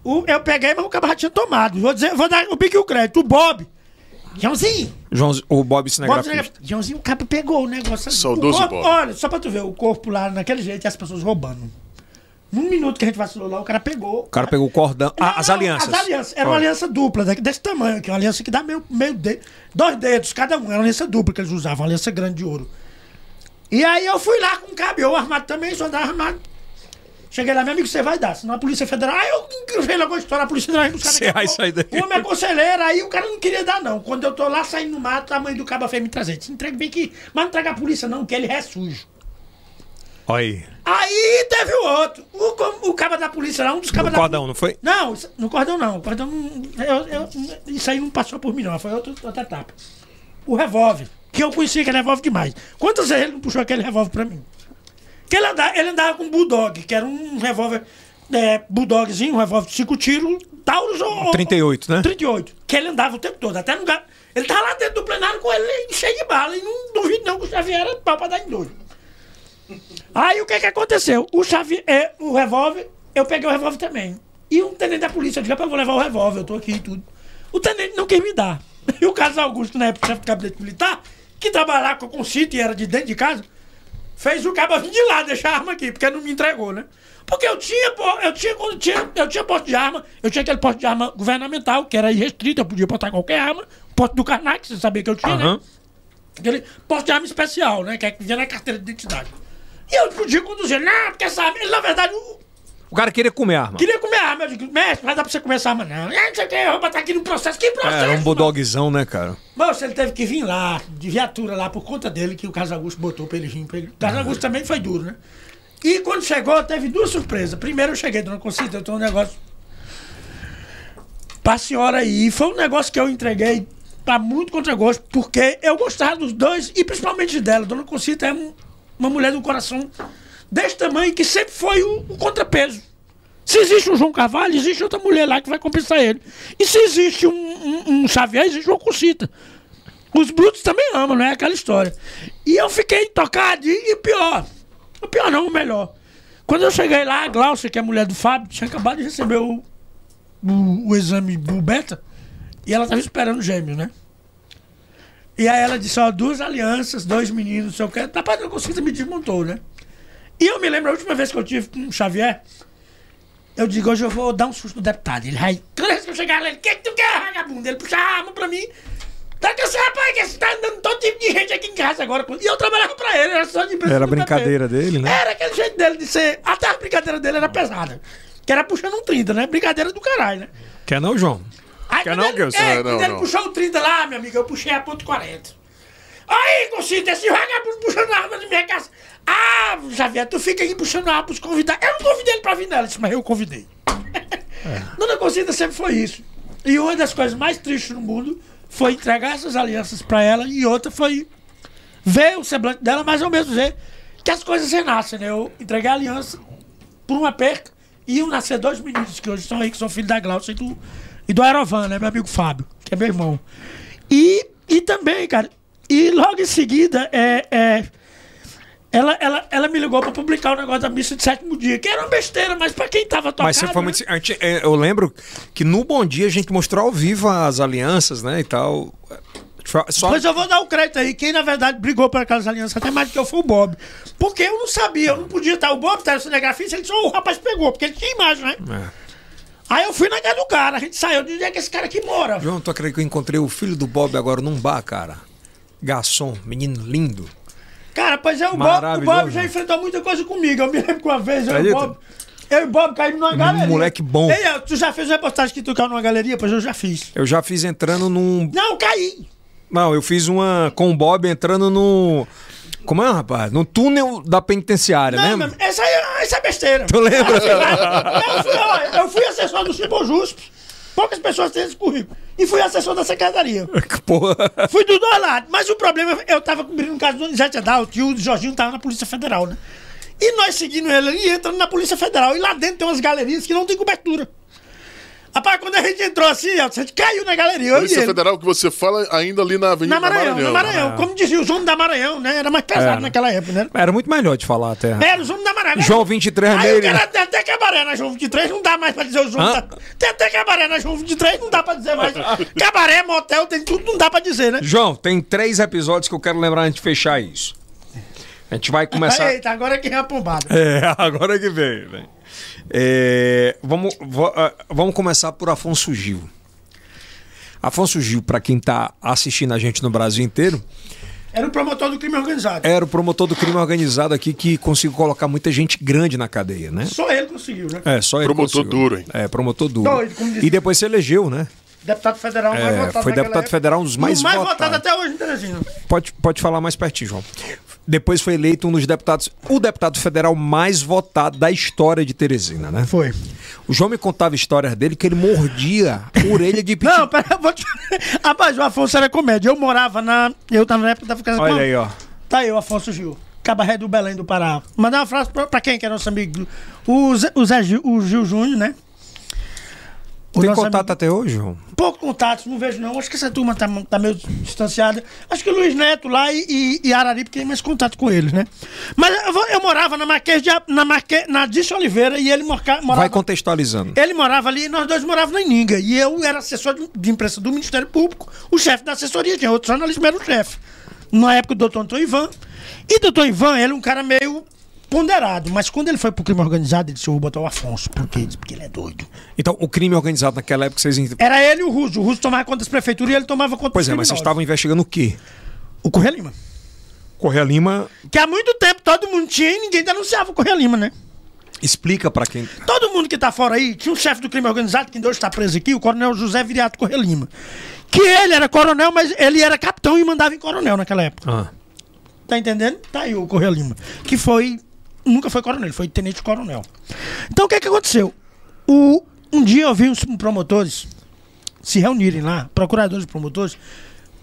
O, eu peguei, mas o cara já tinha tomado. Vou dizer, vou dar o pique e o crédito. O Bob. Joãozinho. João, o Bob Bob cinegrafista. Joãozinho, o cara pegou o negócio. Saudoso o corpo, Bob. Olha, só pra tu ver, o corpo lá naquele jeito e as pessoas roubando. Num minuto que a gente vacilou lá, o cara pegou. O cara pegou o cordão. Ah, as Não, alianças. As alianças. Era uma Olha. aliança dupla, da- desse tamanho aqui. Uma aliança que dá meio, meio dedo. Dois dedos cada um. Era uma aliança dupla que eles usavam, uma aliança grande de ouro. E aí eu fui lá com um cabelo armado também, só andava armado. Cheguei lá, meu amigo, você vai dar. Senão a Polícia Federal. Aí eu veio logo a história, a Polícia Federal. os caras Você vai sair daí. O homem é conselheiro, aí o cara não queria dar, não. Quando eu tô lá saindo no mato, a mãe do cabo fez me trazer. Entrega bem aqui. Mas não traga a polícia, não, que ele é sujo. Olha aí. Aí teve o outro. O, o cabo da polícia lá, um dos cabos No da cordão, não foi? não, no cordão não. O cordão não. eu- eu- isso aí não passou por mim, não. Foi outro- outra etapa. O revólver. Que eu conhecia aquele revólver demais. Quantas vezes ele não puxou aquele revólver pra mim? Que ele andava, ele andava com um Bulldog, que era um revólver. É, Bulldogzinho, um revólver de 5 tiros, Taurus ou. ou- 38, né? 38. Que ele andava o tempo todo. Até no lugar. Ele tava lá dentro do plenário com ele cheio de bala. E não duvido não que o Xavier era pau pra dar em doido. Aí o que que aconteceu? O Xavier, é, o revólver, eu peguei o revólver também. E um tenente da polícia, eu disse, "Rapaz, eu vou levar o revólver, eu tô aqui e tudo. O tenente não quis me dar. E o Carlos Augusto, na época, chefe de gabinete militar, que trabalhava com o concito e era de dentro de casa, fez o cabo vir de lá, deixar a arma aqui, porque não me entregou, né? Porque eu tinha, eu tinha, quando tinha, eu tinha posto de arma, eu tinha aquele posto de arma governamental, que era irrestrito, eu podia botar qualquer arma, posto do Karnak, você sabia que eu tinha, Aham. né? Aquele posto de arma especial, né? Que é que vinha na carteira de identidade. E eu podia conduzir, não, porque essa arma, ele, na verdade, o- O cara queria comer a arma. queria comer a arma. Eu digo, mestre, vai dar pra você comer essa arma, não. É, não sei o que, eu vou botar aqui no processo. Que processo? Era um mano? bulldogzão, né, cara? Moço, ele teve que vir lá, de viatura lá, por conta dele, que o Carlos Augusto botou pra ele vir. Pra ele. O Carlos Augusto também foi duro, né? E quando chegou, teve duas surpresas. Primeiro, eu cheguei, dona Concita, eu tô um negócio pra senhora aí. E foi um negócio que eu entreguei pra muito contragosto, porque eu gostava dos dois, e principalmente dela. Dona Concita é um- uma mulher do coração desse tamanho, que sempre foi o, o contrapeso. Se existe um João Carvalho, existe outra mulher lá que vai compensar ele. E se existe um, um, um Xavier, existe uma Concita. Os brutos também amam, não é aquela história. E eu fiquei tocado, e, e pior. O pior não, o melhor. Quando eu cheguei lá, a Glaucia, que é a mulher do Fábio, tinha acabado de receber o, o, o exame do beta, e ela estava esperando gêmeos, né? E aí ela disse, ó, duas alianças, dois meninos, não sei o que. Rapaz, não consegui, me desmontou, né? E eu me lembro, a última vez que eu tive com o Xavier, eu digo, hoje eu vou dar um susto no deputado. Ele vai, toda vez que eu chegar lá, ele, o que, que tu quer, vagabundo? Ele puxa a arma pra mim. Tá que você, rapaz, que você tá andando todo tipo de gente aqui em casa agora. E eu trabalhava pra ele, era só de Era brincadeira dele, né? Era aquele jeito dele de ser. Até a brincadeira dele era pesada. Que era puxando um 30, né? Brincadeira do caralho, né? Quer não, João? Aí, Quer não, ele, Gilson? é, Não, quando não, ele puxou o 30 lá, meu amigo, eu puxei a ponto 40. Aí, Concita, esse vagabundo puxando a arma de minha casa. Ah, Xavier, tu fica aí puxando a arma pros convidados. Eu não convidei ele pra vir nela, disse, mas eu convidei. Dona Concita sempre foi isso. E uma das coisas mais tristes no mundo foi entregar essas alianças pra ela e outra foi ver o semblante dela, mas ao mesmo ver que as coisas renascem, né? Eu entreguei a aliança por uma perca e iam nascer dois meninos que hoje estão aí, que são filhos da Glaucia e do, e do Aerovan, né? Meu amigo Fábio, que é meu irmão. E, e também, cara, e logo em seguida, é, é, ela, ela, ela me ligou pra publicar o negócio da missa de sétimo dia, que era uma besteira, mas pra quem tava tocado... Mas sempre foi né? muito. a gente- é, eu lembro que no Bom Dia a gente mostrou ao vivo as alianças, né? E tal. Só, Pois eu vou dar o crédito aí. Quem, na verdade, brigou por aquelas alianças até mais do que eu foi o Bob. Porque eu não sabia, eu não podia estar. O Bob tá cinegrafista, ele só o rapaz pegou, porque ele tinha imagem, né? É. Aí eu fui na casa do cara, a gente saiu de onde é que esse cara aqui mora. João, tu acredita que eu encontrei o filho do Bob agora num bar, cara? Garçom, menino lindo. Cara, pois é, o Bob, o Bob já né? enfrentou muita coisa comigo. Eu me lembro que uma vez eu e o? Bob. Eu e o Bob caímos numa galeria. moleque bom. Ei, tu já fez reportagem que tu caiu numa galeria? Pois eu já fiz. Eu já fiz entrando num. Não, caí. Não, eu fiz uma com o Bob entrando no. Como é, rapaz? No túnel da penitenciária, Não, lembra? meu- essa, aí- essa é besteira. Tu lembra? eu, fui, ó, eu fui assessor do Cibojusp. Poucas pessoas têm esse currículo. E fui assessor da secretaria. Porra. Fui dos dois lados. Mas o problema, eu tava cobrindo o caso do Donizete Adalto e o Jorginho tava na Polícia Federal, né? E nós seguindo ele ali, entrando na Polícia Federal. E lá dentro tem umas galerias que não tem cobertura. Rapaz, quando a gente entrou assim, a gente caiu na galeria. eu e Polícia ele. Federal que você fala ainda ali na Avenida Na Maranhão, Maranhão. na Maranhão. Como dizia os homens da Maranhão, né? Era mais pesado Era. naquela época, né? Era muito melhor de falar até. Era os homens da Maranhão. João 23 Aí nele. o tem até cabaré na João 23, não dá mais pra dizer os homens da... Tem até cabaré na João 23, não dá pra dizer mais. cabaré, motel, tem tudo, não dá pra dizer, né? João, tem três episódios que eu quero lembrar antes de fechar isso. A gente vai começar. Eita, agora é que é a pombada. É, agora que vem. vem. É, vamos, ah, vamos começar por Afonso Gil. Afonso Gil, para quem tá assistindo a gente no Brasil inteiro, Era o promotor do crime organizado. era o promotor do crime organizado aqui que conseguiu colocar muita gente grande na cadeia, né? Só ele conseguiu, né? É, só ele Promotor conseguiu. duro, hein? É, promotor duro. Doido, como diz- E depois se elegeu, né? Deputado federal mais É, votado foi deputado época. federal, um dos mais mais votados. votado até hoje Teresina. Pode, pode falar mais pertinho, João. Depois foi eleito um dos deputados, o deputado federal mais votado da história de Teresina, né? Foi. O João me contava histórias dele que ele mordia orelha de. Não, pera, eu vou te... Rapaz, o Afonso era comédia. Eu morava na... Eu tava na época da casa Olha aí, ó. Tá aí o Afonso Gil. Cabaré do Belém do Pará. Mandar uma frase pra, pra quem que é nosso amigo? O Zé, o Zé Gil, o Gil Júnior, né? O Tem contato amigo- até hoje, João? Pouco contato, não vejo não. Acho que essa turma tá, tá meio distanciada. Acho que o Luiz Neto lá e, e, e Araripe tem mais contato com eles, né? Mas eu, eu morava na Marquês de, na, Marque, na Oliveira e ele morava... Vai contextualizando. Ele morava ali e nós dois morávamos na Ininga. E eu era assessor de, de imprensa do Ministério Público, o chefe da assessoria, tinha outro jornalista, mas era o chefe. Na época, o doutor Antônio Ivan. E o doutor Ivan, ele é um cara meio ponderado, mas quando ele foi pro crime organizado, ele disse: Eu vou botar o Afonso, porque, porque ele é doido. Então, o crime organizado naquela época, vocês. Era ele e o Russo. O Russo tomava conta das prefeituras e ele tomava conta Pois é, mas vocês estavam investigando o quê? O Correia Lima. Correia Lima Que há muito tempo todo mundo tinha e ninguém denunciava o Correia Lima, né? explica pra quem. Todo mundo que tá fora aí, tinha um chefe do crime organizado, que hoje está preso aqui, o coronel José Viriato Correia Lima. Que ele era coronel, mas ele era capitão e mandava em coronel naquela época. Ah. Tá entendendo? Tá aí o Correia Lima. Que foi. Nunca foi coronel, ele foi tenente coronel. Então o que é que aconteceu? O, um dia eu vi uns promotores se reunirem lá, procuradores e promotores,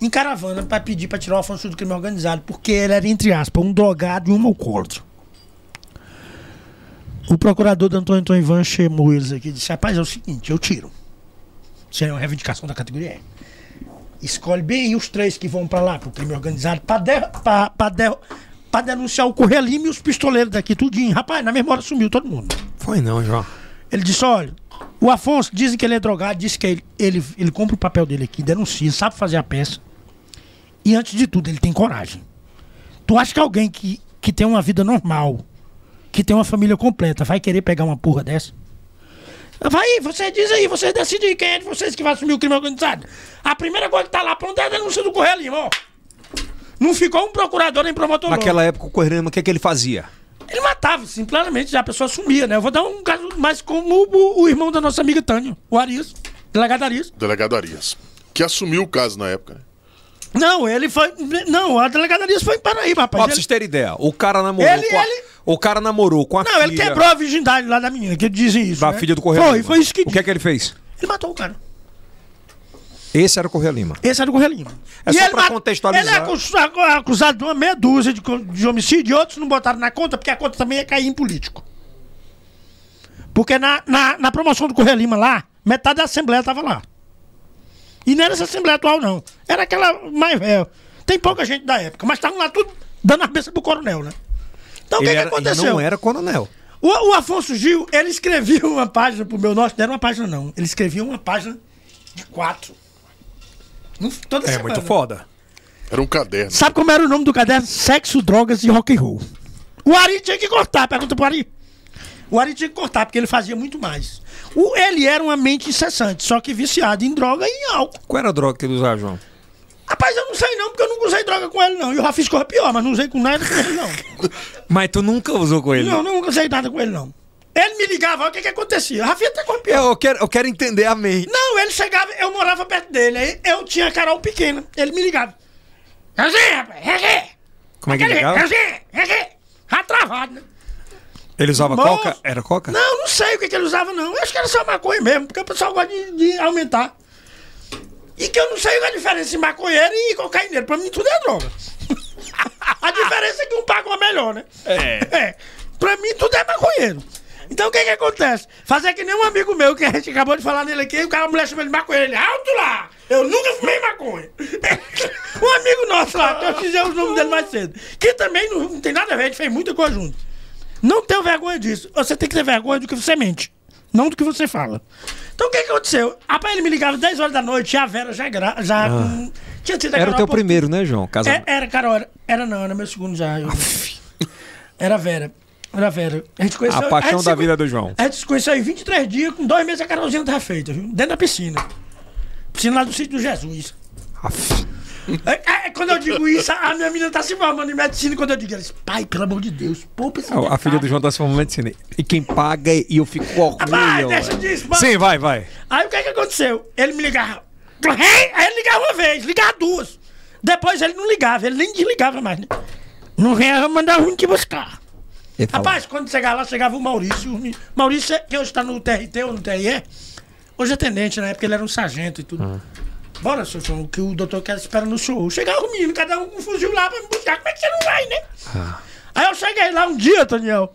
em caravana para pedir para tirar o Afonso do crime organizado, porque ele era, entre aspas, um drogado e um alcoólatra. O procurador do Antônio Antônio Ivan chamou eles aqui e disse: Rapaz, é o seguinte, eu tiro. Isso é uma reivindicação da categoria E. Escolhe bem os três que vão pra lá, pro crime organizado, de, pra, pra, de, pra denunciar o Correia Lima e os pistoleiros daqui, tudinho. Rapaz, na mesma hora sumiu todo mundo. Foi não, João. Ele disse: olha, o Afonso dizem que ele é drogado, disse que ele, ele, ele compra o papel dele aqui, denuncia, sabe fazer a peça. E antes de tudo, ele tem coragem. Tu acha que alguém que, que tem uma vida normal, que tem uma família completa, vai querer pegar uma porra dessa? Vai, você diz aí, vocês decidem quem é de vocês que vai assumir o crime organizado. A primeira coisa que tá lá pronta é a denúncia do Correia Lima, ó. Não ficou um procurador nem promotor. não. Naquela época, o Correia Lima, o que, é que ele fazia? Ele matava, simplesmente, já a pessoa sumia, né? Eu vou dar um caso mais como o, o irmão da nossa amiga Tânia, o Arias, delegado Arias. Delegado Arias. Que assumiu o caso na época. né? Não, ele foi. Não, a delegado Arias foi em Paraíba, Ó, rapaz. pra Ele- vocês terem ideia, o cara namorou Ele- com a... ele- O cara namorou com a não, filha... ele quebrou a virgindade lá da menina, que dizem isso. Da né? filha do Correia Foi, foi isso que O que é que ele fez? Ele matou o cara. Esse era o Correia Lima. Esse era o Correia Lima. É E só ele mat- contextualizar. Ele é ac- acusado de uma meia dúzia de, de homicídio e outros não botaram na conta, porque a conta também ia cair em político. Porque na, na, na promoção do Correia Lima lá, metade da Assembleia tava lá. E não era essa Assembleia atual, não. Era aquela mais velha. Tem pouca gente da época, mas estavam lá tudo dando a cabeça pro coronel, né? Então o que, Ele que aconteceu? Não era coronel. O, o Afonso Gil, ele escrevia uma página pro meu norte, não era uma página não. Ele escrevia uma página de quatro. Não- Toda É semana. muito foda. Era um caderno. Sabe como era o nome do caderno? Sexo, drogas e rock and roll. O Ari tinha que cortar, pergunta pro Ari. O Ari tinha que cortar, porque ele fazia muito mais. O, ele era uma mente incessante, só que viciado em droga e em álcool. Qual era a droga que ele usava, João? Rapaz, eu não sei não, porque eu nunca usei droga com ele, não. E o Rafis corre pior, mas não usei com nada com ele, não. Mas tu nunca usou com ele? Não, nunca usei nada com ele, não. Ele me ligava, olha o que que acontecia. Rafinha até corre pior. Eu, eu quero, eu quero entender a mente. Não, ele chegava, eu morava perto dele, aí eu tinha a Carol pequena. Ele me ligava. Rafinha, rapaz, Rafinha. Como é que ele ligava? assim, aqui, já travado, né? Ele usava Moço. coca? Era coca? Não, não sei o que, que ele usava, não. Eu acho que era só maconha mesmo, porque o pessoal gosta de, de aumentar. E que eu não sei a diferença de maconheiro e cocaíneiro. Pra mim, tudo é droga. a diferença é que um paga uma melhor, né? É. É. Pra mim, tudo é maconheiro. Então, o que que acontece? Fazer que nem um amigo meu, que a gente acabou de falar nele aqui, o cara, a mulher chama ele de maconheiro. Ele, alto lá! Eu nunca fumei maconha. um amigo nosso lá, que eu fizer os nomes dele mais cedo. Que também não, não tem nada a ver, a gente fez muita coisa junto. Não tenho vergonha disso. Você tem que ter vergonha do que você mente, não do que você fala. Então o que, que aconteceu? Rapaz, ele me ligava 10 horas da noite e a Vera já, gra... já hum, tinha tido a Ah. Era o teu primeiro, né, João? é, Casamento. era, Carol, era, era não, era meu segundo já. eu- era a Vera. Era a Vera. A gente conheceu. A paixão gente da se- vida do João. A gente se conheceu em 23 dias, com dois meses a Carolzinha tava feita, viu? Dentro da piscina. Piscina lá do sítio do Jesus. Aff. É, é, quando eu digo isso, a minha menina tá se formando em medicina. Quando eu digo, ela diz, pai, pelo amor de Deus, poupa esse A, a filha do João tá se formando em medicina. E quem paga e eu fico com Vai, orgulho. deixa disso, mano. Sim, vai, vai. Aí o que que aconteceu? Ele me ligava. Aí ele ligava uma vez, ligava duas. Depois ele não ligava, ele nem desligava mais. Né? Não vinha mandar um te buscar. Ele Rapaz, quando chegava lá, chegava o Maurício. Maurício, que hoje está no TRT ou no TRE, hoje é tenente, na época ele era um sargento e tudo. Bora, seu João, que o doutor quer esperar no show. Chegava o menino, cada um com um fuzil lá pra me buscar. Como é que você não vai, né? Aí eu cheguei lá um dia, Daniel.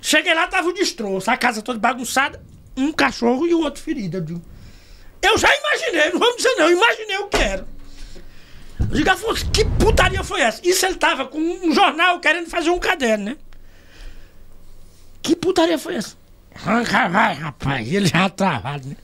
Cheguei lá, tava o destroço, a casa toda bagunçada, um cachorro e o outro ferido. Eu, digo, eu já imaginei, não vamos dizer não, imaginei o que era. Digo, Afonso, que putaria foi essa? Isso ele tava com um jornal querendo fazer um caderno, né? Que putaria foi essa? Arranca vai, rapaz, ele já travado, né?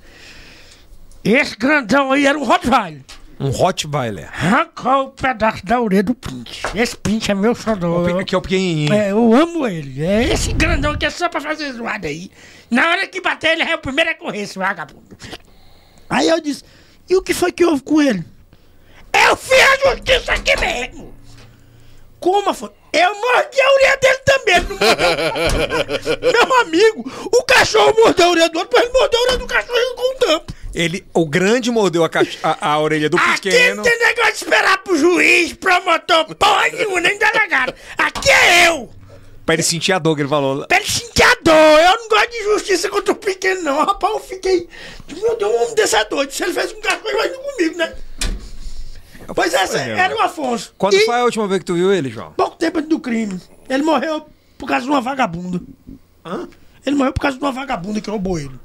Esse grandão aí era um Rottweiler. um Rottweiler. Arrancou o pedaço da orelha do Pinte. Esse Pinte é meu xodó. Que é o pequenininho. é, eu amo ele. É esse grandão que é só pra fazer zoada aí. Na hora que bater, ele é o primeiro a correr, esse vagabundo. Aí eu disse, e o que foi que houve com ele? Eu fiz a justiça aqui mesmo. Como foi? Eu mordi a orelha dele também. ele não mordeu. Meu amigo, o cachorro mordeu a orelha do outro, mas ele mordeu a orelha do cachorro com um tampo. Ele, o grande mordeu a, caixa- a- a orelha do Aqui pequeno. não tem negócio de esperar pro juiz, promotor, porra nenhuma, nem delegado. Aqui é eu. Pra ele sentir a dor que ele falou. Pra ele sentir a dor. Eu não gosto de justiça contra o pequeno, não. Rapaz, eu fiquei. Meu Deus, um homem desse é doido. Se ele fez um cachorro, imagina comigo, né? Pois é, era o Afonso. Quando e, foi a última vez que tu viu ele, João? pouco tempo antes do crime, ele morreu por causa de uma vagabunda. Hã? Ele morreu por causa de uma vagabunda que roubou ele.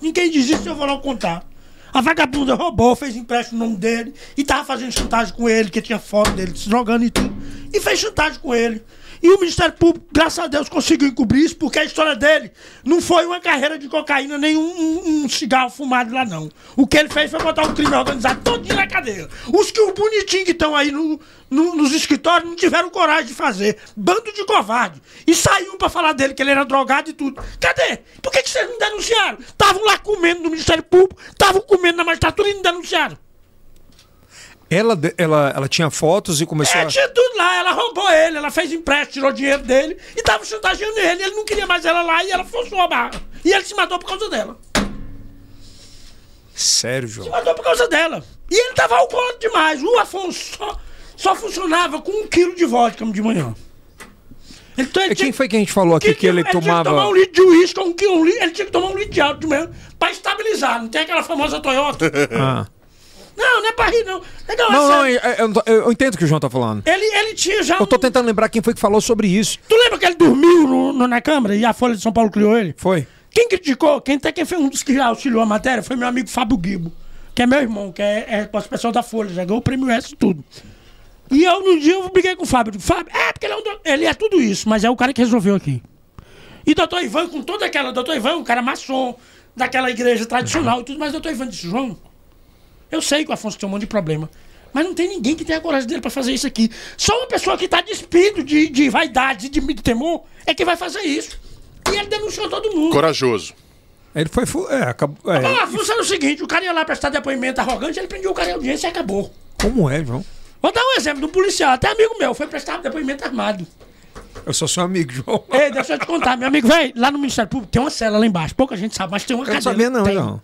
Ninguém diz isso, eu vou lá contar. A vagabunda roubou, fez empréstimo no nome dele e tava fazendo chantagem com ele, que tinha foto dele se jogando e tudo. E fez chantagem com ele. E o Ministério Público, graças a Deus, conseguiu encobrir isso, porque a história dele não foi uma carreira de cocaína, nem um, um- um cigarro fumado lá, não. O que ele fez foi botar o crime organizado todinho na cadeia. Os que os bonitinhos que estão aí no- no- nos escritórios não tiveram coragem de fazer. Bando de covarde. E saiu pra falar dele, que ele era drogado e tudo. Cadê? Por que, que vocês não denunciaram? Estavam lá comendo no Ministério Público, estavam comendo na magistratura e não denunciaram. Ela, ela, ela tinha fotos e começou É, a... tinha tudo lá, ela roubou ele, ela fez empréstimo, tirou dinheiro dele e tava chantageando ele. Ele não queria mais ela lá e ela forçou a barra. E ele se matou por causa dela. Sério, Se matou por causa dela. E ele tava alcoólatra demais. O Afonso só, só funcionava com um quilo de vodka de manhã. Então ele E quem foi que a gente falou aqui que ele tinha que tomava... tomar um litro de uísque, um, quilo- um ele tinha que tomar um litro de álcool de manhã pra estabilizar. Não tem aquela famosa Toyota? Ah. Não, não é pra rir, não. Legal, Não, é não, sério. eu, eu não eu entendo o que o João tá falando. Ele, ele tinha já. Eu tô um- tentando lembrar quem foi que falou sobre isso. Tu lembra que ele dormiu no- no- na Câmara e a Folha de São Paulo criou ele? Foi? Quem criticou, quem, até quem foi um dos que auxiliou a matéria foi meu amigo Fábio Guibo, que é meu irmão, que é, é o pessoal da Folha, já ganhou o prêmio S e tudo. E eu, num dia, eu briguei com o Fábio. Digo, Fábio, é porque ele é, um do- ele é tudo isso, mas é o cara que resolveu aqui. E doutor Ivan, com toda aquela. Doutor Ivan, um cara maçom, daquela igreja tradicional e tudo, mas doutor Ivan disse, João, eu sei que o Afonso tem um monte de problema. Mas não tem ninguém que tenha a coragem dele pra fazer isso aqui. Só uma pessoa que tá despido de, de vaidade e de, de temor é que vai fazer isso. E ele denunciou todo mundo. Corajoso. Ele foi... É, acabou... é. Ah, funciona o seguinte: o cara ia lá prestar depoimento arrogante, ele prendia o cara em audiência e acabou. Como é, João? Vou dar um exemplo do policial, até amigo meu, foi prestar depoimento armado. Eu sou seu amigo, João. Ei, deixa eu te contar, meu amigo, velho, lá no Ministério Público tem uma cela lá embaixo, pouca gente sabe, mas tem uma Eu não cadeia. sabia não, tem. João.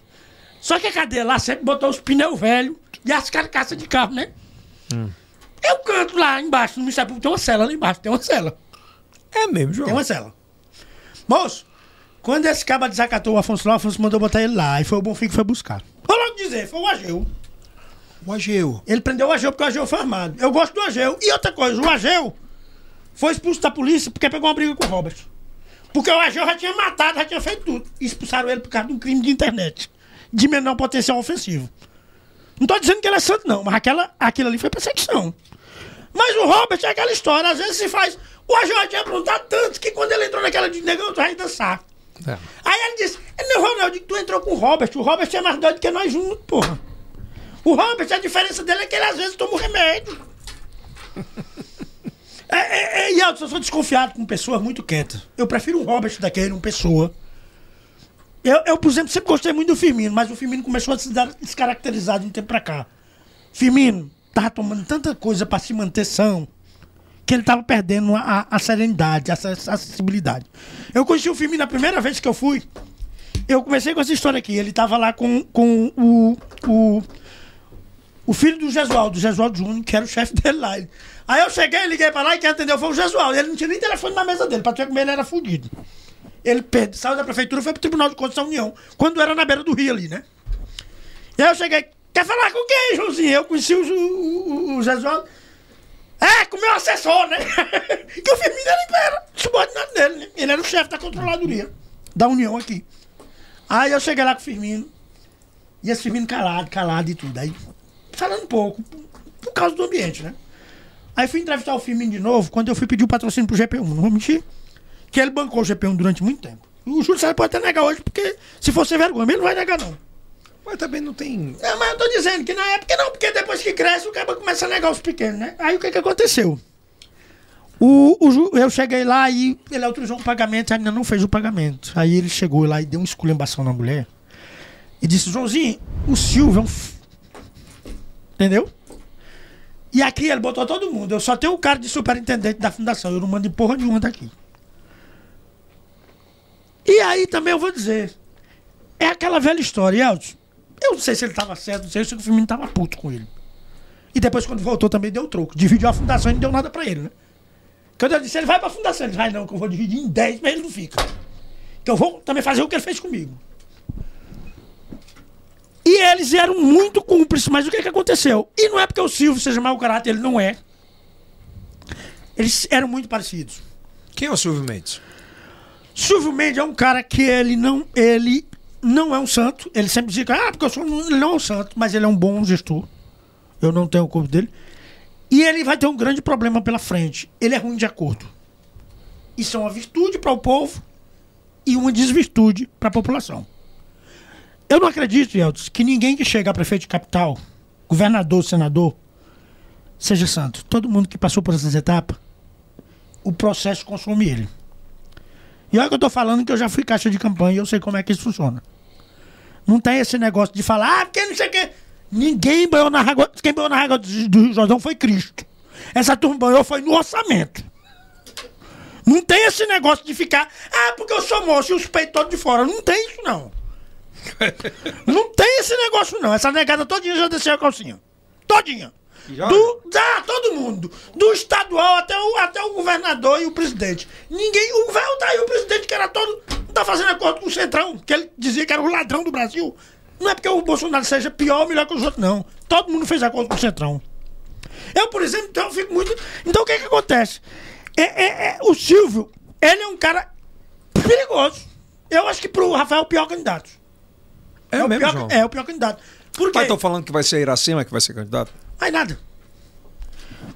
Só que a cadeia lá sempre botou os pneus velhos e as carcaças de carro, né? Eu canto lá embaixo, no Ministério Público, tem uma cela lá embaixo, tem uma cela. É mesmo, João. Tem uma cela. Moço, quando esse cara desacatou o Afonso lá, o Afonso mandou botar ele lá. E foi o Bonfim que foi buscar. Vou logo dizer, foi o Ageu. O Ageu. Ele prendeu o Ageu porque o Ageu foi armado. Eu gosto do Ageu. E outra coisa, o Ageu foi expulso da polícia porque pegou uma briga com o Robert. Porque o Ageu já tinha matado, já tinha feito tudo. E expulsaram ele por causa de um crime de internet. De menor potencial ofensivo. Não tô dizendo que ele é santo, não, mas aquela, aquilo ali foi perseguição. Mas o Robert é aquela história, às vezes se faz. O já tinha aprontado tanto que quando ele entrou naquela de negão, tu vai dançar. É. Aí ele disse: Não, Ronaldo, tu entrou com o Robert. O Robert é mais doido que nós juntos, porra. O Robert, a diferença dele é que ele às vezes toma um remédio. É, é, é, e eu sou desconfiado com pessoas muito quietas. Eu prefiro um Robert daquele, um pessoa. Eu, eu, por exemplo, sempre gostei muito do Firmino, mas o Firmino começou a se dar descaracterizado de um tempo pra cá. Firmino tava tomando tanta coisa pra se manter são que ele tava perdendo a, a serenidade, a, a acessibilidade. Eu conheci o Firmino a primeira vez que eu fui. Eu comecei com essa história aqui. Ele tava lá com, com o, o, o filho do Jesualdo, o Jesualdo Júnior, que era o chefe dele lá. Aí eu cheguei, liguei pra lá e quem atendeu foi o Jesualdo. Ele não tinha nem telefone na mesa dele, pra tu ver como ele era fudido. Ele perde, saiu da prefeitura e foi pro Tribunal de Contas da União, quando era na beira do rio ali, né? E aí eu cheguei, quer falar com quem, Joãozinho? Eu conheci o, o, o, o Jesualdo. É, com o meu assessor, né? que o Firmino era, era subordinado dele, né? Ele era o chefe da controladoria da União aqui. Aí eu cheguei lá com o Firmino. E esse Firmino calado, calado e tudo. Aí, falando um pouco, por, por causa do ambiente, né? Aí fui entrevistar o Firmino de novo, quando eu fui pedir o patrocínio pro GP1, não vou mentir. Que ele bancou o GP1 durante muito tempo. O Júlio César pode até negar hoje, porque se fosse vergonha, ele não vai negar, não. Mas também não tem. É, mas eu tô dizendo que na época não, porque depois que cresce, o cara começa a negar os pequenos, né? Aí o que que aconteceu? O, o eu cheguei lá e ele autorizou um pagamento, ainda não fez o pagamento. Aí ele chegou lá e deu uma esculhambação na mulher. E disse, Joãozinho, o Silvio é um... f-" Entendeu? E aqui ele botou todo mundo. Eu só tenho o cara de superintendente da fundação. Eu não mando em porra nenhuma daqui. E aí também eu vou dizer. É aquela velha história, Elton. Eu não sei se ele estava certo, não sei se o Firmino estava puto com ele. E depois, quando voltou, também deu troco. Dividiu a fundação e não deu nada pra ele, né? Quando eu disse, ele vai pra fundação. Ele vai não, que eu vou dividir em 10, mas ele não fica. Eu vou também fazer o que ele fez comigo. E eles eram muito cúmplices, mas o que, que aconteceu? E não é porque o Silvio seja mau caráter, ele não é. Eles eram muito parecidos. Quem é o Silvio Mendes? Silvio Mendes é um cara que ele não, ele não é um santo. Ele sempre diz ah, porque eu sou, ele não é um santo, mas ele é um bom gestor. Eu não tenho culpa dele. E ele vai ter um grande problema pela frente. Ele é ruim de acordo. Isso é uma virtude para o povo e uma desvirtude para a população. Eu não acredito, Yeltsin, que ninguém que chega a prefeito de capital, governador, senador, seja santo. Todo mundo que passou por essas etapas, o processo consome ele. E olha que eu tô falando que eu já fui caixa de campanha e eu sei como é que isso funciona. Não tem esse negócio de falar, ah, porque não sei o quê. Ninguém banhou na água. Quem banhou na água do Rio Jordão foi Cristo. Essa turma banhou foi no orçamento. Não tem esse negócio de ficar, ah, porque eu sou moço e os peitos todos de fora. Não tem isso, não. não tem esse negócio, não. Essa negada todinha já desceu a calcinha. Todinha. Do, já, todo mundo. Do estadual até o, até o governador e o presidente. Ninguém. O velho tá aí, o presidente que era todo. Não tá fazendo acordo com o Centrão, que ele dizia que era o ladrão do Brasil. Não é porque o Bolsonaro seja pior ou melhor que os outros, não. Todo mundo fez acordo com o Centrão. Eu, por exemplo, então, eu fico muito. Então o que que acontece? É, é- é- o Silvio, ele é um cara perigoso. Eu acho que pro Rafael é o pior candidato. É, o mesmo, pior, João? É o pior candidato. Por quê? Mas estão falando que vai ser Iracema que vai ser candidato? Mais nada.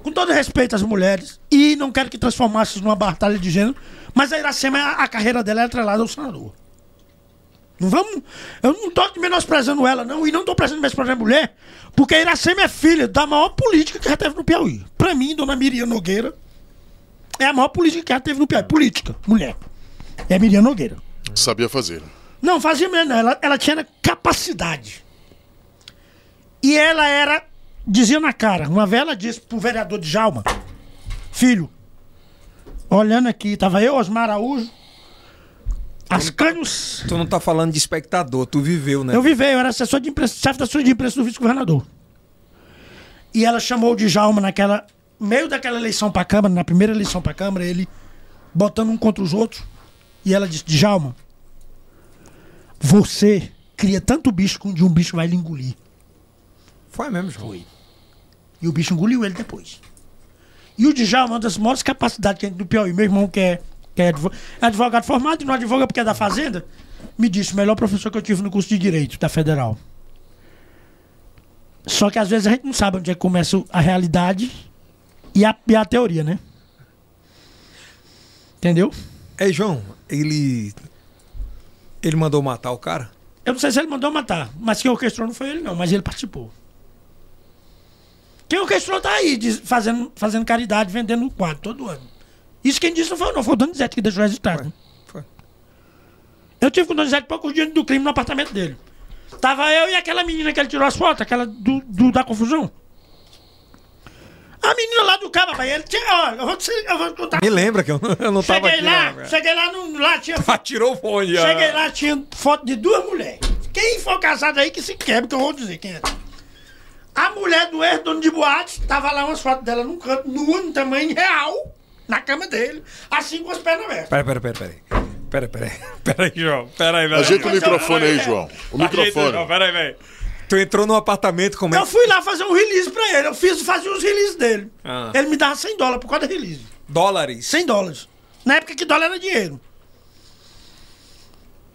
Com todo respeito às mulheres, e não quero que transformasse numa batalha de gênero, mas a Iracema, a, a carreira dela é atrelada ao senador. Não vamos. Eu não tô menosprezando ela, não, e não tô prezando menosprezando a mulher, porque a Iracema é filha da maior política que já teve no Piauí. Pra mim, dona Miriam Nogueira é a maior política que já teve no Piauí. Política, mulher. É a Miriam Nogueira. Sabia fazer. Não, fazia mesmo, não. Ela, ela tinha capacidade. E ela era, dizia na cara, uma vez ela disse pro vereador de Jalma, filho, olhando aqui, tava eu, Osmar Araújo, as canhos. Tu não tá falando de espectador, tu viveu, né? Eu vivei, eu era assessor de imprensa, chefe da assessoria de imprensa do vice-governador. E ela chamou o Djalma naquela. meio daquela eleição pra Câmara, na primeira eleição pra Câmara, ele botando um contra os outros. E ela disse: Djalma, você cria tanto bicho que um dia um bicho vai lhe engolir. Foi mesmo, João. Foi. E o bicho engoliu ele depois. E o Djalma, uma das maiores capacidades que tem do Piauí, meu irmão que é, que é é advogado formado e não advoga porque é da Fazenda, me disse o melhor professor que eu tive no curso de Direito da Federal. Só que às vezes a gente não sabe onde é que começa a realidade e a, e a teoria, né? Entendeu? Ei, João, ele. Ele mandou matar o cara? Eu não sei se ele mandou matar, mas quem orquestrou não foi ele, não, mas ele participou. Quem orquestrou tá aí, diz- fazendo, fazendo caridade, vendendo quadro todo ano. Isso quem disse não foi não, foi o Donizete que deixou registrado. Foi. Eu tive com o Donizete poucos dias do crime no apartamento dele. Tava eu e aquela menina que ele tirou as fotos, aquela do, do- da confusão. A menina lá do cabo, rapaz, ele tinha. Ó, eu vou, te, eu vou te contar. Me lembra que eu não, eu não tava Cheguei aqui. lá, não, velho. cheguei lá, no, lá tinha Ah, tirou o fone. Cheguei lá, tinha foto de duas mulheres. Quem for casado aí que se quebre, que eu vou dizer quem é. A mulher do ex-dono de boate, tava lá umas fotos dela num canto, nua, no tamanho real, na cama dele, assim com as pernas abertas. Pera, pera, pera, pera. Pera, pera. Pera aí, João. Pera aí, velho. Ajeita o microfone aí, João. O microfone. Pera aí, velho. Tu entrou no apartamento como é Eu fui lá fazer um release pra ele, eu fiz, fazia os releases dele. Ah. Ele me dava 100 dólares por cada release. dólares. 100 dólares. Na época que dólar era dinheiro.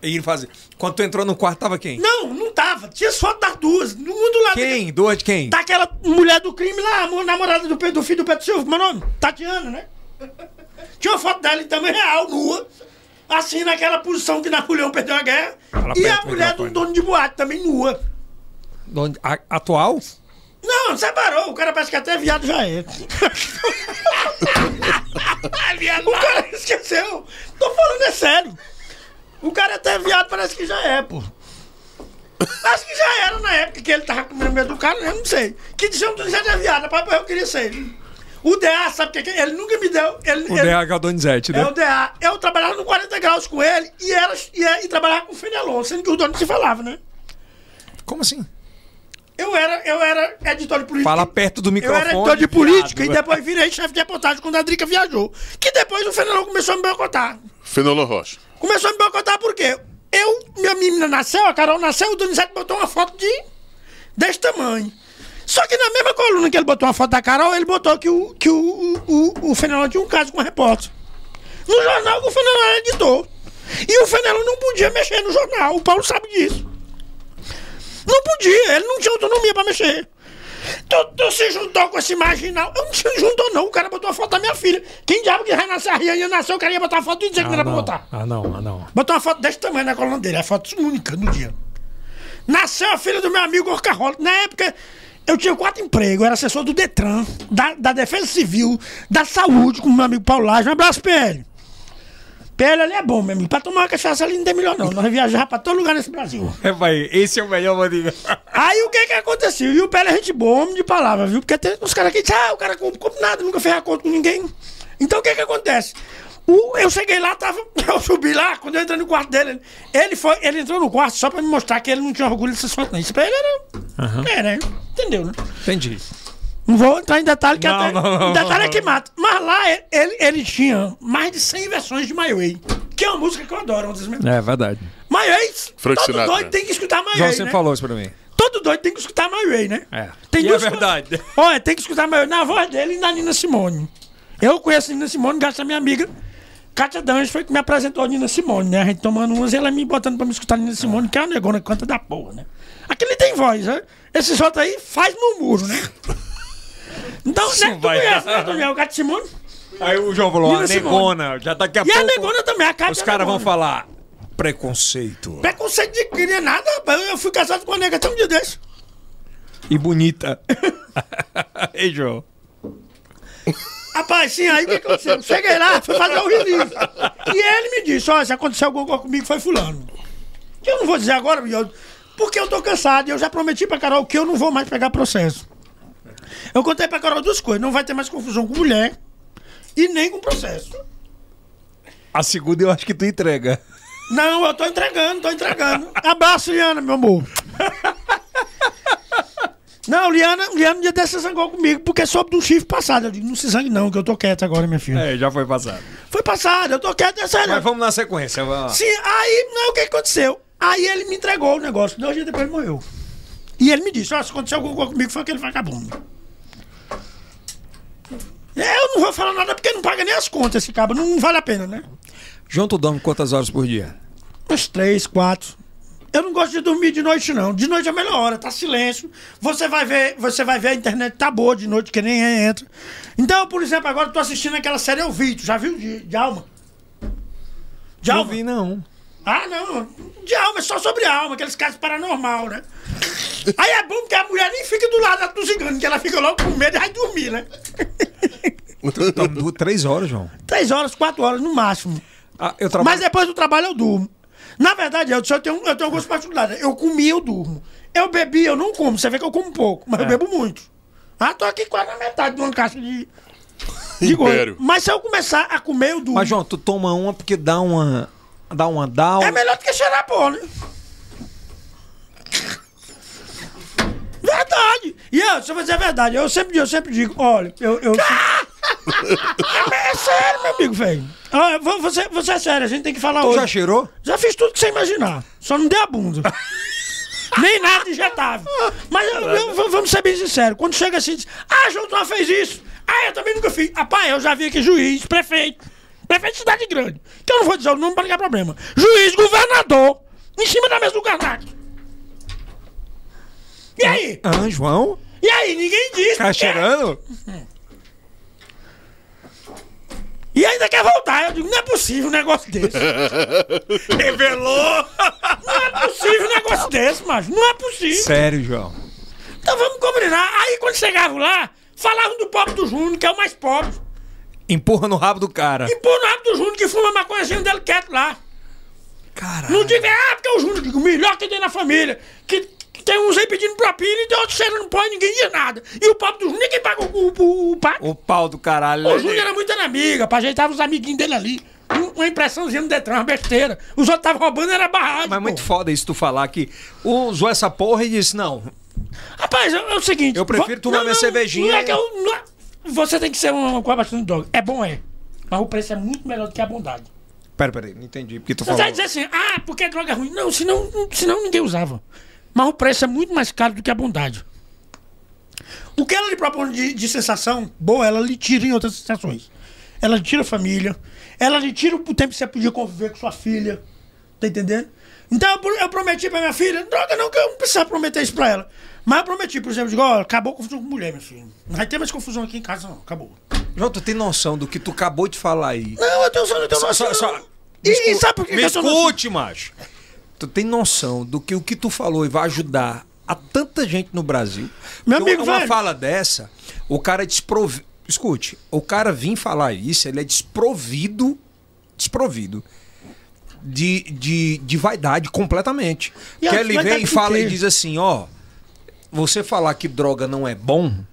E ele fazia. Quando tu entrou no quarto, tava quem? Não, não tava. Tinha fotos das duas, no mundo lá. Quem? Duas de quem? Daquela mulher do crime lá, a namorada do, Pedro- do filho do Pedro Silva, como é nome? Tatiana, né? Tinha uma foto dela tamanho real, nua. Assim, naquela posição que Napoleão perdeu a guerra. Fala e a do mulher do dono de boate também nua. Onde- a- atual? Não, separou. O cara parece que até viado já é. o cara esqueceu. Tô falando é sério. O cara até viado parece que já é, pô. Acho que já era na época que ele tava comendo medo do cara, eu não sei. Que diziam que já era viado, papai, eu queria ser. O DA, sabe o que é que é? Ele nunca me deu. Ele, O ele- DH Donizete, É né? o DA. Eu trabalhava no 40 graus com ele e, era, e, e trabalhava com o Fenelon, sendo que os donos se falavam, né? Como assim? Eu era, eu era editor de política. Fala perto do Eu microfone. era editor de política viado. e depois virei chefe de reportagem quando a Drica viajou. Que depois o Fenelon começou a me boicotar. Fenelon Rocha. Começou a me boicotar por quê? Eu, minha menina nasceu, a Carol nasceu, o Donizete botou uma foto de. desse tamanho. Só que na mesma coluna que ele botou uma foto da Carol, ele botou que o, que o, o, o, o Fenelon tinha um caso com a repórter. No jornal que o Fenelon era editor. E o Fenelon não podia mexer no jornal, o Paulo sabe disso. Não podia, ele não tinha autonomia pra mexer. Tu, tu se juntou com esse marginal. Eu não se juntou, não. O cara botou a foto da minha filha. Quem diabo que vai nascer? A Rihanna nasceu, o cara ia botar a foto e dizer que não era pra botar. Ah, não, ah, não. Botou uma foto desse tamanho na coluna dele, a foto única no dia. Nasceu a filha do meu amigo Orcarrola. Na época, eu tinha quatro empregos, eu era assessor do Detran, da, da Defesa Civil, da Saúde, com o meu amigo Paulo Lage. Um abraço, PL. PL ali é bom, meu amigo. Pra tomar uma cachaça ali não tem melhor, não. Nós viajamos pra todo lugar nesse Brasil. É, vai, esse é o melhor, Mandinga. Aí o que que aconteceu? E o PL é gente boa, homem de palavra, viu? Porque tem uns caras que dizem, ah, o cara compra, compra nada, nunca fez acordo com ninguém. Então o que que acontece? O- eu cheguei lá, tava, eu subi lá, quando eu entrei no quarto dele, ele, ele foi, ele entrou no quarto só pra me mostrar que ele não tinha orgulho dessas fotos, não. Isso pra ele era. É, né? Entendeu, né? Entendi. Não vou entrar em detalhe, que Não, até. não, não, detalhe é que mata. Mas lá ele, ele tinha mais de 100 versões de My Way, que é uma música que eu adoro, uma das minhas. É verdade. My Way, Frank todo Sinatra. doido tem que escutar My João Way. sempre né? falou isso pra mim. Todo doido tem que escutar My Way, né? É. Tem E duas é co- verdade. Olha, tem que escutar My Way na voz dele e na Nina Simone. Eu conheço a Nina Simone graças à minha amiga Kátia Dange, foi que me apresentou a Nina Simone, né? A gente tomando umas e ela me botando pra me escutar a Nina Simone, que é uma negona que canta da porra, né? Aquele tem voz, né? Esses outros aí faz murmúrio, né? Então, né? Tu vai conhece, dar. né, Daniel? Kátia Simone? Aí o João falou, Nina a Simone. negona, já daqui a E a pouco... negona também, a Os é caras vão falar preconceito. Preconceito de cria nada, rapaz. Eu fui casado com uma nega até um dia desse. E bonita. Ei, João. Rapaz, sim, aí o que aconteceu? Cheguei lá, fui fazer o release. E ele me disse: Olha, se aconteceu alguma coisa comigo, foi Fulano. Que eu não vou dizer agora, porque eu tô cansado e eu já prometi pra Carol que eu não vou mais pegar processo. Eu contei pra Carol duas coisas: não vai ter mais confusão com mulher e nem com processo. A segunda eu acho que tu entrega. Não, eu tô entregando, tô entregando. Abraço, Liana, meu amor. Não, Liana, Liana um dia desse zangou comigo, porque soube do chifre passado. Eu digo, não se zangue não, que eu tô quieto agora, minha filha. É, já foi passado. Foi passado, eu tô quieto, é sério. Mas vamos na sequência. Vamos lá. Sim, aí, não, o que aconteceu? Aí ele me entregou o negócio, dois dias depois ele morreu. E ele me disse, ó, se aconteceu alguma coisa comigo, foi aquele vagabundo. É, Eu não vou falar nada porque não paga nem as contas esse cabo, não vale a pena, né? João, tu dorme quantas horas por dia? Uns três, quatro. Eu não gosto de dormir de noite, não. De noite é a melhor hora, tá silêncio. Você vai ver, você vai ver a internet tá boa de noite, que nem entra. Então, por exemplo, agora eu tô assistindo aquela série Eu Vi, tu já viu de, de alma? De Não alma? vi, não. Ah, não. De alma, é só sobre alma, aqueles casos paranormal, né? Aí é bom porque a mulher nem fica do lado que ela fica logo com medo e vai dormir, né? Então, três horas, João. Três horas, quatro horas no máximo. Ah, eu trabalho. Mas depois do trabalho eu durmo. Na verdade, eu, eu, tenho, eu tenho algumas particularidades. Eu comi, eu durmo. Eu bebi, eu não como. Você vê que eu como pouco, mas eu bebo muito. Ah, tô aqui quase na metade de uma caixa de. de. Império. Mas se eu começar a comer, eu durmo. Mas, João, tu toma uma porque dá uma. Dá uma down. É melhor do que cheirar pó, né? Verdade! E eu, se eu dizer a verdade, eu sempre, eu sempre digo, olha, eu. eu é, é sério, meu amigo, velho. Ah, Você, você é sério, a gente tem que falar Tu hoje. já cheirou? Já fiz tudo que você imaginar. Só não dei a bunda. Nem nada injetável. Mas eu- eu- vamos ser bem sinceros. Quando chega assim, diz, ah, João, fez isso. Ah, eu também nunca fiz. Rapaz, eu já vi aqui juiz, prefeito. Prefeito de cidade grande. Que eu não vou dizer o nome pra não dar problema. Juiz, governador. Em cima da mesa do Karnak. E aí? Ah, João? E aí? Ninguém diz. Tá cheirando? E ainda quer voltar. Eu digo, não é possível um negócio desse. Revelou! Não é possível um negócio desse, macho. Não é possível. Sério, João. Então vamos combinar. Aí quando chegavam lá, falavam do pobre do Júnior, que é o mais pobre. Empurra no rabo do cara. E pô no rabo do Júnior que fuma maconhazinho dele quieto lá. Caralho. Não diga, ah, porque é o Júnior, o melhor que tem na família. Que tem uns aí pedindo propina e tem outros cheirando pó e ninguém diz nada. E o pobre do Júnior, ninguém paga o, o, o, o pau do caralho. O Júnior era muito amiga, pra ajeitava os amiguinhos dele ali. Um- Uma impressãozinha no Detran, uma besteira. Os outros estavam roubando, era barragem. Mas é pô. muito foda isso tu falar que usou essa porra e disse, não, Rapaz, é, é o seguinte. Eu prefiro tomar não, minha não, cervejinha Não é que eu, não é- Você tem que ser uma coisa bastante droga. É bom, é. Mas o preço é muito melhor do que a bondade. Pera, pera aí, não entendi. Porque tu Você falou. vai dizer assim, ah, porque droga é ruim. Não, senão, senão ninguém usava. Mas o preço é muito mais caro do que a bondade. O que ela lhe propõe de, de sensação boa, ela lhe tira em outras sensações. Ela lhe tira a família, ela lhe tira o tempo que você podia conviver com sua filha. Tá entendendo? Então eu, eu prometi pra minha filha, droga não, que eu não precisava prometer isso pra ela. Mas eu prometi, por exemplo, digo, ó, acabou a confusão com mulher, minha filha. Não vai ter mais confusão aqui em casa, não. Acabou. João, tu tem noção do que tu acabou de falar aí? Não, eu tenho só, eu tenho Só, noção, só, não. só. E, e sabe por que Me que eu tenho noção? escute, macho. Tu tem noção do que o que tu falou e vai ajudar a tanta gente no Brasil? Meu amigo, uma velho. fala dessa, o cara é desprovido. Escute, o cara vir falar isso, ele é desprovido. Desprovido. De, de, de vaidade completamente. E que ele vem e fala e diz assim: ó, você falar que droga não é bom,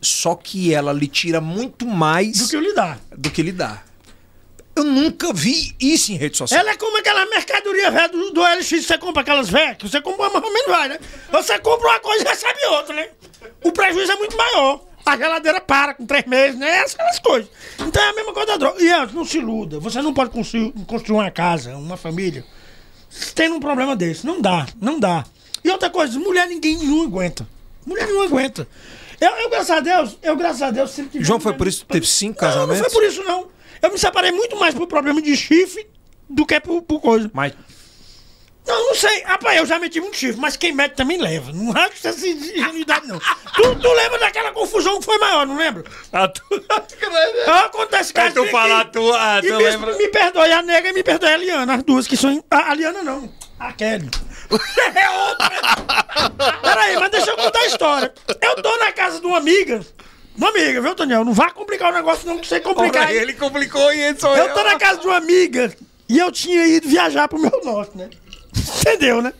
só que ela lhe tira muito mais Do que lhe dar. do que lhe dá. Eu nunca vi isso em rede social. Ela é como aquela mercadoria velha do, do LX, você compra aquelas velhas, que você compra mais ou menos vai, né? Você compra uma coisa e recebe outra, né? O prejuízo é muito maior. A geladeira para com três meses, né? Essas coisas. Então é a mesma coisa da droga. E Elton, não se iluda. Você não pode construir, construir uma casa, uma família, tendo um problema desse. Não dá, não dá. E outra coisa, mulher ninguém não aguenta. Mulher não aguenta. Eu, eu, graças a Deus, eu, graças a Deus, sempre tive. João, foi por isso que teve cinco Não, não casamentos? foi por isso, não. Eu me separei muito mais por problema de chifre do que por, por coisa. Mas Não, não sei. Rapaz, eu já meti muito chifre, mas quem mete também leva. Não acho essa ingenuidade, não. tu, tu lembra daquela confusão que foi maior, não lembra? a tu... Ah, Acontece Mas tu que- falar, tu- ah, tu me, lembra- me perdoe a nega e me perdoe a Liana, as duas que são. A, a Liana não, a Kelly. é outra. Peraí, mas deixa eu contar a história. Eu tô na casa de uma amiga. Uma amiga, viu, Daniel? Não vá complicar o negócio, não, que você complicar. Ora, ele complicou e ele sou eu. Eu tô na casa de uma amiga e eu tinha ido viajar pro meu norte, né? Entendeu, né?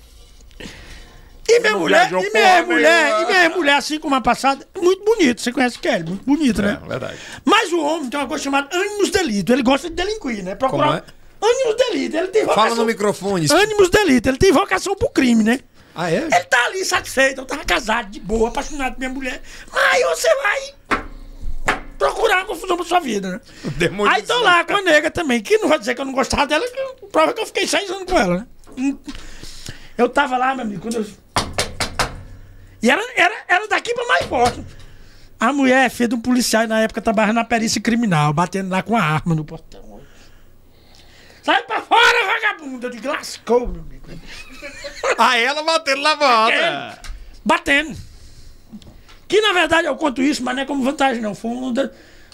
E minha mulher, e minha mulher, e minha mulher, assim como a passada, é muito bonita. Você conhece Kelly, muito bonita, né? É, verdade. Mas o homem tem uma coisa chamada ânimos delito. Ele gosta de delinquir, né? Procurar. Como é? Ânimos delito. Ele tem vocação. Fala no microfone. Ânimos delito. Ele tem vocação pro crime, né? Ah, é? Ele tá ali satisfeito, eu tava casado, de boa, apaixonado por minha mulher. Aí você vai procurar uma confusão pra sua vida, né? demônio Aí tô lá com a nega também, que não vai dizer que eu não gostava dela, que prova que eu fiquei seis anos com ela, né? Eu tava lá, meu amigo, quando eu... E era, era, era daqui pra mais forte. A mulher é filha de um policial e na época trabalhava na perícia criminal, batendo lá com a arma no portão. Sai pra fora, vagabundo! Eu digo, lascou, meu amigo. Ah, ela batendo na volta. Batendo. Que na verdade eu conto isso, mas não é como vantagem, não. Foi uma da-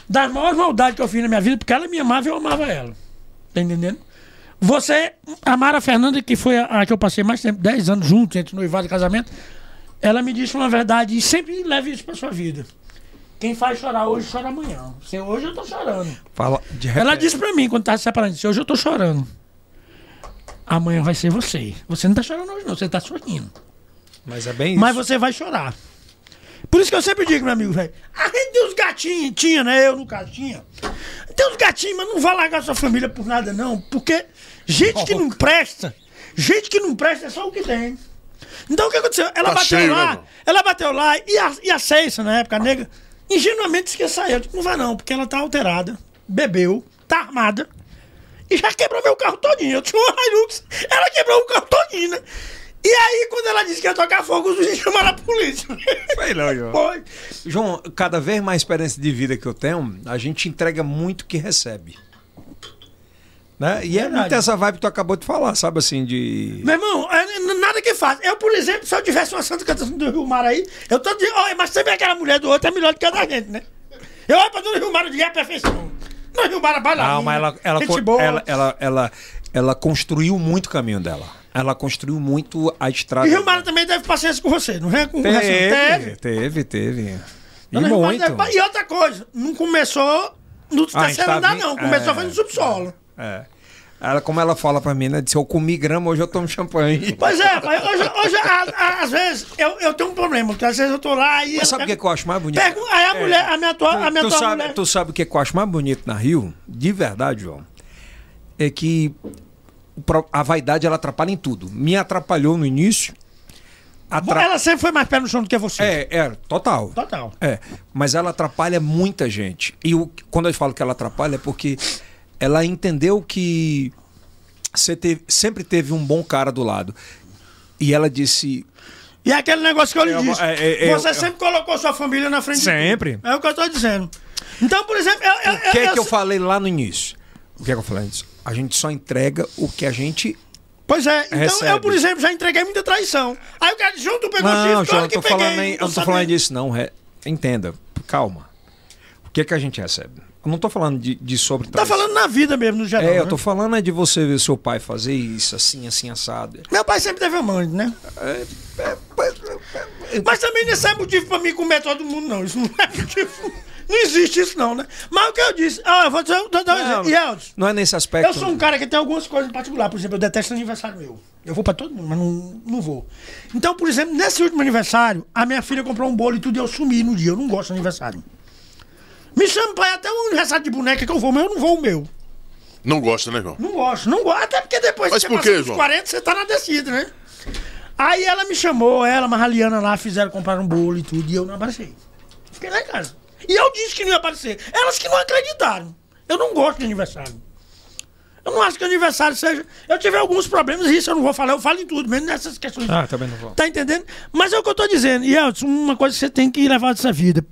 das maiores maldades que eu fiz na minha vida, porque ela me amava e eu amava ela. Tá entendendo? Você, a Mara Fernanda, que foi a, a que eu passei mais tempo, 10 anos juntos, entre noivado e casamento, ela me disse uma verdade e sempre leve isso pra sua vida. Quem faz chorar hoje, chora amanhã. Se hoje eu tô chorando. Fala de Ela disse pra mim, quando tava se separando, disse, hoje eu tô chorando. Amanhã vai ser você. Você não tá chorando hoje, não, você tá sorrindo. Mas é bem isso. Mas você vai chorar. Por isso que eu sempre digo, meu amigo, velho. A gente tem uns gatinhos, tinha, né? Eu no caso tinha. Tem uns gatinhos, mas não vai largar sua família por nada, não. Porque gente que não presta, gente que não presta é só o que tem. Então o que aconteceu? Ela Tá bateu cheio, né, lá, irmão? ela bateu lá e a, e a Ceissa, na época, a nega, ingenuamente sair. Eu disse, não vai não, porque ela tá alterada, bebeu, tá armada. E já quebrou meu carro todinho. Eu tinha um Hilux, ela quebrou o carro todinho, né? E aí, quando ela disse que ia tocar fogo, os vizinhos chamaram a polícia. Sei não, João. Foi. João, cada vez mais experiência de vida que eu tenho, a gente entrega muito o que recebe. Né? E é Verdade. muito essa vibe que tu acabou de falar, sabe assim, de. Meu irmão, é, nada que faz. Eu, por exemplo, se eu tivesse uma Santa Catarina do Rio Mar aí, eu tô dizendo, olha, mas também aquela mulher do outro é melhor do que a da gente, né? Eu olho pra Dona Rio Mar e digo, é a perfeição. É bailarina, Não, mas ela, ela, ela, ela, ela, ela construiu muito o caminho dela. Ela construiu muito a estrada. E Rio Mar também teve paciência com você, não é? Com Teve, teve, teve. E muito. E outra coisa, não começou no Ah, terceiro está andar, não. Começou é. foi no subsolo. É. Ela, como ela fala pra mim, né? Disse, eu comi grama, hoje eu tomo champanhe. Pois é, pai, hoje, hoje a- a- às vezes, eu, eu tenho um problema, porque às vezes eu tô lá e... Mas sabe o que, que eu acho mais bonito? Pego, aí a mulher, a minha atual, a minha tu, atual sabe, mulher... tu sabe o que, que eu acho mais bonito na Rio? De verdade, João. É que a vaidade ela atrapalha em tudo. Me atrapalhou no início. atra- Ela sempre foi mais pé no chão do que você. É, é, total. Total. É, mas ela atrapalha muita gente. E o, quando eu falo que ela atrapalha é porque ela entendeu que você teve- sempre teve um bom cara do lado. E ela disse. E é aquele negócio que eu lhe Eu- disse. é, é, eu- você eu- sempre colocou sua família na frente de Sempre. É o que eu tô dizendo. Então, por exemplo, eu, eu, O que é que eu eu- falei lá no início? O que é que eu falei antes? A gente só entrega o que a gente. Pois é, então Recebe. eu, por exemplo, já entreguei muita traição. Aí o cara tu pegou Não, chifre, eu que tô peguei. falando, nem- eu não tô sabia. falando disso, não. Entenda, calma. O que é que a gente recebe? Eu não tô falando de, de sobre Tá falando na vida mesmo, no geral. É, eu né? tô falando é de você ver seu pai fazer isso, assim, assim, assado. Meu pai sempre teve amante, né? Mas também não é motivo pra mim comer todo mundo, não. Isso não é motivo. Não existe isso, não, né? Mas o que eu disse. Ah, eu vou dizer, vou dar um exemplo. E Elton, Não é nesse aspecto. Eu sou um cara que tem algumas coisas em particular. Por exemplo, eu detesto aniversário meu. Eu vou pra todo mundo, mas não, não vou. Então, por exemplo, nesse último aniversário, a minha filha comprou um bolo e tudo e eu sumi no dia. Eu não gosto de aniversário. Me chama pra ir até um aniversário de boneca que eu vou, mas eu não vou o meu. Não gosta, né, João? Não gosto, não gosto. Até porque depois Mas que por você quê, passa dos João? 40, você tá na descida, né? Aí ela me chamou, ela, mas a Liana lá, fizeram comprar um bolo e tudo, e eu não apareci. Fiquei lá em casa. E eu disse que não ia aparecer. Elas que não acreditaram. Eu não gosto de aniversário. Eu não acho que aniversário seja. Eu tive alguns problemas, e isso eu não vou falar, eu falo em tudo, mesmo nessas questões. Ah, também não vou. Tá entendendo? Mas é o que eu tô dizendo. E Elton, uma coisa que você tem que levar dessa vida.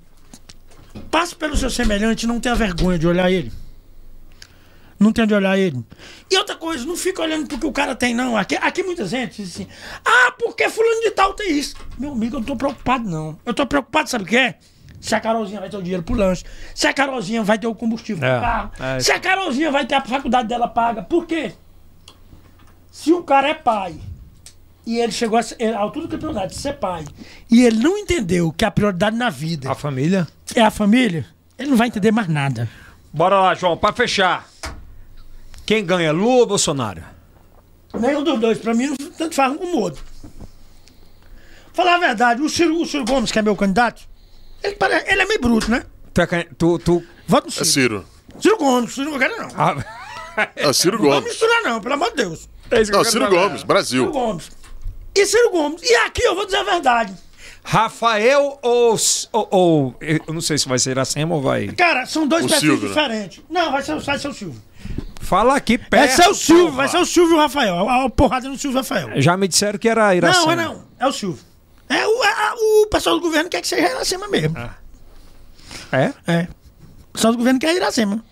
Passe pelo seu semelhante e não tenha vergonha de olhar ele. Não tenha de olhar ele. E outra coisa, não fica olhando porque o cara tem, não. Aqui, aqui muita gente diz assim: ah, porque fulano de tal tem isso. Meu amigo, eu não tô preocupado, não. Eu tô preocupado, sabe o que é? Se a Carolzinha vai ter o dinheiro pro lanche. Se a Carolzinha vai ter o combustível É, pro carro. é. Se a Carolzinha vai ter a faculdade dela paga. Por quê? Se o cara é pai e ele chegou a, ser- a altura do campeonato de ser pai e ele não entendeu que a prioridade na vida A família? É a família, ele não vai entender mais nada. Bora lá, João, pra fechar. Quem ganha, Lula ou Bolsonaro? Nenhum dos dois, pra mim, não tanto faz um como o outro. Falar a verdade, o Ciro, o Ciro Gomes, que é meu candidato, ele, pare- ele é meio bruto, né? Tu, é quem- tu, tu... Voto no É Ciro. Ciro. Ciro Gomes, Ciro não quero não. Ah, É Ciro Não Gomes. misturar não, pelo amor de Deus. é isso que eu Não, quero Ciro. Gomes, Ciro Brasil. Gomes. e Ciro Gomes. E aqui eu vou dizer a verdade. Rafael ou, ou, ou- Eu não sei se vai ser Iracema ou vai. Cara, são dois O perfis Silvio, né? diferentes. Não, vai ser, vai ser o Silvio. Fala aqui perto. Vai ser o Silvio, porra. vai ser o Silvio e o Rafael. A, a porrada no Silvio e o Rafael. Já me disseram que era Iracema. Não, é não. É o Silvio. É o, é o pessoal do governo quer que seja Iracema mesmo. É? É. O pessoal do governo quer Iracema.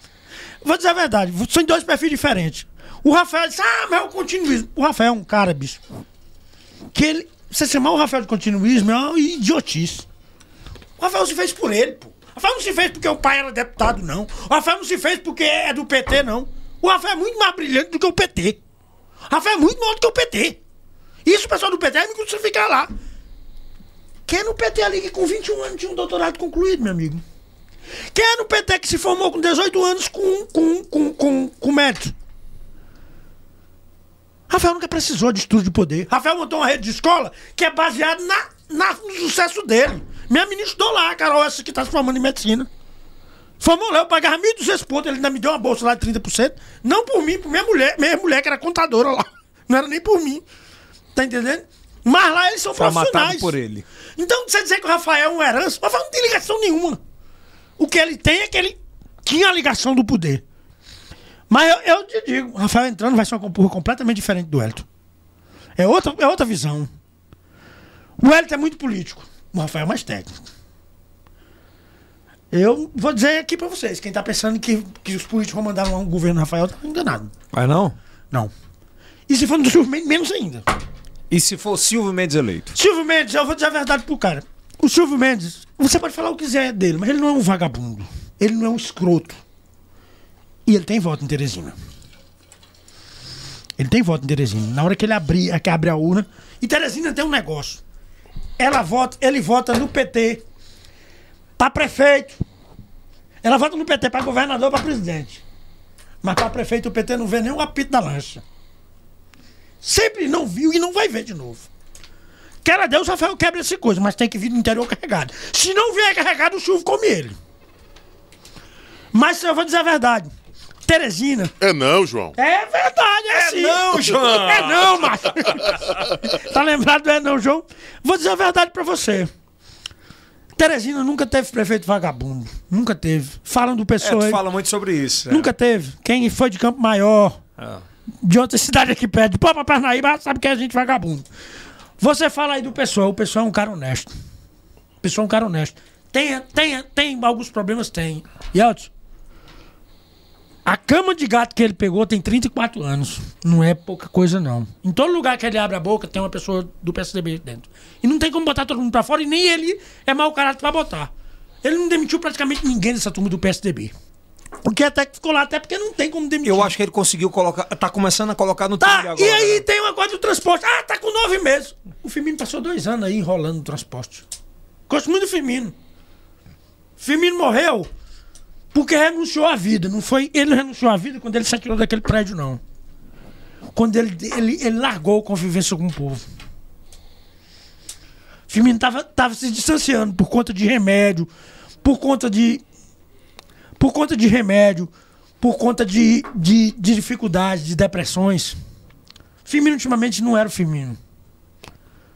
Vou dizer a verdade, são dois perfis diferentes. O Rafael disse, ah, mas é o continuismo. O Rafael é um cara, bicho, que ele... Você chamar o Rafael de continuismo é uma idiotice. O Rafael se fez por ele, pô. O Rafael não se fez porque o pai era deputado, não. O Rafael não se fez porque é do PT, não. O Rafael é muito mais brilhante do que o PT. O Rafael é muito maior do que o PT. Isso o pessoal do PT vai me crucificar lá. Quem é no PT ali que com 21 anos tinha um doutorado concluído, meu amigo? Quem é no PT que se formou com 18 anos com, com, com, com, com mérito? Rafael nunca precisou de estudo de poder. Rafael montou uma rede de escola que é baseada na, na- no sucesso dele. Minha menina estudou lá, a Carol, essa que está se formando em medicina. Formou lá, eu pagava 1.200 pontos, ele ainda me deu uma bolsa lá de 30%. Não por mim, por minha mulher, minha mulher que era contadora lá. Não era nem por mim. Tá entendendo? Mas lá eles são Foi profissionais. por ele. Então, você dizer que o Rafael é um herança, o Rafael não tem ligação nenhuma. O que ele tem é que ele tinha a ligação do poder. Mas eu, eu te digo, o Rafael entrando vai ser uma compurra completamente diferente do Elton. É outra, é outra visão. O Elton é muito político. O Rafael é mais técnico. Eu vou dizer aqui pra vocês, quem tá pensando que, que os políticos vão mandar um governo Rafael tá enganado. Mas não? Não. E se for no Silvio Mendes, menos ainda. E se for Silvio Mendes eleito? Silvio Mendes, eu vou dizer a verdade pro cara. O Silvio Mendes, você pode falar o que quiser dele, mas ele não é um vagabundo. Ele não é um escroto. E ele tem voto em Teresina. Ele tem voto em Teresina. Na hora que ele abrir, que abre a urna. E Teresina tem um negócio. Ela vota, ele vota no PT pra prefeito. Ela vota no PT pra governador, pra presidente. Mas pra prefeito o PT não vê o apito da lancha. Sempre não viu e não vai ver de novo. Quer a Deus, Rafael quebra essa coisa, mas tem que vir do interior carregado. Se não vier carregado, o chuvo come ele. Mas eu vou dizer a verdade. Teresina. É não, João. É verdade, é, assim. não, João. É não, macho. tá lembrado do é não, João? Vou dizer a verdade pra você. Teresina nunca teve prefeito vagabundo. Nunca teve. Falam do É, pessoal tu aí. fala muito sobre isso. é. Nunca teve. Quem foi de Campo Maior, Ah. de outra cidade aqui perto, de pra Parnaíba, sabe que é gente vagabundo. Você fala aí do pessoal, o pessoal é um cara honesto. O pessoal é um cara honesto. Tem, tem, tem alguns problemas? Tem. Yeltsin, a cama de gato que ele pegou tem 34 anos. Não é pouca coisa, não. Em todo lugar que ele abre a boca, tem uma pessoa do PSDB dentro. E não tem como botar todo mundo pra fora, e nem ele é mau caráter pra botar. Ele não demitiu praticamente ninguém dessa turma do PSDB. Porque até que ficou lá, até porque não tem como demitir. Eu acho que ele conseguiu colocar. Tá começando a colocar no Tá, agora. e aí né? tem uma coisa do transporte. Ah, tá com nove meses. O Firmino passou dois anos aí enrolando no transporte. Gosto muito do Firmino. Firmino morreu porque renunciou à vida. Não foi ele renunciou à vida quando ele se atirou daquele prédio, não. Quando ele, ele, ele largou a convivência com o povo. Firmino tava, tava se distanciando por conta de remédio, por conta de. Por conta de remédio, por conta de, de, de dificuldades, de depressões. Firmino ultimamente não era o Firmino.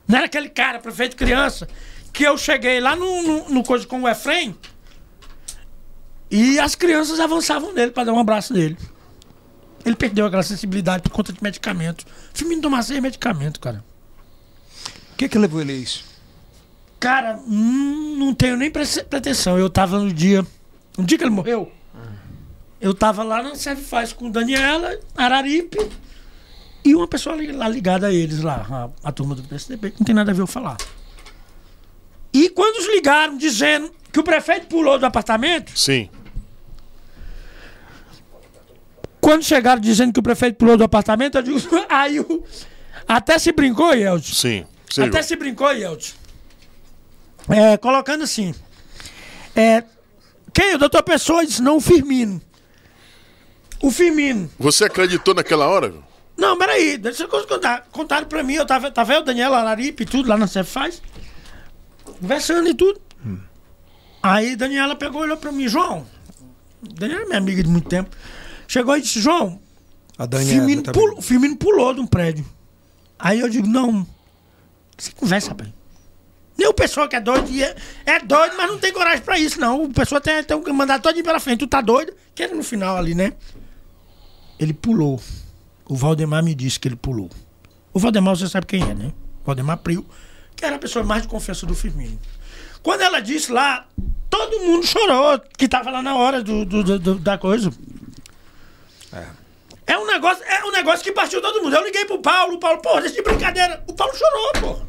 Não era aquele cara, prefeito criança, que eu cheguei lá no, no, no coisa com o Efrem e as crianças avançavam nele para dar um abraço nele. Ele perdeu aquela sensibilidade por conta de medicamento. Firmino tomar sem medicamento, cara. O que que levou ele a isso? Cara, hum, não tenho nem pre- pretensão. Eu tava no dia. No dia que ele morreu, eu tava lá na Serve Faz com Daniela, Araripe e uma pessoa lá ligada a eles lá, a, a turma do PSDB, que não tem nada a ver eu falar. E quando os ligaram dizendo que o prefeito pulou do apartamento, Sim. quando chegaram dizendo que o prefeito pulou do apartamento, eu digo, aí o, até se brincou, Yeltsin. Sim. Sim, Até se brincou, Yeltsin. É, colocando assim. É, quem? O doutor Pessoa disse, não, o Firmino. O Firmino. Você acreditou naquela hora? Não, peraí, deixa eu contar. Contaram pra mim, eu tava, tava eu, Daniela Araripe e tudo, lá na Cefaz, conversando e tudo. Aí Daniela pegou e olhou pra mim, João. Daniela é minha amiga de muito tempo. Chegou e disse, João, A Daniela. Firmino, tá pul- bem. o Firmino pulou de um prédio. Aí eu digo, não. Você conversa, rapaz. Nem o pessoal que é doido, é, é doido, mas não tem coragem pra isso, não. O pessoal tem, tem que mandar todo pela frente. Tu tá doido? Que era no final ali, né? Ele pulou. O Valdemar me disse que ele pulou. O Valdemar, você sabe quem é, né? Valdemar Prio, que era a pessoa mais de confiança do Firmino. Quando ela disse lá, todo mundo chorou, que tava lá na hora do, do- do- da coisa. É um negócio, é um negócio que partiu todo mundo. Eu liguei pro Paulo, o Paulo, porra, deixa de brincadeira. O Paulo chorou, porra.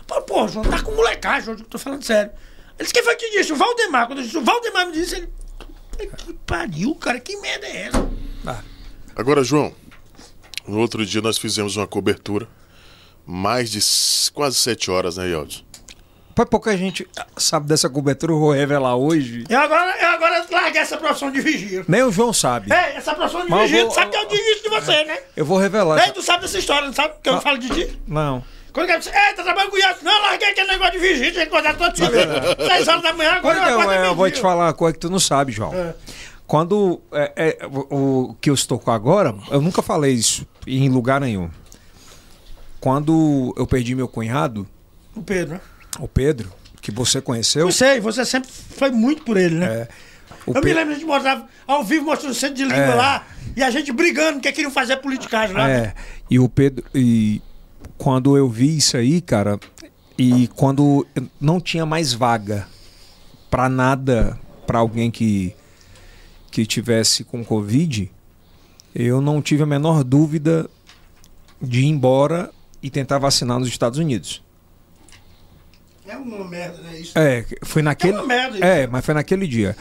O Paulo, porra, João, tá com molecagem, eu tô falando sério. Ele disse, quem foi que disse? O Valdemar. Quando eu disse, o Valdemar me disse, ele. Que pariu, cara, que merda é essa? Agora, João, no outro dia nós fizemos uma cobertura, mais de quase sete horas, né, Yeltsin? Pra pouca gente sabe dessa cobertura, eu vou revelar hoje. Eu agora, eu agora larguei essa profissão de vigia. Nem o João sabe. É, essa profissão de Mas eu vigia, vou- tu sabe que eu digo isso de você, né? Eu vou revelar. Ei, tu sabe dessa história, não sabe que eu falo de ti? Não. Quando cara disse, ei, tá trabalhando com o Iago. Não, larguei aquele negócio de vigia, tinha que acordar todo dia. Seis horas da manhã, agora eu não, acordo é, eu vou te falar uma coisa que tu não sabe, João. É. Quando é, é, o, o que eu estou com agora, eu nunca falei isso em lugar nenhum. Quando eu perdi meu cunhado, O Pedro, né? O Pedro, que você conheceu, Eu sei, você sempre foi muito por ele, né? é, o eu me Pe- lembro, a gente mostrava ao vivo, mostrando o centro de língua É. lá, e a gente brigando, que queriam fazer politicagem lá. É, e o Pedro. E quando eu vi isso aí, cara, e quando não tinha mais vaga pra nada, pra alguém que, que tivesse com Covid, eu não tive a menor dúvida de ir embora e tentar vacinar nos Estados Unidos. É uma merda, né? Isso. É, foi naquele. É uma merda isso. É, mas foi naquele dia.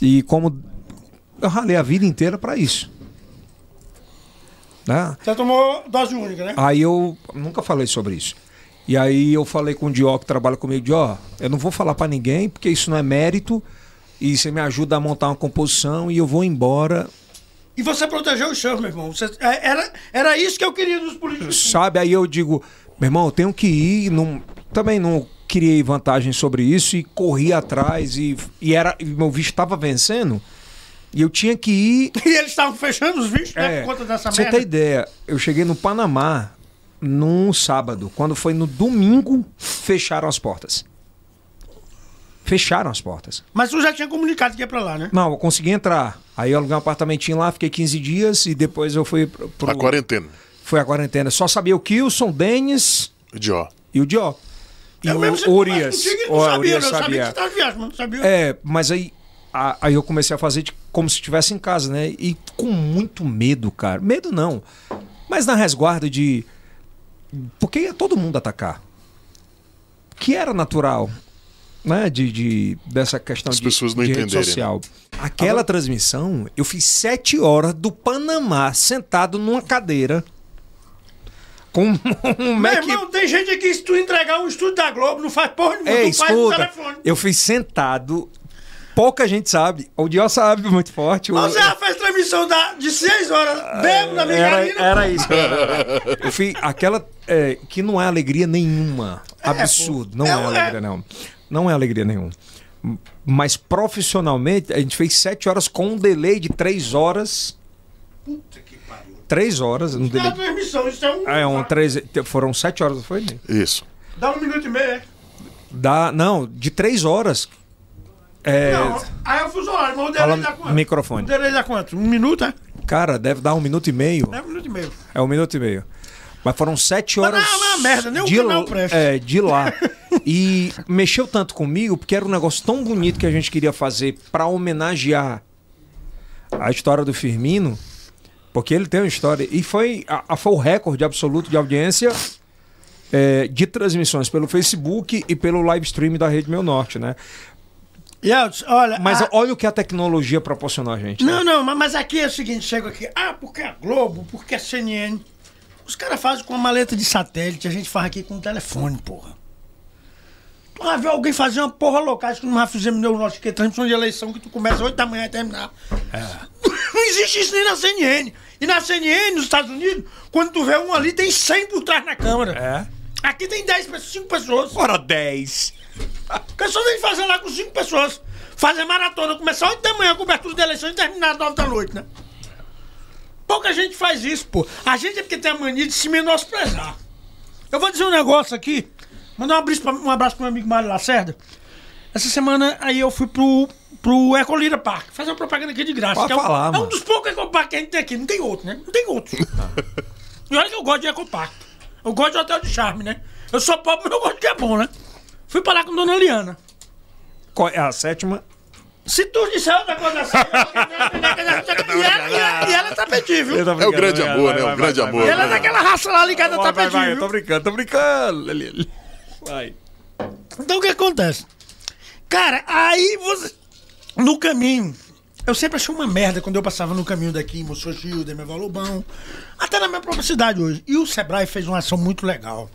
E como eu ralei a vida inteira pra isso. Né? Você tomou dose única, né? Aí eu nunca falei sobre isso. E aí eu falei com o Dió que trabalha comigo, Dió, eu não vou falar pra ninguém, porque isso não é mérito, e você me ajuda a montar uma composição e eu vou embora. E você protegeu os seus, meu irmão. Você- é, era, era isso que eu queria dos políticos. Sabe? Aí eu digo, meu irmão, eu tenho que ir, não, também não criei vantagem sobre isso e corri atrás e, e era e meu visto estava vencendo e eu tinha que ir E eles estavam fechando os vistos, né? É, Por conta dessa você merda. ter ideia, eu cheguei no Panamá num sábado. Quando foi no domingo, fecharam as portas. Fecharam as portas. Mas tu já tinha comunicado que ia pra lá, né? Não, eu consegui entrar. Aí eu aluguei um apartamentinho lá, fiquei 15 dias e depois eu fui pro. pro- A quarentena. Foi a quarentena. Só sabia o Kilson, Denis Idió. e o Dió. E eu o Urias. contigo O não sabia, Urias eu sabia que sabia. viagem, mas não sabia. É, mas aí, a- aí eu comecei a fazer de- como se estivesse em casa, né? E com muito medo, cara. Medo não. Mas na resguarda de. Porque ia todo mundo atacar. Que era natural. Né? De, de- dessa questão As de, pessoas não de rede entenderem, social. Aquela transmissão, eu fiz sete horas do Panamá sentado numa cadeira. Com um Meu Mac irmão, tem gente aqui, se tu entregar um estúdio da Globo, não faz porra nenhuma, Ei, tu faz no escuta, telefone. eu fui sentado. Pouca gente sabe. O Dió sabe muito forte. o- Mas você já fez transmissão da, de 6 horas, bebo na Ah, era, era isso. Eu fui aquela é, que não é alegria nenhuma. Absurdo. Não É, é, é. alegria não. Não é alegria nenhuma. Mas profissionalmente, a gente fez sete horas com um delay de três horas. Puta que. Três horas. Um Não é delay. uma transmissão, isso é um... É, um três, foram sete horas, não foi? Isso. Dá um minuto e meio, é? Dá, não, de três horas. É, Não, aí é o fuso horário, mas o Fala delay dá quanto? microfone. O delay dá quanto? Um minuto, é? Cara, deve dar um minuto e meio. É um minuto e meio. É um minuto e meio. Mas foram sete Mas horas. não, não é uma merda, nem o de, canal presta. É, de lá. E mexeu tanto comigo, porque era um negócio tão bonito que a gente queria fazer para homenagear a história do Firmino. Porque ele tem uma história. E foi, a, a- foi o recorde absoluto de audiência é, de transmissões pelo Facebook e pelo live stream da Rede Meu Norte, né? Yeltsin, olha... Mas a- olha o que a tecnologia proporcionou a gente. né? Não, não, mas- aqui é o seguinte, chega aqui, ah, porque a Globo, porque a CNN. Os caras fazem com uma maleta de satélite, a gente faz aqui com um telefone, porra. Vai ver alguém fazer uma porra louca, acho que nós fizemos no nosso que transmissão de eleição que tu começa 8 da manhã e terminar. Não existe isso nem na CNN. E na CNN, nos Estados Unidos, quando tu vê um ali, tem 100 por trás na câmera. É? Aqui tem 10 pessoas, 5 pessoas. Ora 10. O pessoal vem fazer lá com 5 pessoas. Fazer maratona, começar 8 da manhã a cobertura de eleição e terminar 9 da noite, né? Pouca gente faz isso, pô. A gente é porque tem a mania de se menosprezar. Eu vou dizer um negócio aqui. Mandar um abraço pra, um abraço pro meu amigo Mário Lacerda. Essa semana aí eu fui pro, pro Ecolira Park. Fazer uma propaganda aqui de graça. Pode é, um, falar, é um dos poucos Ecopark que a gente tem aqui. Não tem outro, né? Não tem outro. e olha que eu gosto de Ecopark. Eu gosto de hotel de charme, né? Eu sou pobre, mas eu gosto de que é bom, né? Fui pra lá com Dona Liana. Qual é a sétima? Se tu disser outra coisa assim, e, ela, e, ela, e ela tá pedindo, viu? É o grande amor, né? O grande amor. Ela é daquela raça lá ligada tá vai, eu tô brincando, tô brincando. Vai. Então o que acontece? Cara, aí você. No caminho. Eu sempre achei uma merda quando eu passava no caminho daqui em Moço Gil, Demerval Lobão. Até na minha própria cidade hoje. E o Sebrae fez uma ação muito legal.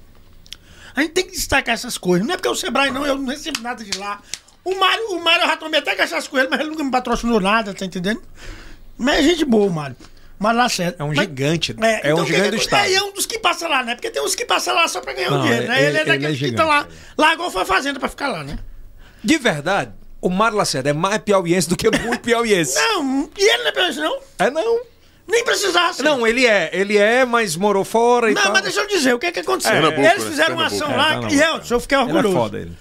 A gente tem que destacar essas coisas. Não é porque o Sebrae não, eu não recebo nada de lá. O Mário, o Mário eu já tomei até cachaça com ele, mas ele nunca me patrocinou nada, tá entendendo? Mas é gente boa, o Mário. Mário Lacerda. É um Mas- gigante. É, um então, gigante que- do estado. É, é um dos que passa lá, né? Porque tem uns que passam lá só pra ganhar o Não, dinheiro, né? ele- Ele, é ele é daqueles que gigante. estão lá. Largou foi a fazenda pra ficar lá, né? De verdade, o Mário Lacerda é mais piauiense do que muito piauiense. Não, e ele não é piauiense, não? É não. Nem precisasse. Não, ele é. Ele é, mas morou fora e Não, tal. mas deixa eu dizer, o que é que aconteceu? Pernambuco, Eles né? fizeram uma ação É, lá Pernambuco. e eu, eu fiquei Ele é orgulhoso. foda, ele.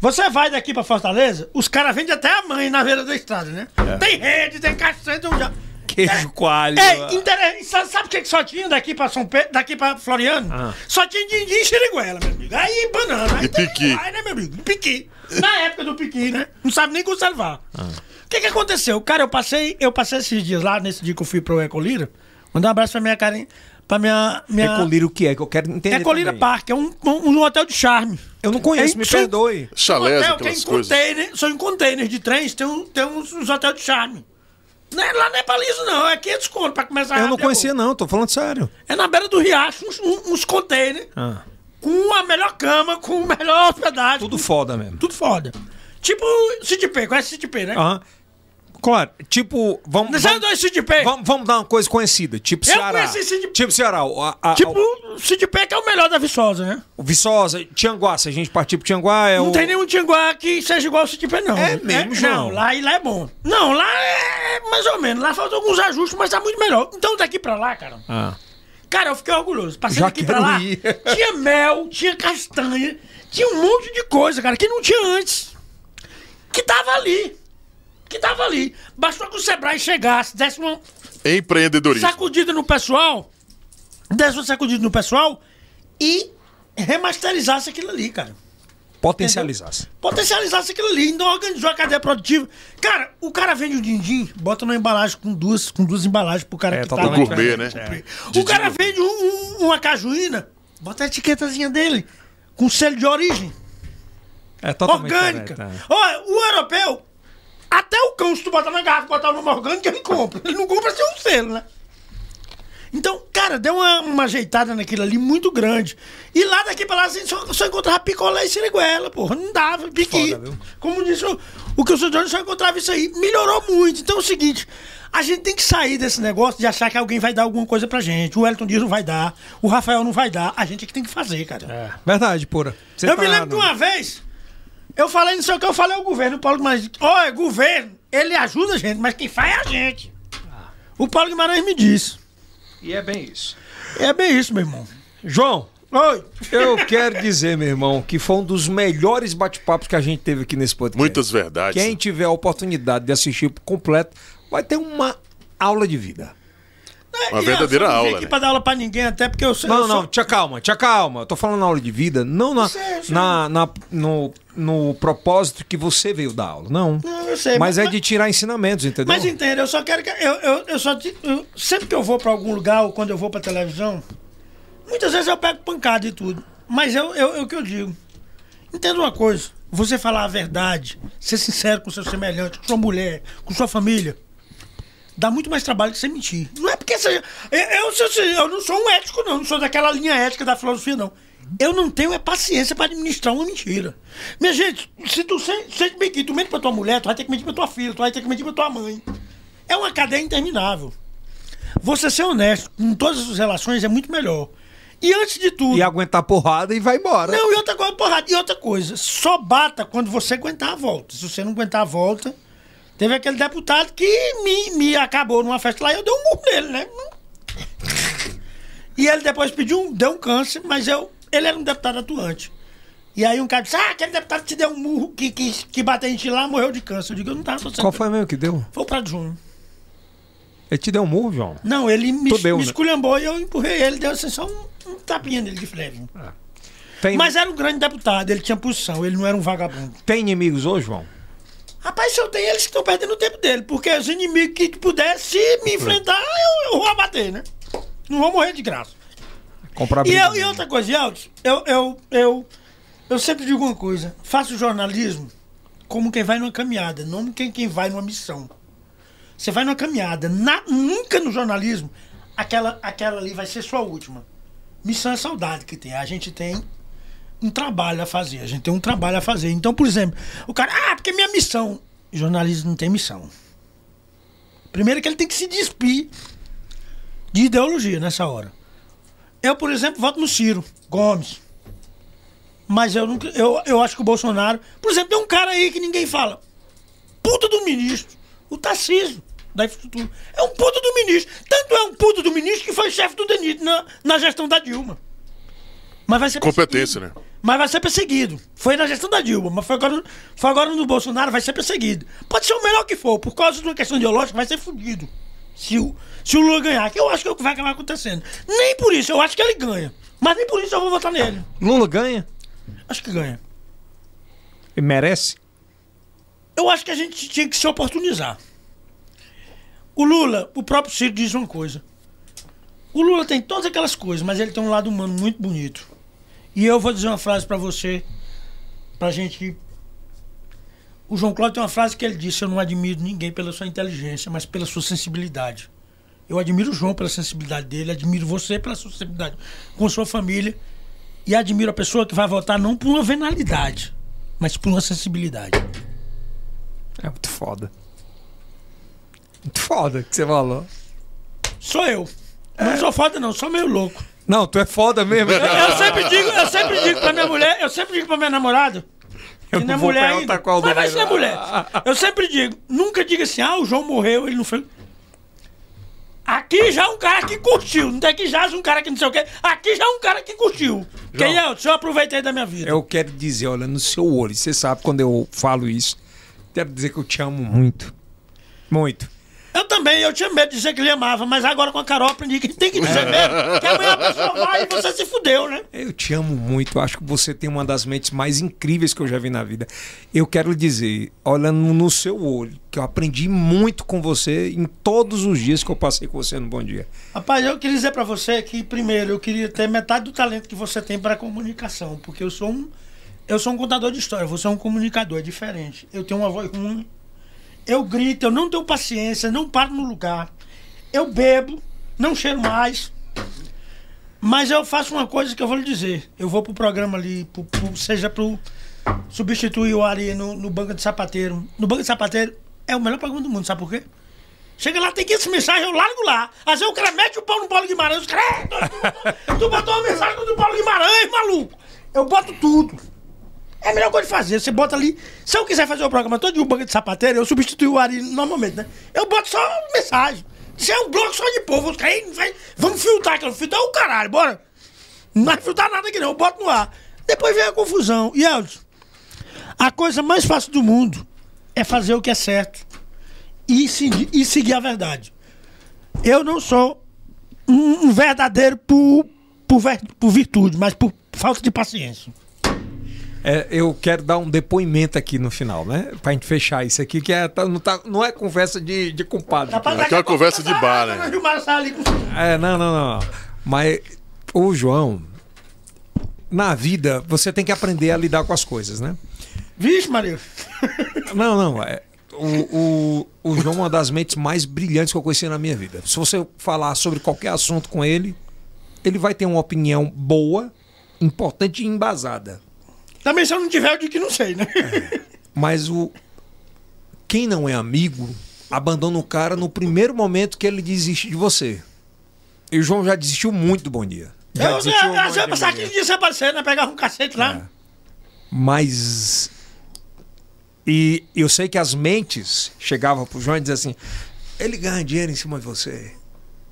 Você vai daqui pra Fortaleza, os caras vendem até a mãe na beira da estrada, né? É. Tem rede, tem cacete, tem um já. Queijo coalho. É, inter... sabe, sabe o que que só tinha daqui pra São Pedro, daqui pra Floriano? Ah. Só tinha dindim e xeriguela, meu amigo. Aí banana. Aí E piqui. Aí, né, meu amigo? E Piqui. Na época do piqui, né? Não sabe nem conservar. Ah. O que que aconteceu? Cara, eu passei, eu passei esses dias lá, nesse dia que eu fui pro Ecolira. Mandar um abraço pra minha cara, pra minha... minha... Recolher o que é? Que eu quero entender. Ecolira também. Park, é um, um, um hotel de charme. Eu não conheço, É me perdoe. Chalés, hotel que é aquelas em coisas. container, são em containers de trens, tem, um, tem uns, uns hotéis de charme. Não é, lá não é palizo, não, é 500 conto pra começar Eu não conhecia, não, tô falando sério. É na beira do riacho, uns, uns, containers, Ah, com a melhor cama, com a melhor hospedagem. tudo com- foda mesmo. Tudo foda. Tipo City Pay, conhece City Pay, né? Aham. Claro, tipo, vamos. Sabe Vamos, dois City Pay? vamos, vamos dar uma coisa conhecida, tipo Eu Ceará. de- Tipo Ceará, a, a, Tipo, City Pay que é o melhor da Viçosa, né? o Viçosa, Tianguá, se a gente partir pro Tianguá, é Não o. tem nenhum Tianguá que seja igual ao City Pay, não. É mesmo, João? Não, lá, e lá é bom. Não, lá é mais ou menos. Lá faltam alguns ajustes, mas tá muito melhor. Então daqui pra lá, cara. Ah. Cara, eu fiquei orgulhoso. Passei Já daqui pra lá. ir. Tinha mel, tinha castanha, tinha um monte de coisa, cara, que não tinha antes. Que tava ali. Que tava ali. Bastou que o Sebrae chegasse, desse uma Empreendedorismo. sacudida no pessoal, desse uma sacudida no pessoal e remasterizasse aquilo ali, cara. Potencializasse. Potencializasse aquilo ali, então organizou a cadeia produtiva. Cara, o cara vende o din-din, bota numa embalagem com duas, com duas embalagens pro cara É, que tá totalmente lá. gourmet, né? O cara vende um- um- uma cajuína, bota a etiquetazinha dele, com selo de origem, É totalmente orgânica. correto, é. Olha, o europeu, até o cão, se tu botar na garrafa e botar o nome orgânico, ele compra. Ele não compra sem um selo, né? Então, cara, deu uma, uma ajeitada naquilo ali muito grande. E lá daqui pra lá, assim, só, só encontrava picolé e siriguela, porra. Não dava, piqui. Foda? Como disse o, o que o Johnny só encontrava isso aí. Melhorou muito. Então é o seguinte, a gente tem que sair desse negócio de achar que alguém vai dar alguma coisa pra gente. O Elton Dias não vai dar, o Rafael não vai dar. A gente é que tem que fazer, cara. É. Verdade, pura. Você Eu tá me lembro de uma vez, eu falei não sei o que, eu falei ao governo, o Paulo Guimarães. Olha, governo, ele ajuda a gente, mas quem faz é a gente. O Paulo Guimarães me disse. E é bem isso. É bem isso, meu irmão. João, Oi. eu quero dizer, meu irmão, que foi um dos melhores bate-papos que a gente teve aqui nesse podcast. Muitas verdades. Quem tiver a oportunidade de assistir por completo vai ter uma aula de vida. Uma E, verdadeira eu só não vim aula, aqui né? pra dar aula pra ninguém, até porque eu sei. Não, eu não, sou- tia calma, tia calma. Eu tô falando na aula de vida, não na, sei, sei. na, na- no, no propósito que você veio dar aula, não. Não, eu sei, Mas mas- é de tirar ensinamentos, entendeu? Mas entende, eu só quero que. Eu, eu, eu só. te- eu- sempre que eu vou pra algum lugar ou quando eu vou pra televisão, muitas vezes eu pego pancada e tudo. Mas eu, eu, eu o que eu digo. Entenda uma coisa. Você falar a verdade, ser sincero com seu semelhante, com sua mulher, com sua família, dá muito mais trabalho que você mentir. Não é porque seja. Eu, eu, eu, não sou um ético, não. Não sou daquela linha ética da filosofia, não. Eu não tenho é paciência pra administrar uma mentira. Minha gente, se tu se- sente que tu mente pra tua mulher, tu vai ter que mentir pra tua filha, tu vai ter que mentir pra tua mãe. É uma cadeia interminável. Você ser honesto com todas as suas relações é muito melhor. E antes de tudo. E aguentar porrada e vai embora. Não, e outra coisa, porrada. E outra coisa, só bata quando você aguentar a volta. Se você não aguentar a volta. Teve aquele deputado que me, me acabou numa festa lá e eu dei um murro nele, né? E ele depois pediu um, deu um câncer, mas eu, ele era um deputado atuante. E aí um cara disse, ah, aquele deputado te deu um murro, que, que, que bateu em ti lá, morreu de câncer. Eu digo, eu não tava. Qual foi mesmo que deu? Foi o Prado Júnior. Ele te deu um murro, João? Não, ele me, deu, me né? esculhambou e eu empurrei ele, deu assim, só um, um tapinha nele de leve. Tem, Mas era um grande deputado, ele tinha posição, ele não era um vagabundo. tem inimigos hoje, João? Rapaz, se eu tenho, eles que estão perdendo o tempo dele, porque os inimigos que puder, se me enfrentar, eu, eu vou abater, né? Não vou morrer de graça. Comprar E, eu, e outra coisa, Elton, eu, eu, eu, eu sempre digo uma coisa: faço jornalismo como quem vai numa caminhada, não quem, quem vai numa missão. Você vai numa caminhada, na- nunca no jornalismo, aquela, aquela ali vai ser sua última. Missão é saudade que tem. A gente tem um trabalho a fazer. A gente tem um trabalho a fazer. Então, por exemplo, o cara, ah, porque minha missão. Jornalismo não tem missão. Primeiro que ele tem que se despir de ideologia nessa hora. Eu, por exemplo, voto no Ciro Gomes. Mas eu, nunca, eu, eu acho que o Bolsonaro. Por exemplo, tem um cara aí que ninguém fala. Puta do ministro. O Tarcísio, da infraestrutura. É um puta do ministro. Tanto é um puta do ministro que foi chefe do DENIT na, na gestão da Dilma. Mas vai ser Competência, perseguido. né? Mas vai ser perseguido. Foi na gestão da Dilma, mas foi agora, foi agora no Bolsonaro, vai ser perseguido. Pode ser o melhor que for, por causa de uma questão ideológica, vai ser fudido. Se o, se o Lula ganhar, que eu acho que é o que vai acabar acontecendo. Nem por isso, eu acho que ele ganha. Mas nem por isso eu vou votar nele. Lula ganha? Acho que ganha. Ele merece? Eu acho que a gente tinha que se oportunizar. O Lula, o próprio Ciro diz uma coisa. O Lula tem todas aquelas coisas, mas ele tem um lado humano muito bonito. E eu vou dizer uma frase pra você, pra gente. O João Cláudio tem uma frase que ele disse: Eu não admiro ninguém pela sua inteligência, mas pela sua sensibilidade. Eu admiro o João pela sensibilidade dele, admiro você pela sua sensibilidade com sua família. E admiro a pessoa que vai votar não por uma venalidade, mas por uma sensibilidade. É muito foda. Muito foda que você falou. Sou eu. Não sou foda, não, sou meio louco. Não, tu é foda mesmo. Eu, eu sempre digo, eu sempre digo pra minha mulher, eu sempre digo pra minha namorada. Eu que não é mulher ainda. qual Mas vai ser mulher. Eu sempre digo, nunca diga assim, ah, o João morreu, ele não foi. Aqui já é um cara que curtiu. Não tem que já um cara que não sei o quê. Aqui já é um cara que curtiu. Quem é? Eu aproveitei da minha vida. Eu quero dizer, olha, no seu olho, você sabe quando eu falo isso, quero dizer que eu te amo muito. Muito. Eu também, eu tinha medo de dizer que ele amava, mas agora com a Carol aprendi que tem que dizer mesmo. Que amanhã a pessoa vai e você se fudeu, né? Eu te amo muito. Acho que você tem uma das mentes mais incríveis que eu já vi na vida. Eu quero lhe dizer, olhando no seu olho, que eu aprendi muito com você em todos os dias que eu passei com você no Bom Dia. Rapaz, eu queria dizer pra você que, primeiro, eu queria ter metade do talento que você tem para comunicação, porque eu sou um eu sou um contador de história, você é um comunicador, é diferente. Eu tenho uma voz ruim, eu grito, eu não tenho paciência, não paro no lugar. Eu bebo, não cheiro mais. Mas eu faço uma coisa que eu vou lhe dizer. Eu vou pro programa ali, pro, pro- seja pro substituir o Ari no, no Banco de Sapateiro. No Banco de Sapateiro é o melhor programa do mundo, sabe por quê? Chega lá, tem 500 mensagens, eu largo lá. Às vezes o cara mete o pau no Paulo Guimarães. Os "É, tu, tu botou uma mensagem do Paulo Guimarães, maluco. Eu boto tudo. É a melhor coisa de fazer. Você bota ali. Se eu quiser fazer o programa todo de um banco de sapateiro, eu substituo o Ari normalmente, né? Eu boto só mensagem. Se é um bloco só de povo, os caras, "Ei, vai- vamos filtrar aquilo. Filtrar o caralho, bora. Não vai filtrar nada aqui não, eu boto no ar. Depois vem a confusão. E Elton, a coisa mais fácil do mundo é fazer o que é certo e seguir, e seguir a verdade. Eu não sou um, verdadeiro por, por, por virtude, mas por falta de paciência. É, eu quero dar um depoimento aqui no final, né? Pra gente fechar isso aqui, que é, tá- não, tá- não é conversa de, de compadre. Rapaz, Aquela daqui a pouco conversa tá- de bar, né? É, não, não, não. Mas o João, na vida, você tem que aprender a lidar com as coisas, né? Vixe, Maria. Não, não. É, o, o, o João é uma das mentes mais brilhantes que eu conheci na minha vida. Se você falar sobre qualquer assunto com ele, ele vai ter uma opinião boa, importante e embasada. Também se eu não tiver, eu digo que não sei, né? Mas o quem não é amigo abandona o cara no primeiro momento que ele desiste de você. E o João já desistiu muito do Bom Dia. Já Eu, eu, desistiu eu, eu, eu de passar Bom Dia. 15 dias sem aparecer, né? Pegava um cacete lá. Mas. E eu sei que as mentes chegavam pro João e diziam assim: ele ganha dinheiro em cima de você.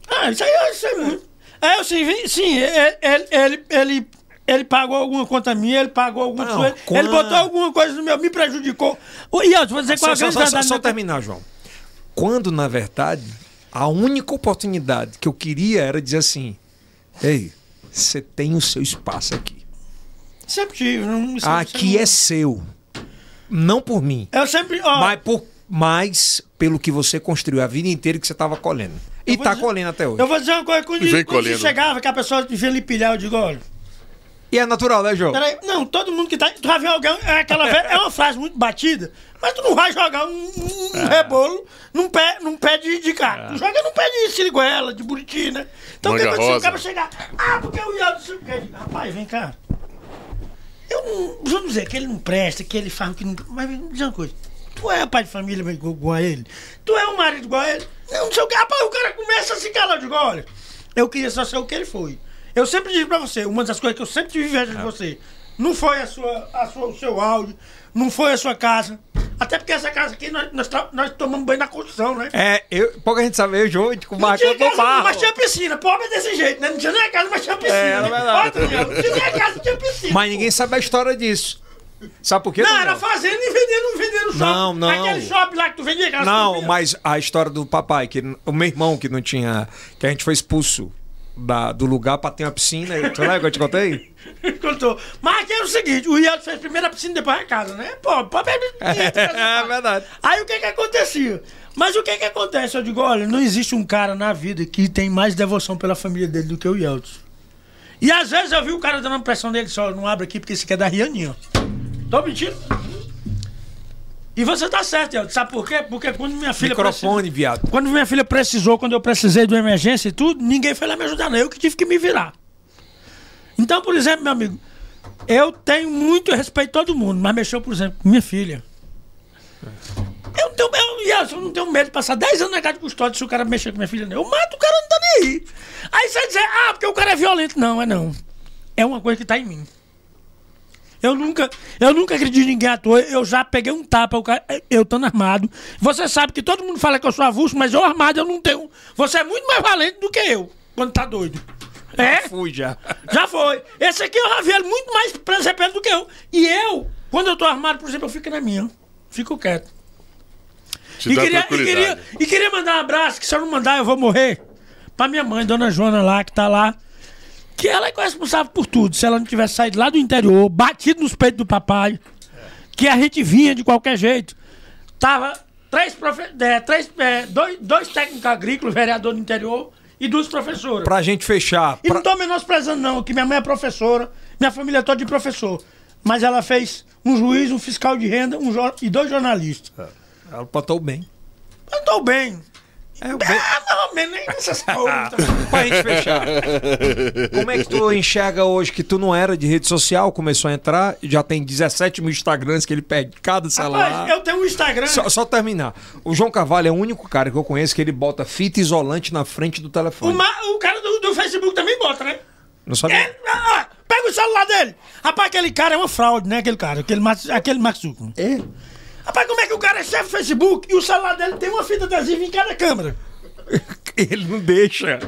Ah, isso aí eu sei muito. É, eu sim, vi- sim, é- é- ele, ele, ele, ele pagou alguma conta minha, ele pagou alguma Não, coisa. quando- Ele botou alguma coisa no meu, me prejudicou. E eu vou dizer qual é Só, a só, grande só, só, só terminar, João. Quando, na verdade, a única oportunidade que eu queria era dizer assim: Ei, você tem o seu espaço aqui. Sempre tive. Não, isso- Aqui isso é seu. Não por mim, Eu sempre. Ó, mas por mais pelo que você construiu a vida inteira que você estava colhendo. E tá dizer- colhendo até hoje. Eu vou dizer uma coisa. Quando, quando colhendo. chegava, que a pessoa vinha lhe pilhar, eu digo, olha. E é natural, né, João? Peraí, não, todo mundo que tá. Tu vai ver alguém. É, aquela velha, é uma frase muito batida, mas tu não vai jogar um, um É. rebolo num pé, num pé de, de cara. Tu joga num pé de siriguela, de buriti, né? Então o que? O cara chegar. Ah, porque o Ian não sei o quê. Rapaz, vem cá. Eu não. Vamos dizer que ele não presta, que ele faz o que não. Mas me diz uma coisa. Tu é pai de família igual a ele? Tu é um marido igual a ele? Não, não sei o que. Rapaz, o cara começa a se calar. Digo, olha, eu queria só ser o que ele foi. Eu sempre disse pra você, uma das coisas que eu sempre tive inveja de você, não foi a sua, a sua, o seu áudio, não foi a sua casa. Até porque essa casa aqui, nós, nós, nós tomamos banho na construção, né? É, eu, pouca gente sabe, eu e o com o Não Marco tinha casa, mas tinha piscina. Pobre é desse jeito, né? Não tinha nem a casa, mas tinha piscina. É, era né? verdade. Não tinha nem a casa, tinha piscina. Mas ninguém sabe a história disso. Sabe por quê? Não, era fazendo e vendendo, vendendo shopping. Não, não. Aquele shopping lá que tu vendia aquelas Não, mas a história do papai, que o meu irmão que não tinha. que a gente foi expulso da, do lugar pra ter uma piscina. Tu lembra que eu te contei? Contou. Mas aqui é o seguinte, o Ian fez primeiro a piscina depois a casa, né? Pô, pô, É verdade. Aí o que que acontecia? Mas o que que acontece? Eu digo, olha, não existe um cara na vida que tem mais devoção pela família dele do que o Yeltsin. E às vezes eu vi o cara dando uma pressão nele, só não abre aqui porque esse quer dar Rianinho. Tô mentindo? E você tá certo, Yeltsin. Sabe por quê? Porque quando minha filha... Microfone, viado. Quando minha filha precisou, quando eu precisei de uma emergência e tudo, ninguém foi lá me ajudar, não. Eu que tive que me virar. Então, por exemplo, meu amigo, eu tenho muito respeito a todo mundo, mas mexeu, por exemplo, com minha filha. Eu não tenho, eu, eu não tenho medo de passar 10 anos na casa de custódia se o cara mexer com minha filha, não. Eu mato o cara, não tá nem aí. Aí você dizer, ah, porque o cara é violento. Não, é não. É uma coisa que tá em mim. Eu nunca, eu nunca acredito em ninguém à toa. Eu já peguei um tapa, o cara, eu estando armado. Você sabe que todo mundo fala que eu sou avulso, mas eu armado eu não tenho. Você é muito mais valente do que eu, quando tá doido. É? Fui já. Já foi. Esse aqui eu já vi ele muito mais presepeiro do que eu. E eu, quando eu tô armado, por exemplo, eu fico na minha. Fico quieto. E queria, e, queria, e queria mandar um abraço, que se eu não mandar eu vou morrer. Pra minha mãe, dona Joana lá, que tá lá. Que ela é responsável por tudo. Se ela não tivesse saído lá do interior, batido nos peitos do papai, que a gente vinha de qualquer jeito. Tava três, profe é, três é, dois, dois técnicos agrícolas, vereador do interior e duas professoras. Pra gente fechar. E pra- não tô menosprezando, não, que minha mãe é professora, minha família é toda de professor. Mas ela fez um juiz, um fiscal de renda um e dois jornalistas. Ela botou bem. Tô bem. É, Ah, mais ou menos, nem nessas coisas. Pra gente fechar. Como é que tu enxerga hoje que tu não era de rede social, começou a entrar, já tem 17 mil Instagrams que ele pede cada celular. Rapaz, eu tenho um Instagram. Só, só terminar. O João Carvalho é o único cara que eu conheço que ele bota fita isolante na frente do O, telefone. ma- o cara do, do Facebook também bota, né? Não sabia? É, ah, ah, pega o celular dele. Rapaz, aquele cara é uma fraude, né? Aquele cara, aquele, aquele Zuckerman. É. Rapaz, como é que o cara é chefe do Facebook e o celular dele tem uma fita adesiva em cada câmera? Ele não deixa.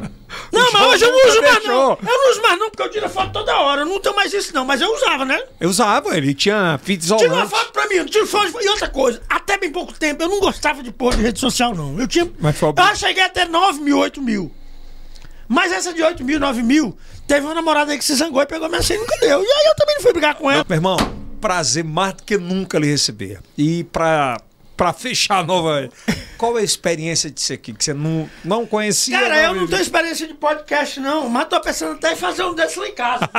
Não, O mas hoje eu não uso mais não. Eu não uso mais não, porque eu tiro foto toda hora. Eu não tenho mais isso não, mas eu usava, né? Eu usava, ele tinha fita Tira uma isolante. foto pra mim, eu tiro foto. E outra coisa, até bem pouco tempo, eu não gostava de pôr de rede social, não. Eu tinha. Mas foi- Eu cheguei até 9 mil, 8 mil. Mas essa de 8 mil, 9 mil, teve uma namorada aí que se zangou e pegou minha senha e nunca deu. E aí eu também não fui brigar com ela. Meu irmão, prazer mais do que nunca lhe receber. E pra, pra fechar a nova. Qual é a experiência disso aqui? Que você não, não conhecia? Cara, meu eu não tenho experiência de podcast, não. Mas tô pensando até em fazer um desse lá em casa.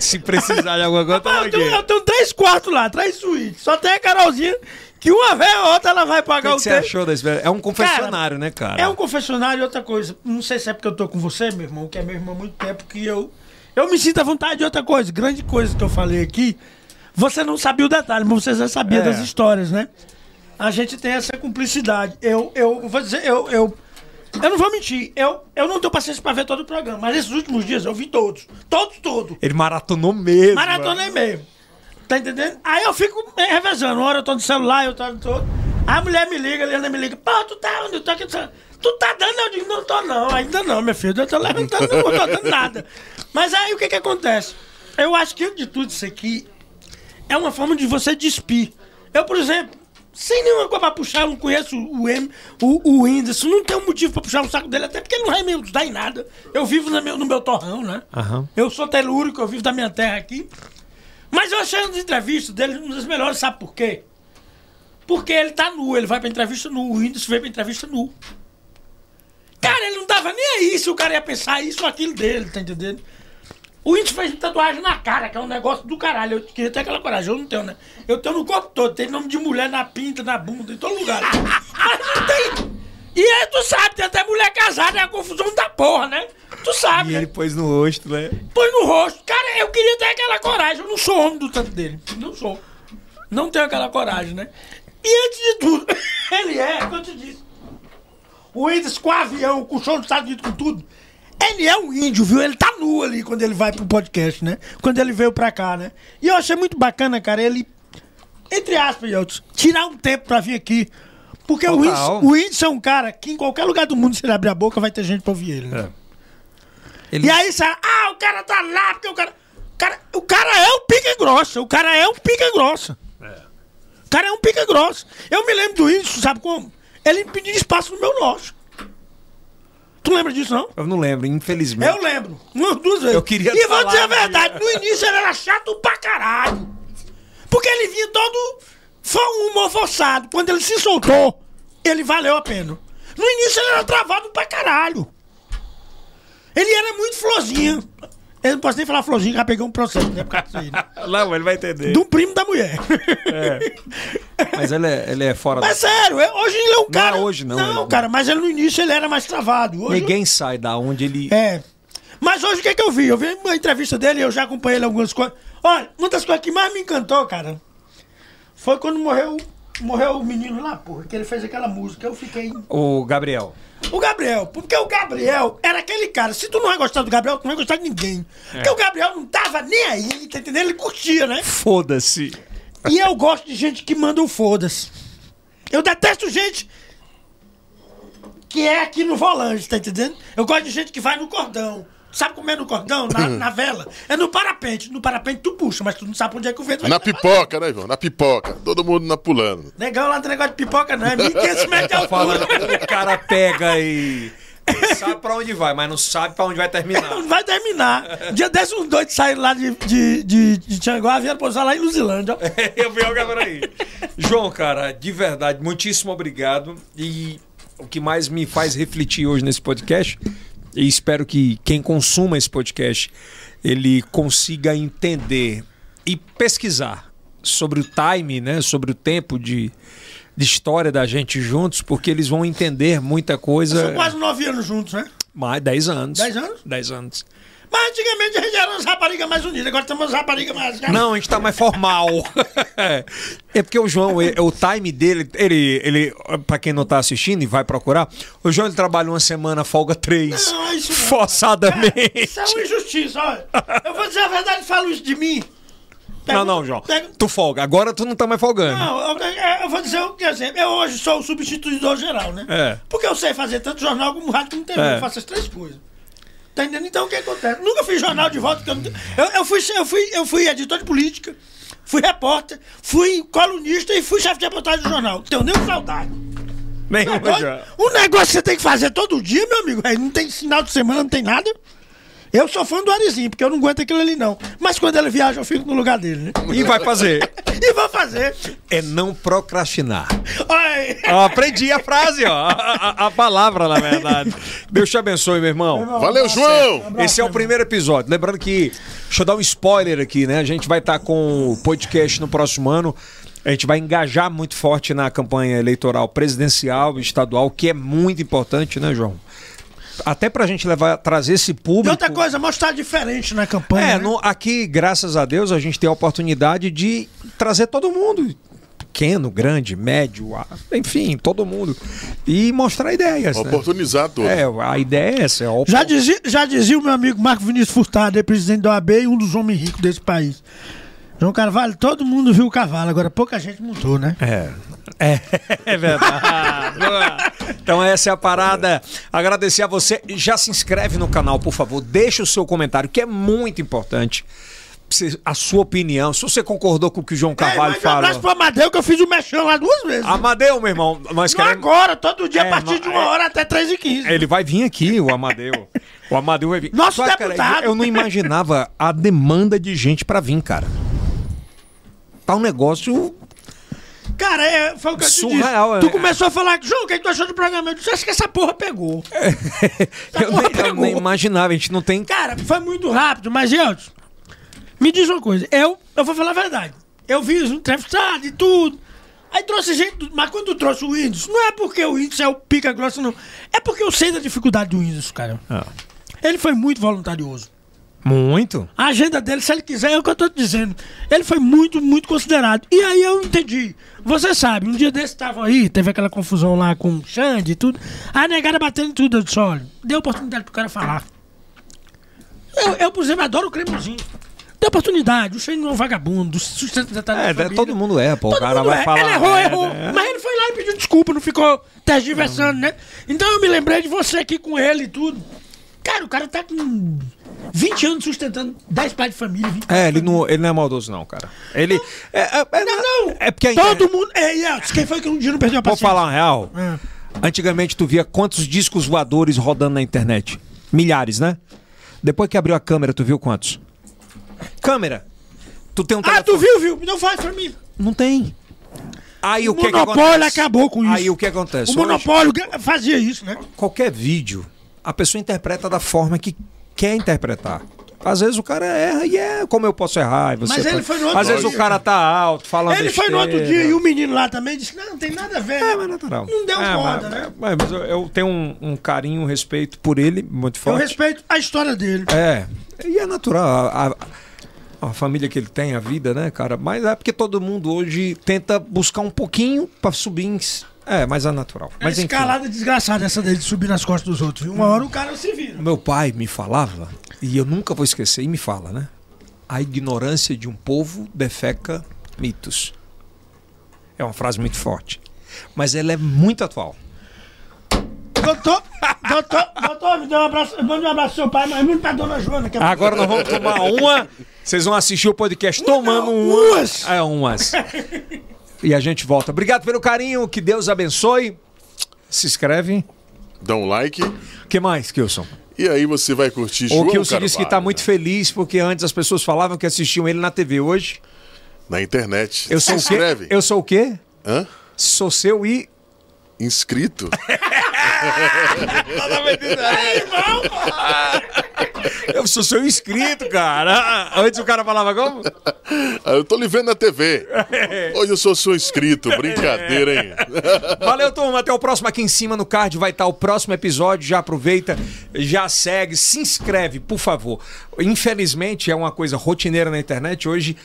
Se precisar de alguma coisa, Rapaz, eu, tenho, eu tenho três quartos lá, três suítes. Só tem a Carolzinha, que uma vez ou outra ela vai pagar que, o que você tempo. achou da experiência? É um confessionário, né, cara? É um confessionário e outra coisa. Não sei se é porque eu tô com você, meu irmão, que é meu irmão há muito tempo, que eu. Eu me sinto à vontade de outra coisa. Grande coisa que eu falei aqui. Você não sabia o detalhe, mas você já sabia É. das histórias, né? A gente tem essa cumplicidade. Eu, eu vou dizer, eu, eu. Eu não vou mentir, eu, eu não tenho paciência pra ver todo o programa, mas esses últimos dias eu vi todos. Todos, todos. Ele maratonou mesmo. Maratona é mesmo. Tá entendendo? Aí eu fico revezando. Uma hora eu tô no celular, eu tô no todo. Aí a mulher me liga, a Helena me liga. Pô, tu tá onde? Eu tô aqui. Tu tá dando? Eu digo, não tô não. Ainda não, meu filho. Eu tô levantando, não tô dando nada. Mas aí o que que acontece? Eu acho que, de tudo, isso aqui é uma forma de você despir. Eu, por exemplo, sem nenhuma coisa pra puxar, eu não conheço o M, o, o Whindersson, não tem um motivo pra puxar o saco dele, até porque ele não vai me ajudar em nada. Eu vivo no meu, no meu torrão, né? Aham. Eu sou telúrico, eu vivo da minha terra aqui. Mas eu achei as entrevistas dele uma das melhores, sabe por quê? Porque ele tá nu, ele vai pra entrevista nu, o Whindersson veio pra entrevista nu. Cara, ele não tava nem aí se o cara ia pensar isso ou aquilo dele, tá entendendo? O Whindersson fez tatuagem na cara, que é um negócio do caralho. Eu queria ter aquela coragem, eu não tenho, né? Eu tenho no corpo todo, tem nome de mulher na pinta, na bunda, em todo lugar. Mas não tem. E aí tu sabe, tem até mulher casada, é a confusão da porra, né? Tu sabe, E né? ele pôs no rosto, né? põe no rosto. Cara, eu queria ter aquela coragem. Eu não sou homem do tanto dele. Não sou. Não tenho aquela coragem, né? E antes de tudo, ele é, como eu te disse, o Whindersson com avião, com show dos Estados Unidos, com tudo. Ele é um índio, viu? Ele tá nu ali quando ele vai pro podcast, né? Quando ele veio pra cá, né? E eu achei muito bacana, cara, ele, entre aspas, Yeltsin, tirar um tempo pra vir aqui. Porque o. Whindersson, o Whindersson é um cara que em qualquer lugar do mundo, se ele abrir a boca, vai ter gente pra ouvir ele. né? Ele... E aí, sabe, ah, o cara tá lá, porque o cara. O cara, o cara é um pica grossa, o cara é um pica grossa. O cara é um pica grossa. Eu me lembro do isso, sabe como? Ele me pediu espaço no meu loja. Tu lembra disso, não? Eu não lembro, infelizmente. Eu lembro. Umas duas vezes. Eu queria E vou dizer a verdade, no início ele era chato pra caralho. Porque ele vinha todo. Foi um humor forçado. Quando ele se soltou, ele valeu a pena. No início ele era travado pra caralho. Ele era muito florzinha. Eu não posso nem falar florzinha, já peguei um processo, né? Por causa disso aí, né? Não, ele vai entender. De um primo da mulher. Mas ele é, ele é fora Mas sério, é- hoje ele é um cara. hoje não, Não, ele- cara, mas ele no início ele era mais travado. Hoje, Ninguém sai da onde ele. É. Mas hoje o que, que eu vi? Eu vi uma entrevista dele, eu já acompanhei ele algumas coisas. Olha, uma das coisas que mais me encantou, cara, foi quando morreu, morreu o menino lá, porra, que ele fez aquela música. Eu fiquei. O Gabriel. O Gabriel, porque o Gabriel era aquele cara. Se tu não vai gostar do Gabriel, tu não vai gostar de ninguém. Porque o Gabriel não tava nem aí, tá entendendo? Ele curtia, né? Foda-se. E eu gosto de gente que manda o foda-se. Eu detesto gente que é aqui no volante, tá entendendo? Eu gosto de gente que vai no cordão. Sabe como é no cordão? Na, na vela? É no parapente. No parapente tu puxa, mas tu não sabe onde é que o vento vai Na pipoca, né, Ivan? Na pipoca. Todo mundo na pulando. Negão lá tem negócio de pipoca, não. É 1.500 metros de altura. o cara pega e. sabe pra onde vai, mas não sabe pra onde vai terminar. Não vai terminar. Dia desse, uns doidos saíram lá de, de, de, de Tianguá, vieram pousar lá em Luzilândia. ó. Eu vi o Gabriel aí. João, cara, de verdade, muitíssimo obrigado. E o que mais me faz refletir hoje nesse podcast, e espero que quem consuma esse podcast, ele consiga entender e pesquisar sobre o time, né? Sobre o tempo de, de história da gente juntos, porque eles vão entender muita coisa. São quase nove anos juntos, né? Mais 10 anos. 10 anos? 10 anos. Mas antigamente a gente era umas raparigas mais unidas, agora estamos umas raparigas mais. Não, a gente tá mais formal. é porque o João, ele- o time dele, ele, ele, pra quem não tá assistindo e vai procurar, o João ele trabalha uma semana, folga três. Não, isso não. Forçadamente. Isso é uma injustiça, olha. Eu vou dizer a verdade falo isso de mim. Não, não, João. Tu folga. Agora tu não tá mais folgando. Não, eu, eu- eu vou dizer o que exemplo. Eu hoje sou o substituidor geral, né? É. Porque eu sei fazer tanto jornal como rádio como TV. É. Eu faço as três coisas. Tá entendendo? Então o que acontece? Nunca fiz jornal de volta. porque Eu, eu, eu fui, eu, fui, eu fui editor de política, fui repórter, fui colunista e fui chefe de reportagem do jornal. Não tenho nem saudade. Agora, João. Um negócio que você tem que fazer todo dia, meu amigo. Aí não tem final de semana, não tem nada. Eu sou fã do Arizinho, porque eu não aguento aquilo ali, não. Mas quando ele viaja, eu fico no lugar dele, né? E vai fazer. E vou fazer. É não procrastinar. Eu aprendi a frase, ó. A, a- a palavra, na verdade. Deus te abençoe, meu irmão. Valeu, João! Esse é o primeiro episódio. Lembrando que, deixa eu dar um spoiler aqui, né? A gente vai estar com o podcast no próximo ano. A gente vai engajar muito forte na campanha eleitoral presidencial e estadual, que é muito importante, né, João? Até pra gente levar, trazer esse E público. outra coisa, mostrar diferente na campanha. É, né? no- aqui, graças a Deus, a gente tem a oportunidade de trazer todo mundo. Pequeno, grande, médio, enfim, todo mundo. E mostrar ideias. né? Oportunizar tudo. É, a ideia é essa. É Já dizia, já dizia o meu amigo Marco Vinícius Furtado, é presidente da OAB e um dos homens ricos desse país. João Carvalho, todo mundo viu o cavalo, agora pouca gente montou, né? É. É, é verdade. então essa é a parada. Agradecer a você. Já se inscreve no canal, por favor. Deixa o seu comentário, que é muito importante. A sua opinião. Se você concordou com o que o João Carvalho Ei, mas um abraço falou. pro Amadeu que eu fiz o mexão lá duas vezes. Amadeu, meu irmão, nós Não queremos. agora, todo dia É, a partir de uma hora até 3 e 15 Ele vai vir aqui, o Amadeu. O Amadeu vai vir. Nosso Só, cara, deputado. eu não imaginava a demanda de gente pra vir, cara. Tá um negócio. Cara, é, foi o que eu te Surreal, disse. é. Tu começou a falar, João, o que, é que tu achou do programa? Eu disse, acho que essa porra pegou. eu, porra nem, eu pegou. nem imaginava. A gente não tem. Cara, foi muito rápido, mas, Elton, me diz uma coisa. Eu, eu vou falar a verdade. Eu vi os entrevistados e tudo. Aí trouxe gente, mas quando trouxe o Windows, não é porque o Windows é o pica grossa, não. É porque eu sei da dificuldade do Windows, cara. Ah. Ele foi muito voluntarioso. Muito. A agenda dele, se ele quiser, é o que eu tô te dizendo. Ele foi muito, muito considerado. E aí eu entendi. Você sabe, um dia desse estavam aí, teve aquela confusão lá com o Xande e tudo. A negada batendo em tudo. Eu disse, olha, dê oportunidade pro cara falar. Eu, eu por exemplo, adoro o cremosinho. Dê oportunidade. O Xande não é um vagabundo. É, da família. todo mundo é, pô. O Todo cara mundo vai é. falar. Ele errou, é, errou. é. Mas ele foi lá e pediu desculpa, não ficou tergiversando, né? Então eu me lembrei de você aqui com ele e tudo. Cara, o cara tá com 20 anos sustentando 10 pais de família. 20 É, ele não, ele não é maldoso, não, cara. Ele. É, é, é, Não, não. É porque a Todo internet- mundo. Elton, quem foi que um dia não perdeu a Vou paciência? falar uma real. Ah. Antigamente tu via quantos discos voadores rodando na internet? Milhares, né? Depois que abriu a câmera, tu viu quantos? Câmera. Tu tem um Ah, telefone. tu viu, viu? Não faz pra mim. Não tem. Aí o, O que monopólio acabou com isso. Aí o que acontece? O Hoje, monopólio ga- fazia isso, né? qualquer vídeo, a pessoa interpreta da forma que quer interpretar. Às vezes o cara erra e é como eu posso errar. Você Mas ele pode- foi no outro Às vezes dia. o cara tá alto, falando Ele foi no outro besteira. dia e o menino lá também disse: Não, não tem nada a ver. É, mas é natural. Não deu é, mas, né? Mas, mas eu, eu tenho um, um carinho, um respeito por ele muito Eu forte. respeito a história dele. É, e é natural. A, a- a família que ele tem, a vida, né, cara? Mas é porque todo mundo hoje tenta buscar um pouquinho pra subir. É, mas é natural. É Mas enfim. escalada desgraçada essa dele de subir nas costas dos outros. Uma hora o cara se vira. Meu pai me falava, e eu nunca vou esquecer, e me fala, né? A ignorância de um povo defeca mitos. É uma frase muito forte. Mas ela é muito atual. Doutor, doutor, doutor, me dê um abraço. Manda um abraço pro seu pai, mas muito pra dona Joana. Que é Agora nós vamos tomar uma. Vocês vão assistir o podcast tomando não, uma. umas. É, umas. E a gente volta. Obrigado pelo carinho, que Deus abençoe. Se inscreve. Dá um like. O que mais, Kilson? E aí você vai curtir O João Kilson disse que está muito feliz porque antes as pessoas falavam que assistiam ele na TV. Hoje, Na internet. eu sou Se o quê? inscreve. Eu sou o quê? Hã? Sou seu e. Inscrito. Eu sou seu inscrito, cara. Antes o cara falava como? Ah, eu tô lhe vendo na TV. Hoje eu sou seu inscrito. Brincadeira, hein? Valeu, turma. Até o próximo. Aqui em cima no card vai estar o próximo episódio. Já aproveita, já segue, se inscreve, por favor. Infelizmente, é uma coisa rotineira na internet. Hoje,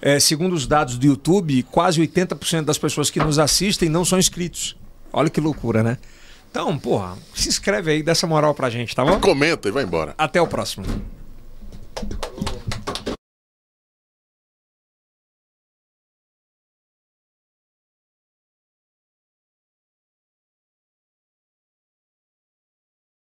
é, segundo os dados do YouTube, quase 80% das pessoas que nos assistem não são inscritos. Olha que loucura, né? Então, porra, se inscreve aí, dá essa moral pra gente, tá bom? Comenta e vai embora. Até o próximo.